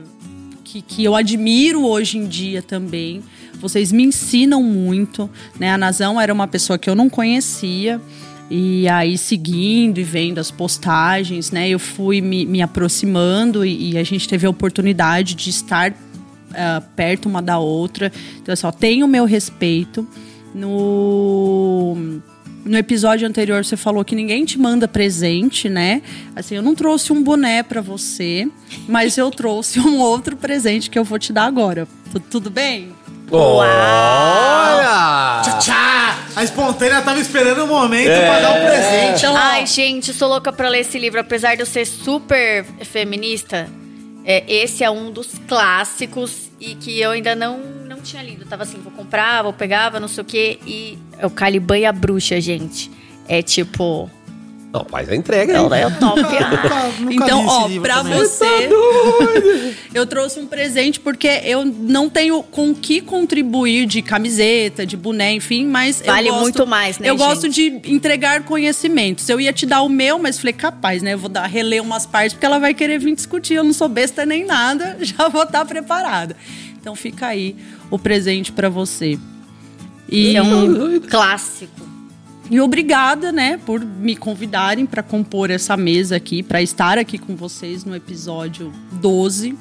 que, que eu admiro hoje em dia também. Vocês me ensinam muito, né? A Nazão era uma pessoa que eu não conhecia. E aí, seguindo e vendo as postagens, né? Eu fui me, me aproximando e, e a gente teve a oportunidade de estar ah, perto uma da outra. Então, assim, ó, tenho o meu respeito. No, no episódio anterior, você falou que ninguém te manda presente, né? Assim, eu não trouxe um boné pra você, mas eu trouxe um outro presente que eu vou te dar agora. Tu- tudo bem? Olha! Tchá, tchá. A espontânea tava esperando o momento É. pra dar um presente. Então, Ai, gente, sou louca pra ler esse livro. Apesar de eu ser super feminista, é, esse é um dos clássicos e que eu ainda não, não tinha lido. Tava assim, vou comprar, vou pegar, vou não sei o quê. E é o Caliban e a Bruxa, gente. É tipo. Não, faz a entrega aí. Não, é [laughs] top. [laughs] Nunca Então, ó, pra também. você, eu trouxe um presente porque eu não tenho com o que contribuir de camiseta, de boné, enfim, mas eu Vale gosto- muito mais, né, Eu gosto gente? de entregar conhecimentos. Eu ia te dar o meu, mas falei, capaz, né? Eu vou dar, reler umas partes porque ela vai querer vir discutir. Eu não sou besta nem nada, [laughs] já vou estar preparada. Então fica aí o presente pra você. E É um clássico. E obrigada, né, por me convidarem para compor essa mesa aqui, para estar aqui com vocês no episódio 12.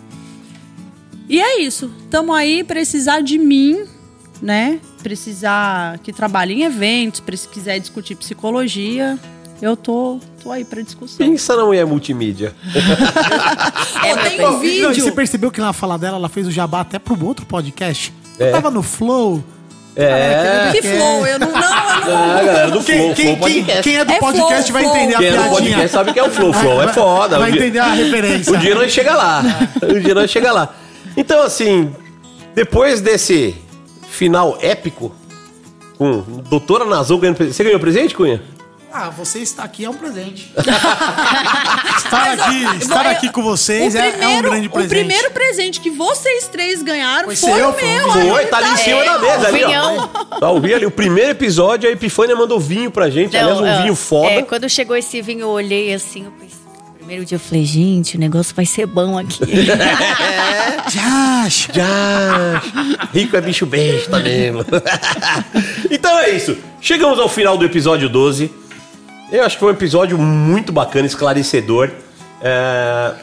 E é isso. Tamo aí, precisar de mim, né? Precisar que trabalhe em eventos, se quiser discutir psicologia, eu tô, tô aí para discussão. Pensa na mulher multimídia. [laughs] É, tem Ô, um não, vídeo. você percebeu que na fala dela, ela fez o jabá até pro outro podcast? É. Eu tava no Flow. É. Que flow, eu não, não, eu não. Ah, galera do Quem, Flow, quem- Flow quem- Podcast. quem é do É podcast Flow, vai entender Quem a é do piadinha. podcast sabe que é o Flow. Flow é foda. Vai entender a referência. Um dia nós chega lá. Um dia nós chega lá. Então, assim, depois desse final épico, com doutora Nazão ganhando presente. Você ganhou presente, Cunha? Ah, você está aqui é um presente. [laughs] estar aqui, estar eu- aqui com vocês é, é um primeiro, grande presente. O primeiro presente que vocês três ganharam Foi foi, seu, o foi meu. Foi, tá ali em cima da mesa ali, ó. vinhão. Tá, o vinho ali, o primeiro episódio, a Epifânia mandou vinho pra gente. Aliás, um Não, vinho é, foda. É, quando chegou esse vinho, eu olhei assim, eu pensei, primeiro dia eu falei, gente, o negócio vai ser bom aqui. [laughs] Já, Já. Rico é bicho besta mesmo. [laughs] então é isso. Chegamos ao final do episódio 12. Eu acho que foi um episódio muito bacana, esclarecedor. É,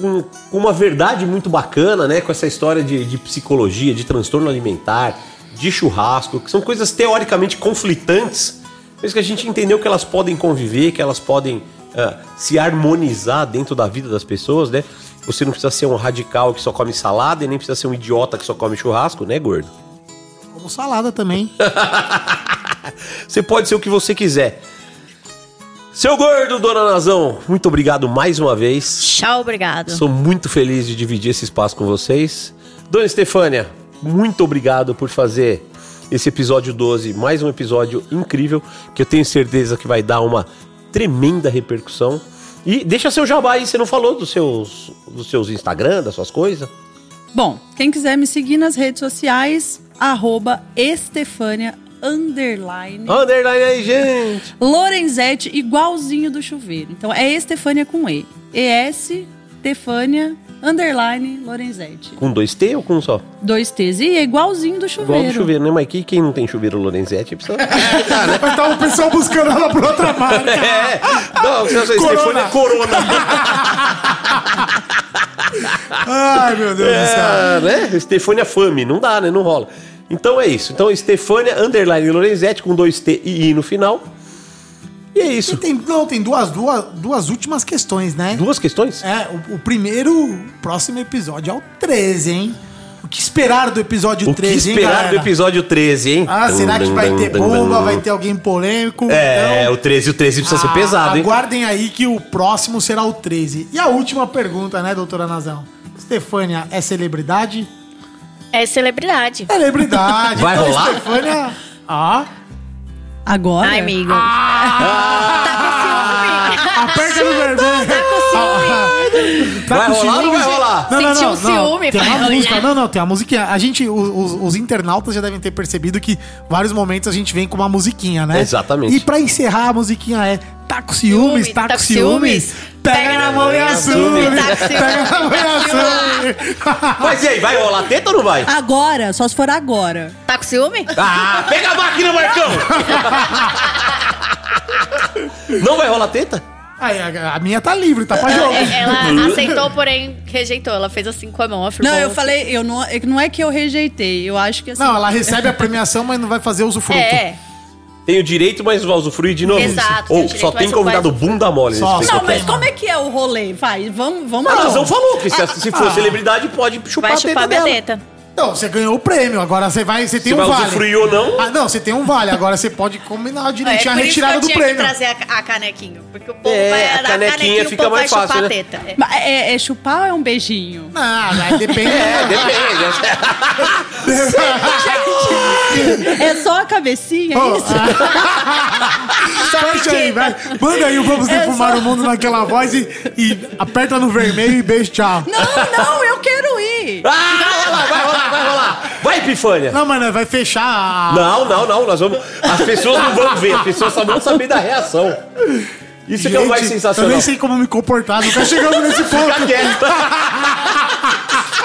Com, com uma verdade muito bacana, né? Com essa história de, de psicologia, de transtorno alimentar, de churrasco, que são coisas teoricamente conflitantes, mas que a gente entendeu que elas podem conviver, que elas podem ah, se harmonizar dentro da vida das pessoas, né? Você não precisa ser um radical que só come salada e nem precisa ser um idiota que só come churrasco, né, gordo? como salada também. [laughs] [laughs] Você pode ser o que você quiser. Seu gordo, dona Nazão, muito obrigado mais uma vez. Tchau, obrigado. Sou muito feliz de dividir esse espaço com vocês. Dona Estefânia, muito obrigado por fazer esse episódio 12, mais um episódio incrível, que eu tenho certeza que vai dar uma tremenda repercussão. E deixa seu jabá aí, você não falou dos seus, dos seus Instagram, das suas coisas? Bom, quem quiser me seguir nas redes sociais, arroba Estefânia underline Underline aí, gente! Lorenzetti, igualzinho do chuveiro. Então é Estefânia com E. ES, Estefânia, underline Lorenzetti. Com dois T ou com um só? Dois T's. E é igualzinho do chuveiro. Igual do chuveiro, né? Mas aqui, quem não tem chuveiro Lorenzetti precisa. [laughs] Mas tá o pessoal buscando ela por outra marca. [laughs] É, não, você Estefânia Corona. [laughs] Ai, meu Deus do céu. É, né? Estefânia Fame, não dá, né? Não rola. Então é isso. Então, Estefânia Underline Lorenzetti com dois T e I no final. E é E isso. tem, não, tem duas, duas, duas últimas questões, né? Duas questões? É, o, o primeiro, o próximo episódio é o 13, hein? O que esperar do episódio O que 13, hein, esperar do episódio 13, hein? Ah, será que vai ter bomba? Vai ter alguém polêmico? É, Então, o 13 e o 13 precisa ser ah, pesado, hein? Aguardem aí que o próximo será o 13. E a última pergunta, né, doutora Nazão? Stefânia é celebridade? É celebridade. Celebridade. Vai então, rolar? Stefânia. Ah. Agora? Ai, amigo. Aperta no vermelho. Tá Vai com rolar ou não ciúmes? vai rolar? Não, não, Sentiu não, um ciúme, Tem uma vai música. Não, não, tem uma musiquinha. A gente, os, os- internautas já devem ter percebido que vários momentos a gente vem com uma musiquinha, né? Exatamente. E pra encerrar, a musiquinha é Tá com ciúmes, Ciúme, tá, com ciúmes? Pega na mão e assume. Tá com Pega na mão e assume. Mas e aí, vai rolar teta ou não vai? Agora, só se for agora. Tá com ciúme? Ah, pega a máquina, Marcão! [laughs] não vai rolar teta? Aí, a, a minha tá livre, tá pra jogo. É, Ela [laughs] aceitou, porém rejeitou. Ela fez assim com a mão. afirmou Não, eu falei, eu não, é que não é que eu rejeitei, eu acho que assim. Não, ela recebe a premiação, mas não vai fazer usufruto. É, Tem o direito, mas vai usufruir de novo. Exato, Ou só tem convidado bunda mole Só- Não, mas como é que é o rolê? Vai, vamos, vamos A lá. Nazão falou que se, se for Ah. celebridade pode chupar vai a teta chupar minha dela. Não, você ganhou o prêmio, agora você vai, você tem Se um vai vale. ou não. Ah, não, você tem um vale, agora você pode combinar É, direitinho a isso que retirada eu do tinha prêmio. trazer a, a canequinha. Porque o povo É, vai a dar canequinha o fica povo mais vai fácil, chupar né? a teta. É. É, é chupar ou é um beijinho? Não, [laughs] depende. É, depende. É só a cabecinha, é Ó, isso? [laughs] Fecha aí, vai. Manda aí o Vamos É Defumar só- o Mundo naquela voz e, e aperta no vermelho e beijo, tchau. Não, não, eu quero ir. Ah, vai rolar, vai rolar, vai Epifânia. Não, mas vai fechar a... Não, não, não. Nós vamos. As pessoas não vão ver, as pessoas só vão saber da reação. Isso que é o mais Gente, sensacional. Eu nem sei como me comportar, nunca chegamos nesse ponto. Fica quieto.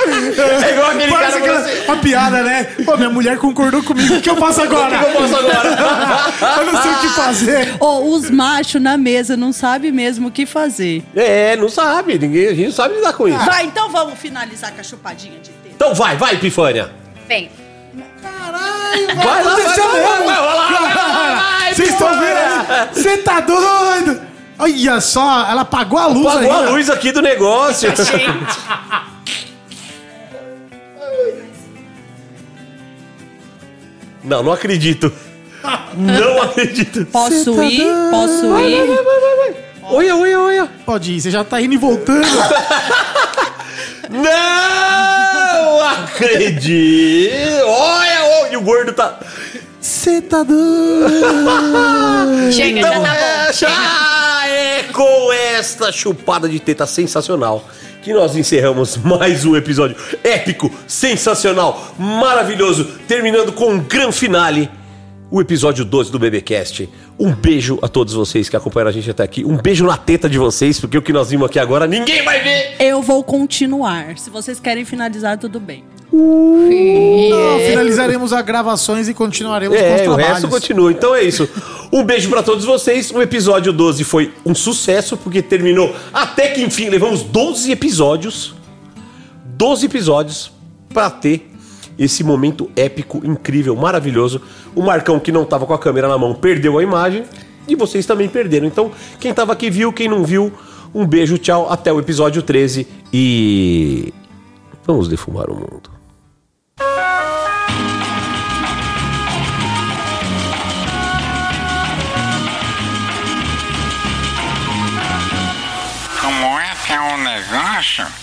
É igual aquele Parece cara aquela, que você- uma piada, né? Pô, minha mulher concordou comigo, o que eu faço agora? O que eu faço agora? [laughs] eu não sei o que fazer. Ó, os machos na mesa não sabem mesmo o que fazer. É, não sabe. Ninguém, a gente não sabe lidar com isso. Vai, então vamos finalizar com a chupadinha de dedo. Então vai, vai, Epifânia. Vem. Caralho, Vai acontecer vai mesmo. vai lá, vai Vocês estão vendo aí? Você tá doido? Olha só, ela apagou a luz Apagou a luz aqui do negócio. [laughs] Não, não acredito. Não acredito. Posso tá ir? Posso Vai, ir? vai, vai, vai, vai. Olha, olha, olha. Pode ir, você já tá indo e voltando. [laughs] Não acredito. Olha, olha, e o gordo tá... Você tá doido? [laughs] Chega, Então já tá é, bom. Chega. já é com esta chupada de teta sensacional que nós encerramos mais um episódio épico, sensacional, maravilhoso, terminando com um grande finale. O episódio 12 do BBcast. Um beijo a todos vocês que acompanharam a gente até aqui. Um beijo na teta de vocês, porque o que nós vimos aqui agora ninguém vai ver. Eu vou continuar. Se vocês querem finalizar, tudo bem. Não, finalizaremos as gravações e continuaremos com os É, o trabalhos. resto continua. Então é isso. Um beijo pra todos vocês. O episódio 12 foi um sucesso, porque terminou até que enfim. Levamos 12 episódios. 12 episódios pra ter esse momento épico, incrível, maravilhoso. O Marcão, que não estava com a câmera na mão, perdeu a imagem e vocês também perderam. Então, quem estava aqui viu, quem não viu, um beijo, tchau, até o episódio 13 e. Vamos defumar o mundo. Como é que é um negócio